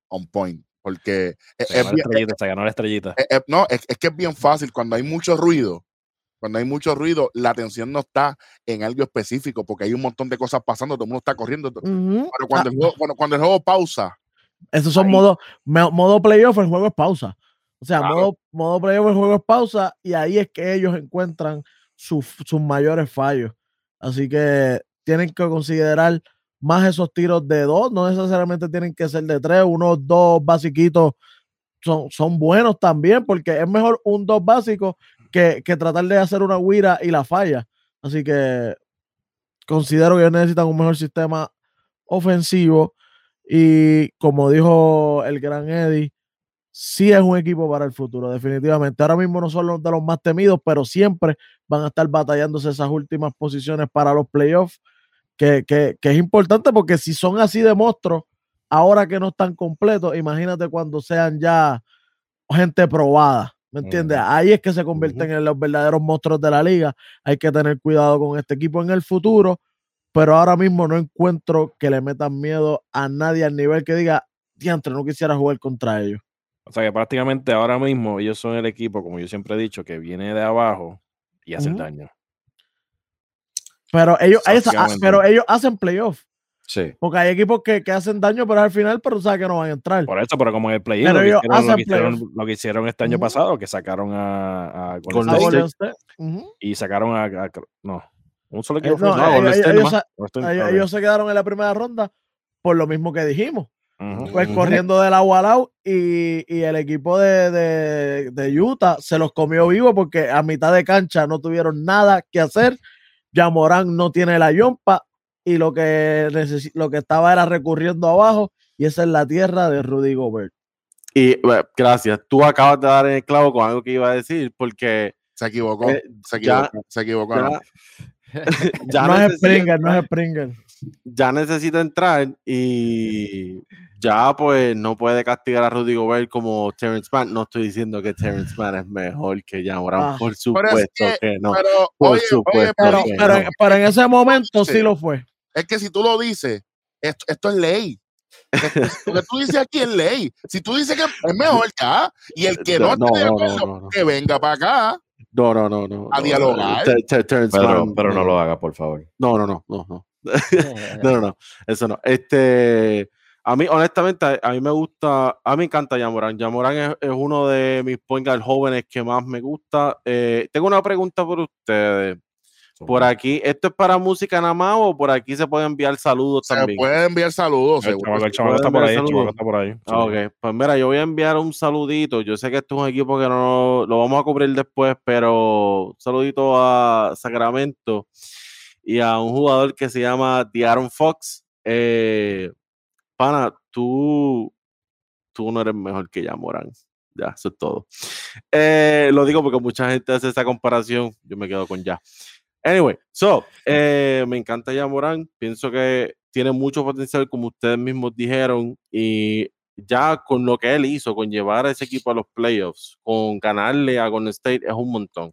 on point. Porque es, Se es ganó bien- se ganó la estrellita. es- es- no, es, que es bien fácil. Cuando hay mucho ruido, cuando hay mucho ruido, la atención no está en algo específico, porque hay un montón de cosas pasando, todo el mundo está corriendo. Pero cuando, Ah, el, juego, cuando, cuando el juego pausa, Esos son ahí- modo, playoff, el juego es pausa. O sea, Claro. modo, modo playoff, el juego es pausa y ahí es que ellos encuentran sus, sus mayores fallos. Así que tienen que considerar más esos tiros de dos, no necesariamente tienen que ser de tres, unos dos basiquitos son, son buenos también, porque es mejor un dos básico que, que tratar de hacer una guira y la falla. Así que considero que ellos necesitan un mejor sistema ofensivo y como dijo el gran Eddie, sí es un equipo para el futuro, definitivamente. Ahora mismo no son los de los más temidos, pero siempre van a estar batallándose esas últimas posiciones para los playoffs, que, que, que es importante porque si son así de monstruos, ahora que no están completos, imagínate cuando sean ya gente probada. ¿Me entiendes? Ahí es que se convierten en los verdaderos monstruos de la liga. Hay que tener cuidado con este equipo en el futuro, pero ahora mismo no encuentro que le metan miedo a nadie al nivel que diga, diantre, no quisiera jugar contra ellos. O sea que prácticamente ahora mismo ellos son el equipo, como yo siempre he dicho, que viene de abajo y hace daño. Pero ellos, ellos- Básicamente. pero ellos hacen playoff. Sí. Porque hay equipos que, que hacen daño, pero al final, pero sabes que no van a entrar. Por eso, pero como en el play Pero lo, que hicieron, lo, lo que este año pasado, que sacaron a, a Golden Golden A State Golden State. Ujú. y sacaron a, a- no, un solo Eh, equipo no, fue. no, ellos- Golden State ellos- nomás. No estoy- ellos- ok. ellos se quedaron en la primera ronda por lo mismo que dijimos. Pues corriendo del agua al lado y, y el equipo de, de, de Utah se los comió vivo porque a mitad de cancha no tuvieron nada que hacer. Yamorán no tiene la yompa y lo que, lo que estaba era recurriendo abajo y esa es la tierra de Rudy Gobert. Y bueno, gracias. Tú acabas de dar en el clavo con algo que iba a decir, porque Se equivocó. eh, se ya- equivocó. se equivocó. ya, no. ya no es Springer, no entrar, es Springer. ya necesita entrar y ya pues no puede castigar a Rudy Gobert como Terrence Mann. No estoy diciendo que Terrence Mann es mejor que Jamoran, Ah. por es supuesto que- que no. Pero, por oye, supuesto oye, Pero, que pero, no. en- pero en ese momento sí Sí. lo fue. es que si tú lo dices, esto, esto es ley. Lo que tú dices aquí es ley. Si tú dices que es mejor ya, y el que no, No, de no, acuerdo, no, no, no. que venga para acá. No, no, no, no. A dialogar. Pero, Mann, pero no lo haga, por favor. No, no, no, no, no. No, no, no, eso no. Este, a mí, honestamente, a, mí me gusta, a mí me encanta Yamoran. Yamoran es, es uno de mis point guard jóvenes que más me gusta. Eh, tengo una pregunta por ustedes. Por aquí, ¿esto es para música nada más o por aquí se pueden enviar saludos Se también? puede enviar saludos. El el chamaco está por ahí, el chamaco está por ahí. Ah, ok, pues mira, yo voy a enviar un saludito. Yo sé que esto es un equipo que no lo vamos a cubrir después, pero un saludito a Sacramento y a un jugador que se llama Diaron Fox. Eh, pana, tú, tú no eres mejor que Yamoran. Ya, eso es todo. Eh, lo digo porque mucha gente hace esa comparación. Yo me quedo con ya. Anyway, so, eh, me encanta Yamoran. Pienso que tiene mucho potencial, como ustedes mismos dijeron, y ya con lo que él hizo, con llevar a ese equipo a los playoffs, con ganarle a Golden State, es un montón.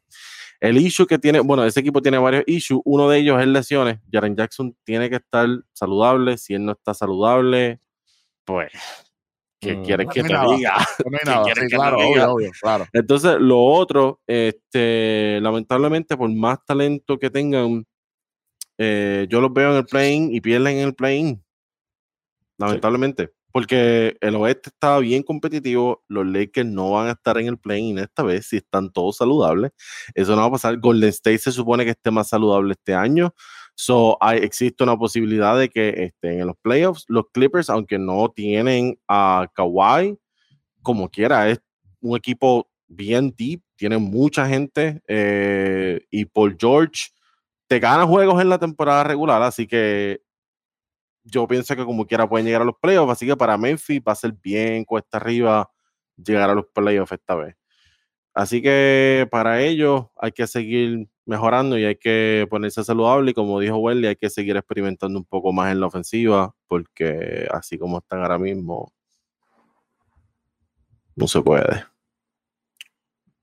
El issue que tiene, bueno, ese equipo tiene varios issues. Uno de ellos es lesiones. Jaren Jackson tiene que estar saludable. Si él no está saludable, pues, ¿qué Mm. quieres que No te nada. diga? No hay ¿Qué nada. quieres Sí, que te claro, diga? obvio, obvio, claro. Entonces, lo otro, este, lamentablemente, por más talento que tengan, eh, yo los veo en el play-in y pierden en el play-in. Lamentablemente. Porque el oeste está bien competitivo. Los Lakers no van a estar en el play-in esta vez si están todos saludables. Eso no va a pasar. Golden State se supone que esté más saludable este año. So, hay, existe una posibilidad de que estén en los playoffs. Los Clippers, aunque no tienen a Kawhi, como quiera, es un equipo bien deep, tiene mucha gente eh, y Paul George te gana juegos en la temporada regular, así que yo pienso que como quiera pueden llegar a los playoffs, así que para Memphis va a ser bien cuesta arriba llegar a los playoffs esta vez. Así que para ellos hay que seguir mejorando y hay que ponerse saludable y como dijo Welly, hay que seguir experimentando un poco más en la ofensiva porque así como están ahora mismo, no se puede.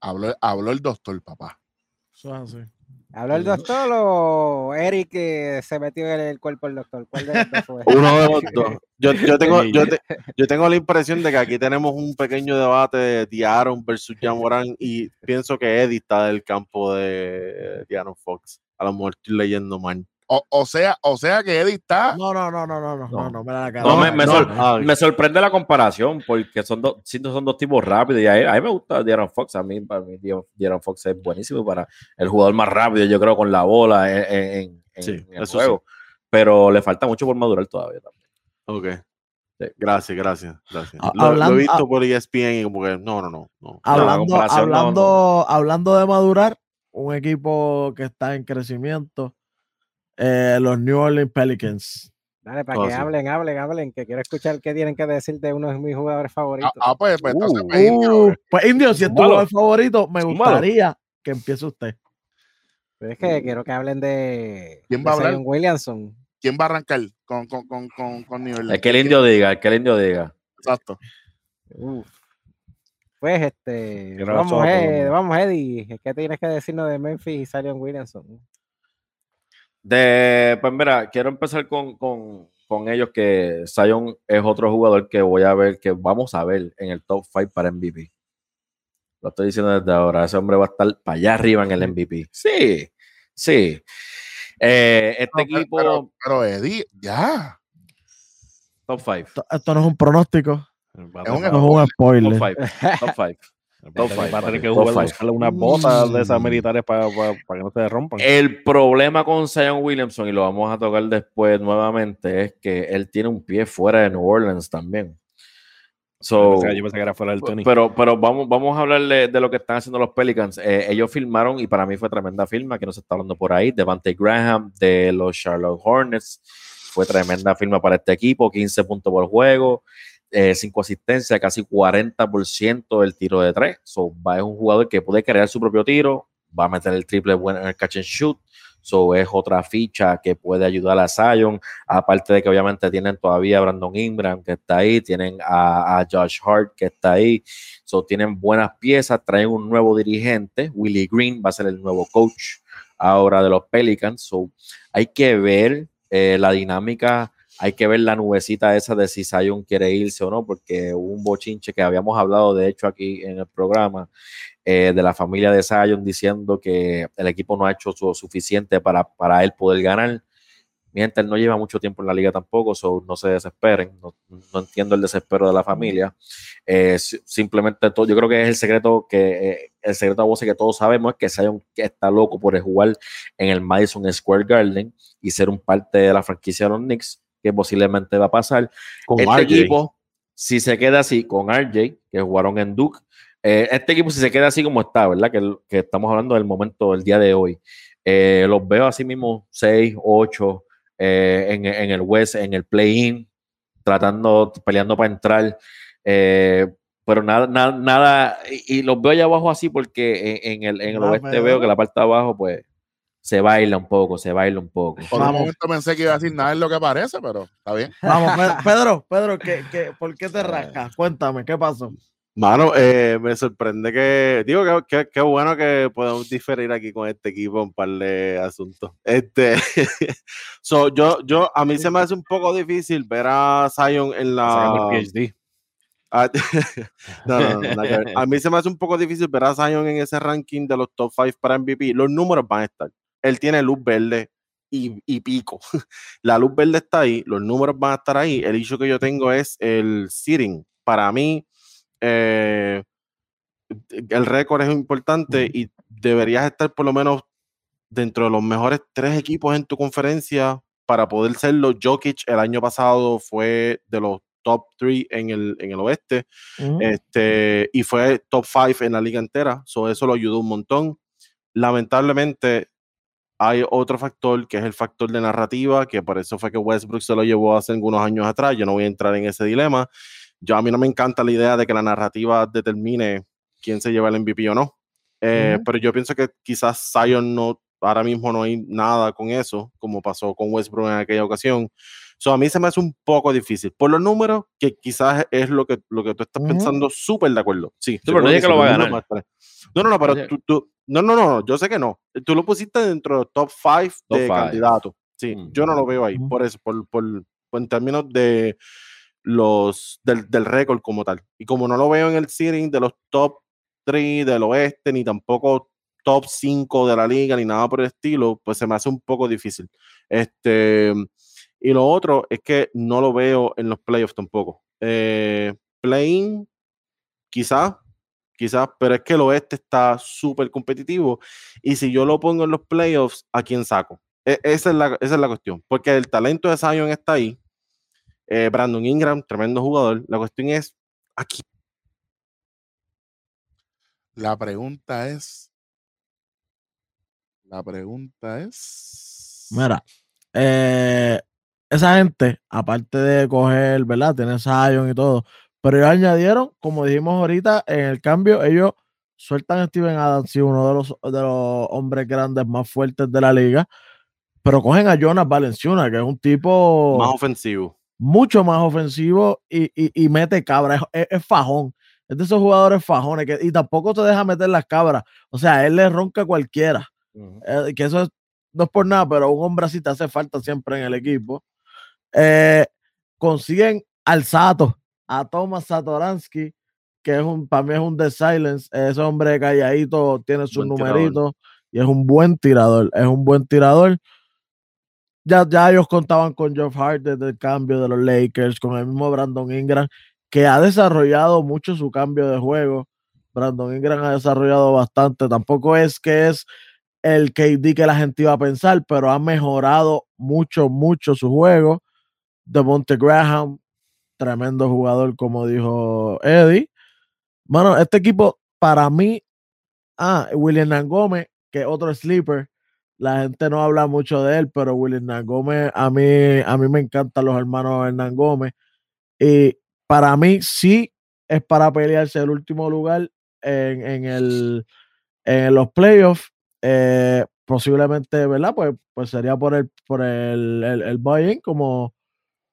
Habló, habló el doctor, papá. Eso es así. ¿Habló el doctor o Eric que se metió en el cuerpo del doctor? ¿Cuál de los dos fue? Uno de los dos. Yo, yo tengo, yo, te- yo tengo la impresión de que aquí tenemos un pequeño debate de Diaron versus Jamoran y pienso que Eddie está del campo de Diaron Fox. A lo mejor estoy leyendo mal. O, o sea, o sea que Eddie está. No, no, no, no, no, no, no, no, mira la cara. No, me, me no, sor- ah, me sorprende la comparación porque son dos, sí, son dos tipos rápidos y a, a mí me gusta De'Aaron Fox. A mí, para mí, De'Aaron Fox es buenísimo para el jugador más rápido, yo creo, con la bola en, en- en- Sí, en el juego. Pero le falta mucho por madurar todavía también. ok. Sí. Gracias, gracias, gracias. Lo, lo hablando- he visto por ESPN y como que no, no, no. no. Hablando, no, hablando, hablando de madurar, un equipo que está en crecimiento, eh, los New Orleans Pelicans. Dale, para Oh, que sí. hablen, hablen, hablen, que quiero escuchar qué tienen que decir de uno de mis jugadores Ah, favoritos. ah, pues, pues, entonces, Uh, pues, Indio, Uh, pues Indio, si es tu jugador favorito, me gustaría que empiece usted. Pero es que quiero que hablen de, ¿Quién de va a hablar? Williamson. ¿quién va a arrancar con, con, con, con, con New Orleans? Es que el indio diga, es que el indio diga. Exacto. Uf. Pues este, Quiero vamos, vamos. Eddie. ¿Qué tienes que decirnos de Memphis y Zion Williamson? De, pues mira, quiero empezar con, con, con ellos que Zion es otro jugador que voy a ver, que vamos a ver en el top 5 para MVP. Lo estoy diciendo desde ahora, ese hombre va a estar para allá arriba en el MVP. Sí, sí. Eh, este No, equipo, Pero, pero Eddie, ya. top 5. Esto, esto no es un pronóstico, Es un no es un spoiler. 5. Top 5. va a top tener- five, va a tener que top jugar, five. buscarle unas botas de esas militares para, para, para que no se rompan. El problema con Zion Williamson, y lo vamos a tocar después nuevamente, es que él tiene un pie fuera de New Orleans también. Yo So, pensé- yo pensé que era fuera del Tony. pero, pero vamos, vamos a hablarle de lo que están haciendo los Pelicans. Eh, ellos filmaron, y para mí fue tremenda firma, que no se está hablando por ahí, Devante Graham de los Charlotte Hornets. Fue tremenda firma para este equipo, 15 puntos por juego, 5 asistencias, casi 40% del tiro de 3. So, va es un jugador que puede crear su propio tiro, va a meter el triple bueno en el catch and shoot. So, es otra ficha que puede ayudar a Zion, aparte de que obviamente tienen todavía a Brandon Ingram que está ahí, tienen a, a Josh Hart que está ahí, so, tienen buenas piezas, traen un nuevo dirigente, Willie Green va a ser el nuevo coach ahora de los Pelicans, so, hay que ver eh, la dinámica, hay que ver la nubecita esa de si Zion quiere irse o no, porque hubo un bochinche que habíamos hablado de hecho aquí en el programa eh, de la familia de Zion diciendo que el equipo no ha hecho su suficiente para, para él poder ganar. Mientras no lleva mucho tiempo en la liga tampoco, so no se desesperen. No, entiendo el desespero de la familia. Eh, si- simplemente todo, yo creo que es el secreto que eh, el secreto a voces que todos sabemos es que Zion está loco por jugar en el Madison Square Garden y ser un parte de la franquicia de los Knicks, que posiblemente va a pasar Con este RJ. equipo, si se queda así con RJ, que jugaron en Duke, eh, este equipo, si se queda así como está, ¿verdad? Que, que estamos hablando del momento, del día de hoy, eh, los veo así mismo 6, 8 eh, en, en el West, en el play-in, tratando, peleando para entrar. eh, pero nada, nada, nada, y, y los veo allá abajo así porque en, en el, en el oeste veo que la parte de abajo, pues, se baila un poco, se baila un poco. Por un momento pensé que iba a decir nada es lo que parece, pero está bien. Vamos, Pe- Pedro, Pedro, ¿qué, qué, por qué te rascas? Cuéntame, ¿qué pasó? Mano, eh, me sorprende que, digo, que, que- qué bueno que podemos diferir aquí con este equipo en un par de asuntos. Este, so, yo, yo, a mí se me hace un poco difícil ver a Zion en la... el PhD. Ah, no, no, no. A mí se me hace un poco difícil ver a Zion en ese ranking de los top 5 para MVP. Los números van a estar. Él tiene luz verde y, y pico. La luz verde está ahí, los números van a estar ahí. El issue que yo tengo es el sitting. Para mí, eh, el récord es importante y deberías estar por lo menos dentro de los mejores tres equipos en tu conferencia para poder serlo. Jokic el año pasado fue de los top 3 en el, en el oeste este, y fue top 5 en la liga entera, so eso lo ayudó un montón. Lamentablemente, hay otro factor que es el factor de narrativa, que por eso fue que Westbrook se lo llevó hace algunos años atrás. Yo no voy a entrar en ese dilema. Yo a mí no me encanta la idea de que la narrativa determine quién se lleva el MVP o no. Eh, Ujú. Pero yo pienso que quizás Zion no, ahora mismo no hay nada con eso, como pasó con Westbrook en aquella ocasión. So, a mí se me hace un poco difícil. Por los números, que quizás es lo que, lo que tú estás Ujú. pensando, súper de acuerdo. Sí, pero no dije que sí, lo va a ganar. No, no, no, pero tú, tú- no, no, no, yo sé que no. Tú lo pusiste dentro de los top 5 Top de candidatos. Sí, Mm. yo no lo veo ahí, por eso, por, por, por en términos de los del, del récord como tal. Y como no lo veo en el seeding de los top 3 del oeste, ni tampoco top 5 de la liga, ni nada por el estilo, pues se me hace un poco difícil. Este, y lo otro es que no lo veo en los playoffs tampoco. Eh, playing, quizás, quizás, pero es que el oeste está súper competitivo. Y si yo lo pongo en los playoffs, ¿a quién saco? E- esa, es la, esa es la cuestión. Porque el talento de Zion está ahí. Eh, Brandon Ingram, tremendo jugador. La cuestión es, aquí. La pregunta es. La pregunta es. Mira, eh, esa gente, aparte de coger, ¿verdad? Tiene Zion y todo, pero ellos añadieron, como dijimos ahorita, en el cambio, ellos sueltan a Steven Adams, sí, uno de los, de los hombres grandes más fuertes de la liga, pero cogen a Jonas Valenciuna, que es un tipo Más ofensivo. mucho más ofensivo y, y- y mete cabra, es, es- es fajón. Es de esos jugadores fajones que, y tampoco te deja meter las cabras. O sea, él le ronca a cualquiera. Eh, que eso es- no es por nada, pero un hombre así te hace falta siempre en el equipo. Eh, consiguen al Sato, a Thomas Satoransky, que es un, para mí es un The Silence. Ese hombre calladito tiene sus numeritos y es un buen tirador. Es un buen tirador. ya, ya ellos contaban con Jeff Hart desde el cambio de los Lakers, con el mismo Brandon Ingram, que ha desarrollado mucho su cambio de juego. Brandon Ingram ha desarrollado bastante. Tampoco es que es el KD que la gente iba a pensar, pero ha mejorado mucho, mucho su juego. De Monte Graham, tremendo jugador, como dijo Eddie. Bueno, este equipo, para mí, ah, William Nangome, que es otro sleeper, la gente no habla mucho de él, pero William Nangome, a mí, a mí me encantan los hermanos Hernán Gómez. Y para mí sí es para pelearse el último lugar en, en, el, en los playoffs. Eh, posiblemente, ¿verdad? Pues, pues sería por el, por el, el, el buy-in como,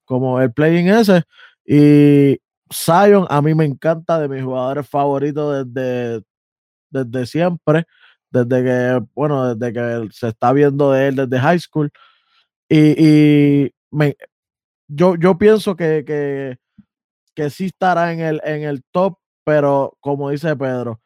como el play-in ese. Y Zion a mí me encanta, de mis jugadores favoritos desde, desde siempre, desde que, bueno, desde que se está viendo de él desde high school. Y, y me, yo, yo pienso que, que, que sí estará en el, en el top, pero como dice Pedro,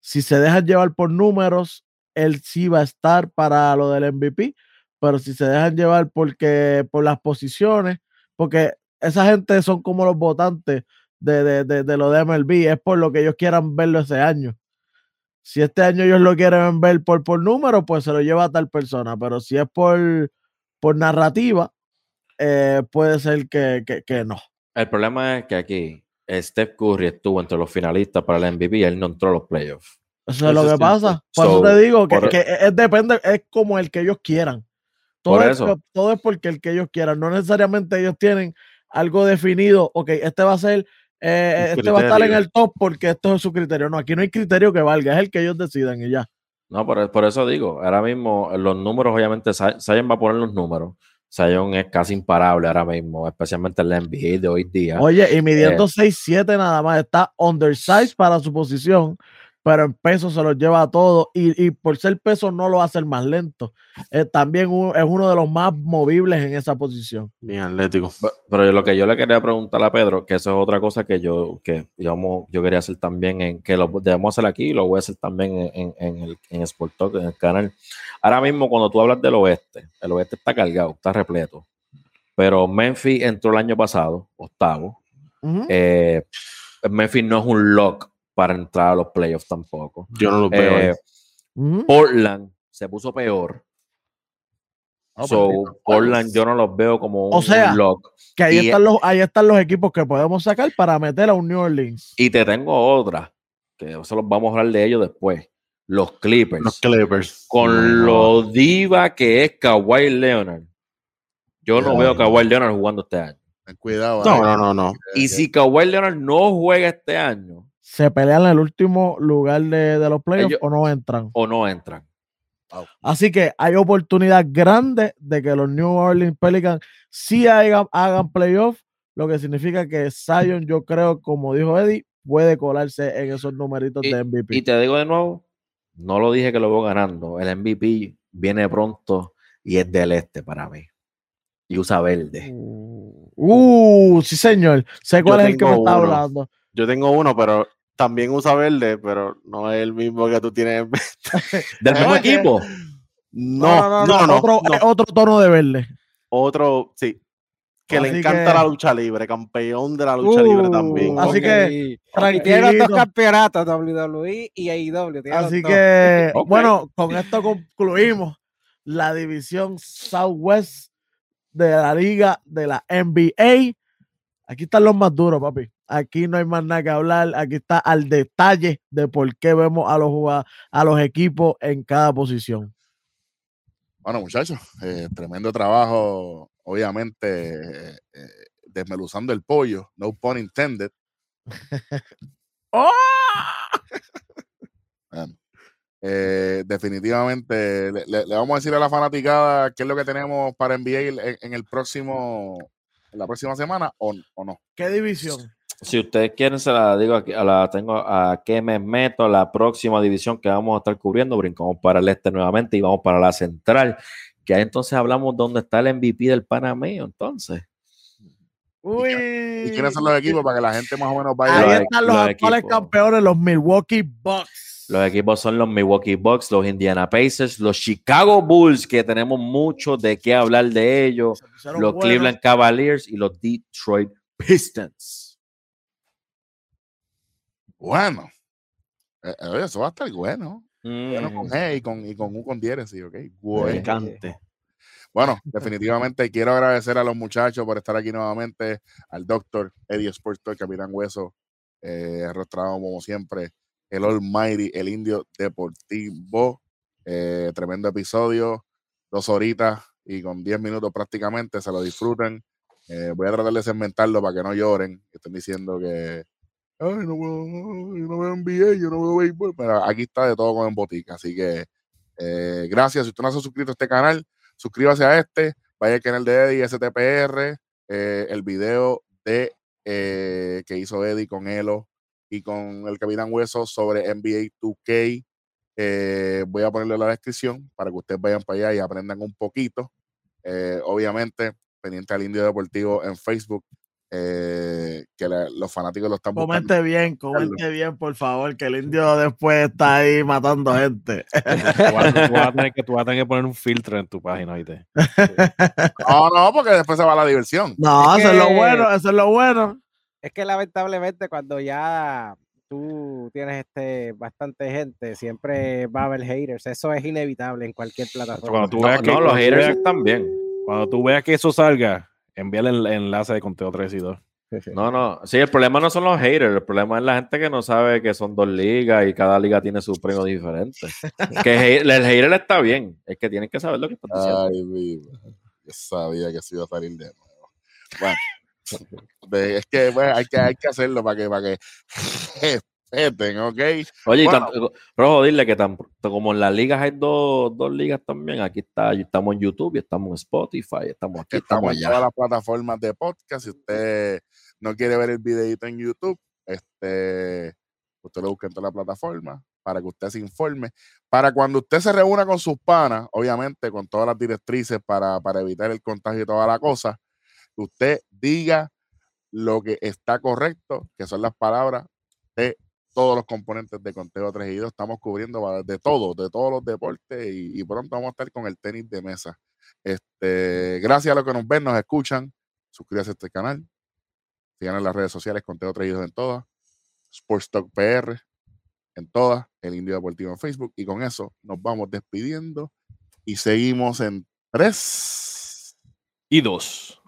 si se dejan llevar por números, él sí va a estar para lo del MVP, pero si se dejan llevar porque, por las posiciones, porque esa gente son como los votantes de, de, de, de lo de MLB, es por lo que ellos quieran verlo ese año. Si este año ellos lo quieren ver por, por número, pues se lo lleva a tal persona, pero si es por, por narrativa, eh, puede ser que, que, que, no. El problema es que aquí Steph Curry estuvo entre los finalistas para el MVP y él no entró a los playoffs. Eso es lo que pasa. Por so, eso te digo que, por... que es, depende, es como el que ellos quieran. Todo, por es, todo es porque el que ellos quieran. No necesariamente ellos tienen algo definido. Ok, este va a ser, eh, este va a estar en el top porque esto es su criterio. No, aquí no hay criterio que valga, es el que ellos decidan y ya. No, por, por eso digo, ahora mismo los números, obviamente, Sayan va a poner los números. Zion es casi imparable ahora mismo, especialmente en la NBA de hoy día. Oye, y midiendo eh, 6'7 nada más, está undersized para su posición, pero en peso se lo lleva a todo y, y, por ser peso no lo hace el más lento. Eh, también un, es uno de los más movibles en esa posición. Bien atlético. Pero, pero, lo que yo le quería preguntar a Pedro, que eso es otra cosa que yo, que digamos, yo quería hacer también, en que lo debemos hacer aquí y lo voy a hacer también en, en, en el en Sport Talk, en el canal. Ahora mismo, cuando tú hablas del oeste, el oeste está cargado, está repleto. Pero Memphis entró el año pasado, octavo. Uh -huh. eh, Memphis no es un lock para entrar a los playoffs tampoco. Yo no lo veo. Eh. Portland se puso peor. Oh, so, Portland yo no los veo como un, o sea, un lock. Que ahí, y, están los, ahí están los equipos que podemos sacar para meter a un New Orleans. Y te tengo otra, que eso los vamos a hablar de ellos después. Los Clippers. Los Clippers. Con no. lo diva que es Kawhi Leonard. Yo no, no veo a Kawhi Leonard jugando este año. Cuidado. No, no, no, no. Y si Kawhi Leonard no juega este año, se pelean en el último lugar de, de los playoffs Ellos, o no entran. O no entran. Wow. Así que hay oportunidad grande de que los New Orleans Pelicans sí hagan, hagan playoffs, lo que significa que Zion, yo creo, como dijo Eddie, puede colarse en esos numeritos y, de MVP. Y te digo de nuevo, no lo dije que lo veo ganando. El MVP viene pronto y es del este para mí. Y usa verde. Uh, uh sí, señor. Sé cuál yo es el que me está uno. hablando. Yo tengo uno, pero también usa verde, pero no es el mismo que tú tienes. ¿Del mismo equipo? No, no, no, no, otro, no. otro tono de verde. Otro, sí. Que Así le encanta que- la lucha libre, campeón de la lucha libre Uh, también. así que, tiene los dos campeonatos, WWE y AEW. Así que, bueno, con esto concluimos la división Southwest de la liga de la NBA. Aquí están los más duros, papi. Aquí no hay más nada que hablar. Aquí está al detalle de por qué vemos a los a los equipos en cada posición. Bueno, muchachos, eh, tremendo trabajo, obviamente, eh, eh, desmeluzando el pollo, no pun intended. ¡Oh! Bueno, definitivamente le, vamos a decir a la fanaticada qué es lo que tenemos para NBA en, en el próximo, la próxima semana o, o no. ¿Qué división? Si ustedes quieren, se la digo aquí, a la tengo a que me meto a la próxima división que vamos a estar cubriendo. Brincamos para el este nuevamente y vamos para la central. Que ahí entonces hablamos dónde está el MVP del Panameo. Entonces, Uy. ¿Y quiénes son los equipos para que la gente más o menos vaya? Ahí están los, los actuales equipos. campeones, los Milwaukee Bucks. Los equipos son los Milwaukee Bucks, los Indiana Pacers, los Chicago Bulls, que tenemos mucho de qué hablar de ellos, los buenos. Cleveland Cavaliers y los Detroit Pistons. Bueno. Eh, eh, oye, eso va a estar bueno. Bueno, con Mm. G y con, y con U con diéresis, sí, ok. Bueno. Bueno, definitivamente quiero agradecer a los muchachos por estar aquí nuevamente, al doctor Eddie Sports Talk, Capitán Hueso, eh, arrastrado como siempre, el Almighty, el Indio Deportivo, eh, tremendo episodio, dos horitas y con 10 minutos prácticamente, se lo disfruten. Eh, voy a tratar de segmentarlo para que no lloren, estén diciendo que Ay, no, veo- yo no veo NBA, yo no veo béisbol, pero aquí está de todo con en botica, así que eh, gracias, si usted no se ha suscrito a este canal, suscríbase a este, vaya al canal de Eddie STPR, eh, el video de que hizo Eddie con Elo y con el Capitán Hueso sobre NBA 2K. eh, voy a ponerle en la descripción para que ustedes vayan para allá y aprendan un poquito. Eh, obviamente, pendiente al Indio Deportivo en Facebook, eh, que la- los fanáticos lo están buscando. Comente bien, comente bien, por favor, que el indio después está ahí matando gente. Tú vas, tú vas a tener que, tú vas a tener que poner un filtro en tu página, ¿viste? No, no, porque después se va la diversión. No, Es eso es lo que- bueno, eso es lo bueno. Es que lamentablemente cuando ya tú tienes este bastante gente, siempre va a haber haters. Eso es inevitable en cualquier plataforma. Cuando tú No, veas que, no, los cuando tú haters bien. cuando tú veas que eso salga, envíale el enlace de conteo 3 y 2. No, no. Sí, el problema no son los haters, el problema es la gente que no sabe que son dos ligas y cada liga tiene su premio diferente. que el hater está bien, es que tienen que saber lo que están diciendo. Ay, viva. Yo sabía que se iba a salir de nuevo. Bueno, es que bueno, hay, que hay que hacerlo para que, para que respeten, ¿ok? Oye, y Bueno. Rojo, dile que tan, como en las ligas hay dos, dos ligas también, aquí está, estamos en YouTube, y estamos en Spotify, estamos aquí, Estamos estamos en allá. todas las plataformas de podcast. Si usted no quiere ver el videito en YouTube, este, usted lo busca en todas las plataformas para que usted se informe. Para cuando usted se reúna con sus panas, obviamente con todas las directrices para, para evitar el contagio y toda la cosa, usted diga lo que está correcto, que son las palabras de todos los componentes de Conteo 3 y 2. Estamos cubriendo de todo, de todos los deportes y, y pronto vamos a estar con el tenis de mesa. Este, gracias a los que nos ven, nos escuchan. Suscríbase a este canal. Sigan en las redes sociales, Conteo 3 y 2 en todas. Sports Talk PR en todas. El Indio Deportivo en Facebook. Y con eso nos vamos despidiendo y seguimos en 3 y 2.